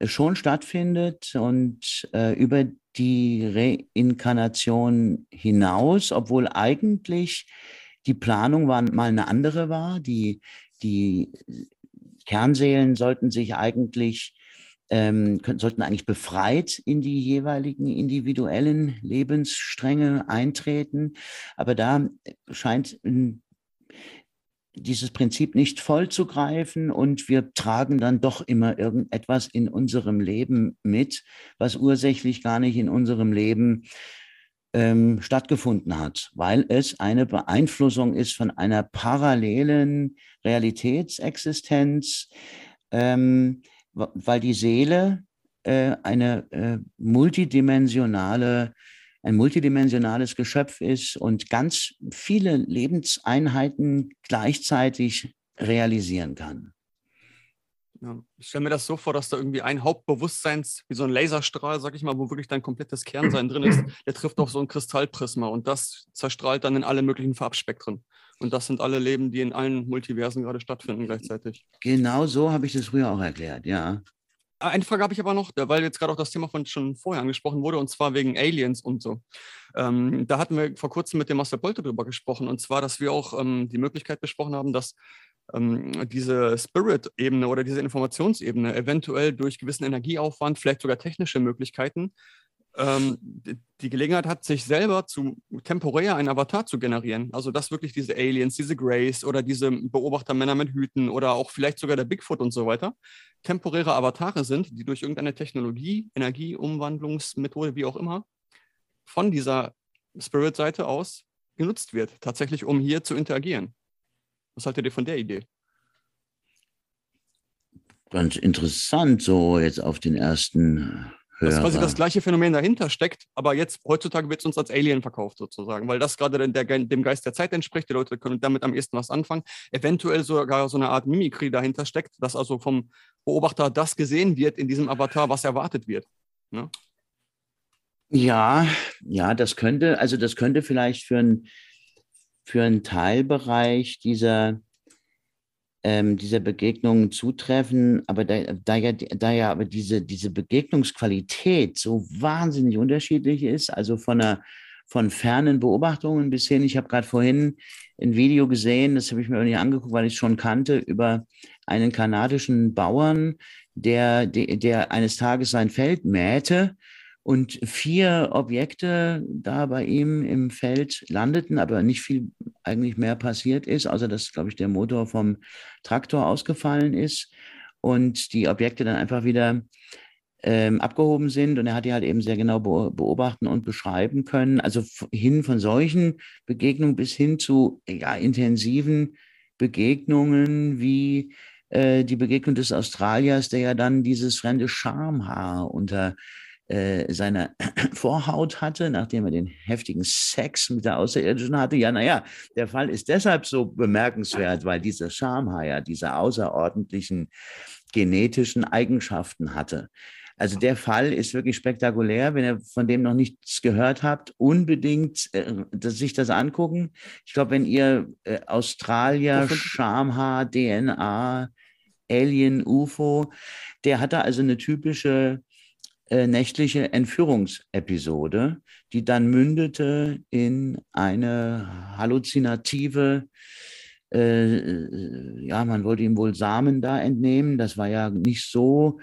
schon stattfindet und äh, über die Reinkarnation hinaus, obwohl eigentlich die Planung war, mal eine andere war. Die, die Kernseelen sollten sich eigentlich ähm, sollten eigentlich befreit in die jeweiligen individuellen Lebensstränge eintreten. Aber da scheint ähm, dieses Prinzip nicht voll zu greifen und wir tragen dann doch immer irgendetwas in unserem Leben mit, was ursächlich gar nicht in unserem Leben ähm, stattgefunden hat, weil es eine Beeinflussung ist von einer parallelen Realitätsexistenz, ähm, weil die Seele äh, eine äh, multidimensionale, ein multidimensionales Geschöpf ist und ganz viele Lebenseinheiten gleichzeitig realisieren kann. Ja, ich stelle mir das so vor, dass da irgendwie ein Hauptbewusstseins, wie so ein Laserstrahl, sag ich mal, wo wirklich dein komplettes Kernsein drin ist, <laughs> der trifft auf so ein Kristallprisma und das zerstrahlt dann in alle möglichen Farbspektren. Und das sind alle Leben, die in allen Multiversen gerade stattfinden gleichzeitig. Genau so habe ich das früher auch erklärt, ja. Eine Frage habe ich aber noch, weil jetzt gerade auch das Thema von schon vorher angesprochen wurde, und zwar wegen Aliens und so. Ähm, da hatten wir vor kurzem mit dem Master Polte drüber gesprochen, und zwar, dass wir auch ähm, die Möglichkeit besprochen haben, dass ähm, diese Spirit-Ebene oder diese Informationsebene eventuell durch gewissen Energieaufwand, vielleicht sogar technische Möglichkeiten, ähm, die Gelegenheit hat, sich selber zu temporär einen Avatar zu generieren. Also dass wirklich diese Aliens, diese Grays oder diese Beobachtermänner mit Hüten oder auch vielleicht sogar der Bigfoot und so weiter temporäre Avatare sind, die durch irgendeine Technologie, Energieumwandlungsmethode, wie auch immer, von dieser Spirit-Seite aus genutzt wird, tatsächlich um hier zu interagieren. Was haltet ihr von der Idee? Ganz interessant, so jetzt auf den ersten Dass quasi das gleiche Phänomen dahinter steckt, aber jetzt heutzutage wird es uns als Alien verkauft sozusagen, weil das gerade der, dem Geist der Zeit entspricht. Die Leute können damit am ehesten was anfangen. Eventuell sogar so eine Art Mimikry dahinter steckt, dass also vom Beobachter das gesehen wird in diesem Avatar, was erwartet wird. Ne? Ja, ja, das könnte, also das könnte vielleicht für, ein, für einen Teilbereich dieser ähm, dieser Begegnungen zutreffen, aber da, da, ja, da ja aber diese, diese Begegnungsqualität so wahnsinnig unterschiedlich ist, also von einer von fernen Beobachtungen bis hin, ich habe gerade vorhin ein Video gesehen, das habe ich mir nicht angeguckt, weil ich es schon kannte, über einen kanadischen Bauern, der, der, der eines Tages sein Feld mähte und vier Objekte da bei ihm im Feld landeten, aber nicht viel eigentlich mehr passiert ist, außer dass, glaube ich, der Motor vom Traktor ausgefallen ist und die Objekte dann einfach wieder ähm, abgehoben sind und er hat die halt eben sehr genau beobachten und beschreiben können. Also hin von solchen Begegnungen bis hin zu ja, intensiven Begegnungen wie äh, die Begegnung des Australiers, der ja dann dieses fremde Schamhaar unter äh, seiner <clears throat> Vorhaut hatte, nachdem er den heftigen Sex mit der Außerirdischen hatte. Ja, naja, der Fall ist deshalb so bemerkenswert, weil dieser Schamhaar ja diese außerordentlichen genetischen Eigenschaften hatte. Also der Fall ist wirklich spektakulär. Wenn ihr von dem noch nichts gehört habt, unbedingt äh, sich das angucken. Ich glaube, wenn ihr äh, Australier, Schamhaar, DNA, Alien, UFO, der hatte also eine typische äh, nächtliche Entführungsepisode, die dann mündete in eine halluzinative, äh, äh, ja, man wollte ihm wohl Samen da entnehmen. Das war ja nicht so,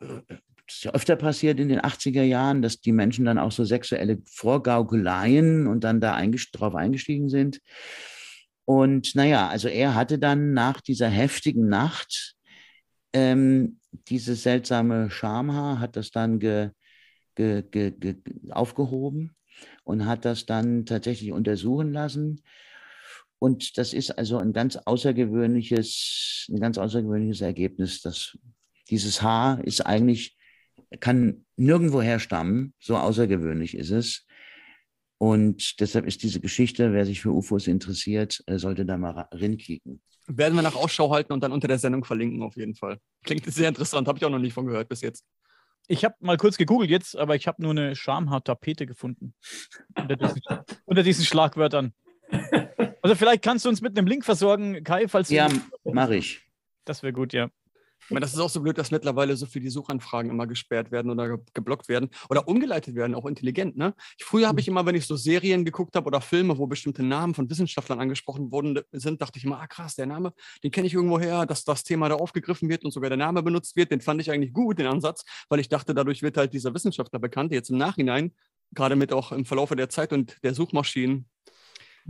äh, das ist ja öfter passiert in den 80er Jahren, dass die Menschen dann auch so sexuelle Vorgaukeleien und dann da eingest drauf eingestiegen sind. Und naja, also er hatte dann nach dieser heftigen Nacht ähm, dieses seltsame Schamhaar hat das dann ge, ge, ge, aufgehoben und hat das dann tatsächlich untersuchen lassen. Und das ist also ein ganz außergewöhnliches, ein ganz außergewöhnliches Ergebnis. Dass dieses Haar ist eigentlich, kann nirgendwo herstammen, so außergewöhnlich ist es. Und deshalb ist diese Geschichte, wer sich für UFOs interessiert, äh, sollte da mal rinkicken. Werden wir nach Ausschau halten und dann unter der Sendung verlinken, auf jeden Fall. Klingt sehr interessant, habe ich auch noch nicht von gehört bis jetzt. Ich habe mal kurz gegoogelt jetzt, aber ich habe nur eine Schamhaar-Tapete gefunden. unter, diesen, <laughs> unter diesen Schlagwörtern. Also vielleicht kannst du uns mit einem Link versorgen, Kai, falls Ja, mache ich. Das wäre gut, ja. Ich meine, das ist auch so blöd, dass mittlerweile so viele Suchanfragen immer gesperrt werden oder geblockt werden oder umgeleitet werden, auch intelligent. Ne? Früher habe ich immer, wenn ich so Serien geguckt habe oder Filme, wo bestimmte Namen von Wissenschaftlern angesprochen worden sind, dachte ich immer, ah krass, der Name, den kenne ich irgendwo her, dass das Thema da aufgegriffen wird und sogar der Name benutzt wird, den fand ich eigentlich gut, den Ansatz, weil ich dachte, dadurch wird halt dieser Wissenschaftler bekannt. Jetzt im Nachhinein, gerade mit auch im Verlauf der Zeit und der Suchmaschinen,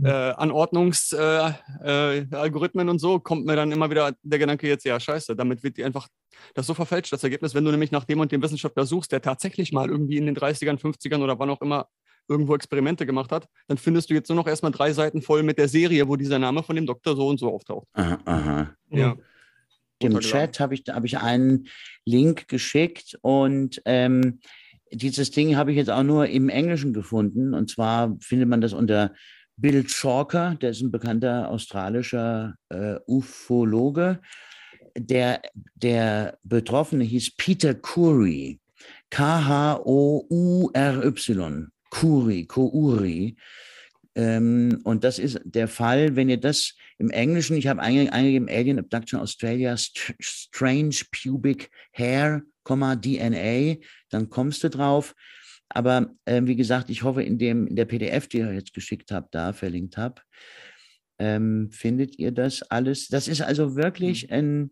äh, Anordnungsalgorithmen äh, äh, und so, kommt mir dann immer wieder der Gedanke jetzt, ja, scheiße, damit wird die einfach das so verfälscht, das Ergebnis, wenn du nämlich nach dem und dem Wissenschaftler suchst, der tatsächlich mal irgendwie in den 30ern, 50ern oder wann auch immer irgendwo Experimente gemacht hat, dann findest du jetzt nur noch erstmal drei Seiten voll mit der Serie, wo dieser Name von dem Doktor so und so auftaucht. Aha, aha. Ja. Im Chat habe ich, hab ich einen Link geschickt und ähm, dieses Ding habe ich jetzt auch nur im Englischen gefunden. Und zwar findet man das unter Bill Chalker, der ist ein bekannter australischer äh, Ufologe. Der, der Betroffene hieß Peter Curry, K-H-O-U-R-Y, Curry, Kouri. Ähm, und das ist der Fall, wenn ihr das im Englischen, ich habe eingegeben Alien Abduction Australia, Strange Pubic Hair, DNA, dann kommst du drauf. Aber äh, wie gesagt, ich hoffe, in, dem, in der PDF, die ihr jetzt geschickt habt, da verlinkt habt, ähm, findet ihr das alles. Das ist also wirklich mhm. ein,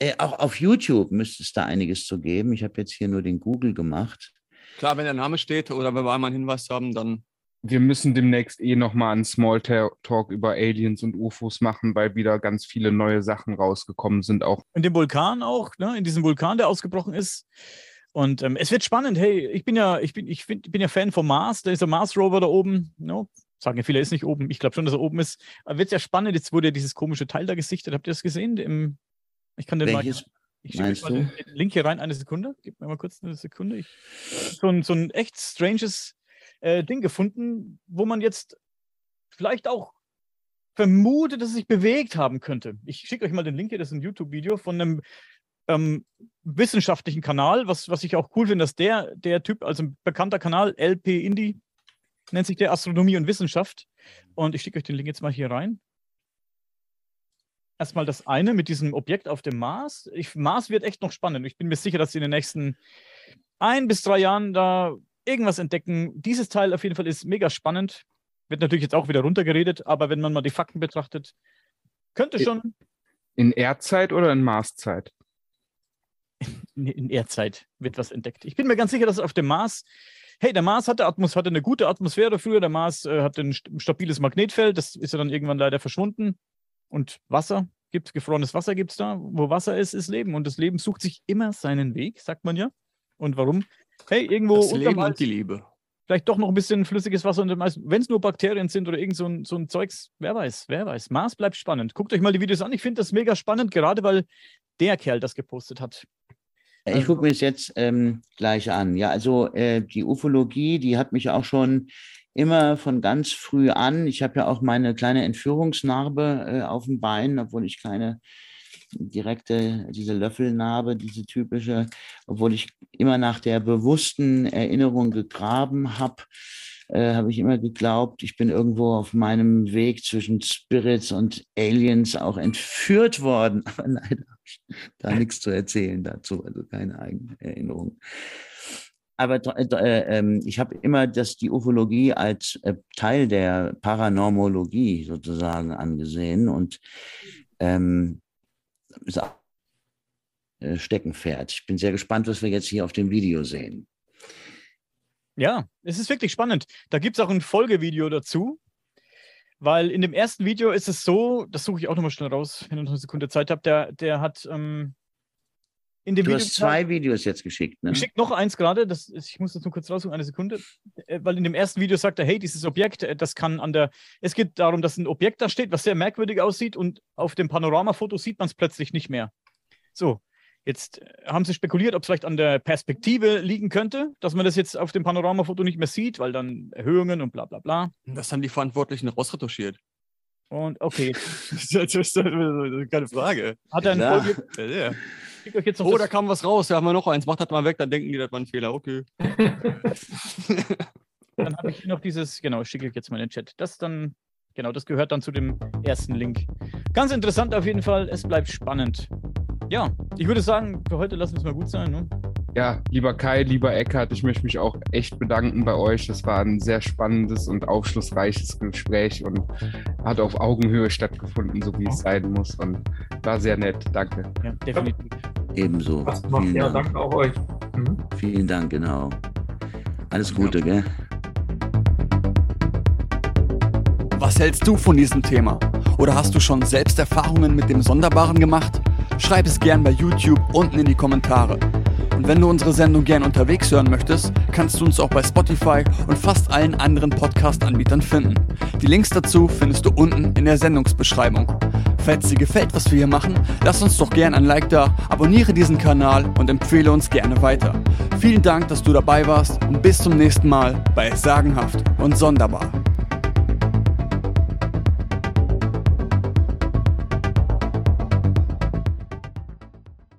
äh, auch auf YouTube müsste es da einiges zu geben. Ich habe jetzt hier nur den Google gemacht. Klar, wenn der Name steht oder wenn wir einmal einen Hinweis haben, dann. Wir müssen demnächst eh nochmal einen Smalltalk über Aliens und UFOs machen, weil wieder ganz viele neue Sachen rausgekommen sind. Auch in dem Vulkan auch, ne? in diesem Vulkan, der ausgebrochen ist. Und ähm, es wird spannend. Hey, ich bin ja, ich bin, ich find, bin ja Fan vom Mars. Da ist der Mars-Rover da oben. No? Sagen ja viele, er ist nicht oben. Ich glaube schon, dass er oben ist. Aber wird ja spannend. Jetzt wurde ja dieses komische Teil da gesichtet. Habt ihr das gesehen? Im, ich kann den Welches? mal. Ich schicke mal den, den Link hier rein, eine Sekunde. Gib mir mal kurz eine Sekunde. Ich so ein, so ein echt stranges äh, Ding gefunden, wo man jetzt vielleicht auch vermutet, dass es sich bewegt haben könnte. Ich schicke euch mal den Link hier, das ist ein YouTube-Video von einem ähm, wissenschaftlichen Kanal, was, was ich auch cool finde, dass der, der Typ, also ein bekannter Kanal, LP Indie, nennt sich der Astronomie und Wissenschaft. Und ich schicke euch den Link jetzt mal hier rein. Erstmal das eine mit diesem Objekt auf dem Mars. Ich, Mars wird echt noch spannend. Ich bin mir sicher, dass sie in den nächsten ein bis drei Jahren da irgendwas entdecken. Dieses Teil auf jeden Fall ist mega spannend. Wird natürlich jetzt auch wieder runtergeredet, aber wenn man mal die Fakten betrachtet, könnte schon. In Erdzeit oder in Marszeit? In Erdzeit wird was entdeckt. Ich bin mir ganz sicher, dass auf dem Mars hey, der Mars hatte, Atmos hatte eine gute Atmosphäre früher, der Mars äh, hatte ein stabiles Magnetfeld, das ist ja dann irgendwann leider verschwunden. Und Wasser gibt gefrorenes Wasser gibt es da. Wo Wasser ist, ist Leben. Und das Leben sucht sich immer seinen Weg, sagt man ja. Und warum? Hey, irgendwo. Das Leben und die Liebe. Vielleicht doch noch ein bisschen flüssiges Wasser unter dem Eis. Wenn es nur Bakterien sind oder irgend so ein, so ein Zeugs, wer weiß, wer weiß. Mars bleibt spannend. Guckt euch mal die Videos an. Ich finde das mega spannend, gerade weil der Kerl das gepostet hat. Ich gucke mir das jetzt ähm, gleich an. Ja, also äh, die Ufologie, die hat mich auch schon immer von ganz früh an. Ich habe ja auch meine kleine Entführungsnarbe äh, auf dem Bein, obwohl ich keine direkte, diese Löffelnarbe, diese typische, obwohl ich immer nach der bewussten Erinnerung gegraben habe, äh, habe ich immer geglaubt, ich bin irgendwo auf meinem Weg zwischen Spirits und Aliens auch entführt worden. <laughs> Aber leider da nichts zu erzählen dazu, also keine eigene Erinnerung. Aber äh, äh, ähm, ich habe immer das, die Ufologie als äh, Teil der Paranormologie sozusagen angesehen und ähm, äh, Steckenpferd. Ich bin sehr gespannt, was wir jetzt hier auf dem Video sehen. Ja, es ist wirklich spannend. Da gibt es auch ein Folgevideo dazu. Weil in dem ersten Video ist es so, das suche ich auch nochmal schnell raus, wenn ihr noch eine Sekunde Zeit habt, der, der hat ähm, in dem du Video hast zwei Videos jetzt geschickt, ne? Ich schicke noch eins gerade, das, ich muss das nur kurz raussuchen, eine Sekunde, äh, weil in dem ersten Video sagt er, hey, dieses Objekt, äh, das kann an der, es geht darum, dass ein Objekt da steht, was sehr merkwürdig aussieht und auf dem Panoramafoto sieht man es plötzlich nicht mehr. So, Jetzt äh, haben sie spekuliert, ob es vielleicht an der Perspektive liegen könnte, dass man das jetzt auf dem Panoramafoto nicht mehr sieht, weil dann Erhöhungen und bla bla bla. Das haben die Verantwortlichen rausretuschiert. Und okay. <laughs> das ist keine Frage. Hat er einen Folge... ja, ja. oh, da kam was raus. Da haben wir noch eins. Macht das mal weg, dann denken die, das war ein Fehler. Okay. <laughs> dann habe ich noch dieses, genau, schicke ich jetzt mal in den Chat. Das dann, genau, das gehört dann zu dem ersten Link. Ganz interessant auf jeden Fall. Es bleibt spannend. Ja, ich würde sagen, für heute lassen wir es mal gut sein. Ne? Ja, lieber Kai, lieber Eckhardt, ich möchte mich auch echt bedanken bei euch. Das war ein sehr spannendes und aufschlussreiches Gespräch und hat auf Augenhöhe stattgefunden, so wie es sein muss. Und war sehr nett. Danke. Ja, definitiv. Ebenso. Vielen ja, Dank. danke auch euch. Mhm. Vielen Dank, genau. Alles Gute, ja. gell? Was hältst du von diesem Thema? Oder hast du schon selbst Erfahrungen mit dem Sonderbaren gemacht? Schreib es gern bei YouTube unten in die Kommentare. Und wenn du unsere Sendung gern unterwegs hören möchtest, kannst du uns auch bei Spotify und fast allen anderen Podcast-Anbietern finden. Die Links dazu findest du unten in der Sendungsbeschreibung. Falls dir gefällt, was wir hier machen, lass uns doch gern ein Like da, abonniere diesen Kanal und empfehle uns gerne weiter. Vielen Dank, dass du dabei warst und bis zum nächsten Mal bei Sagenhaft und Sonderbar.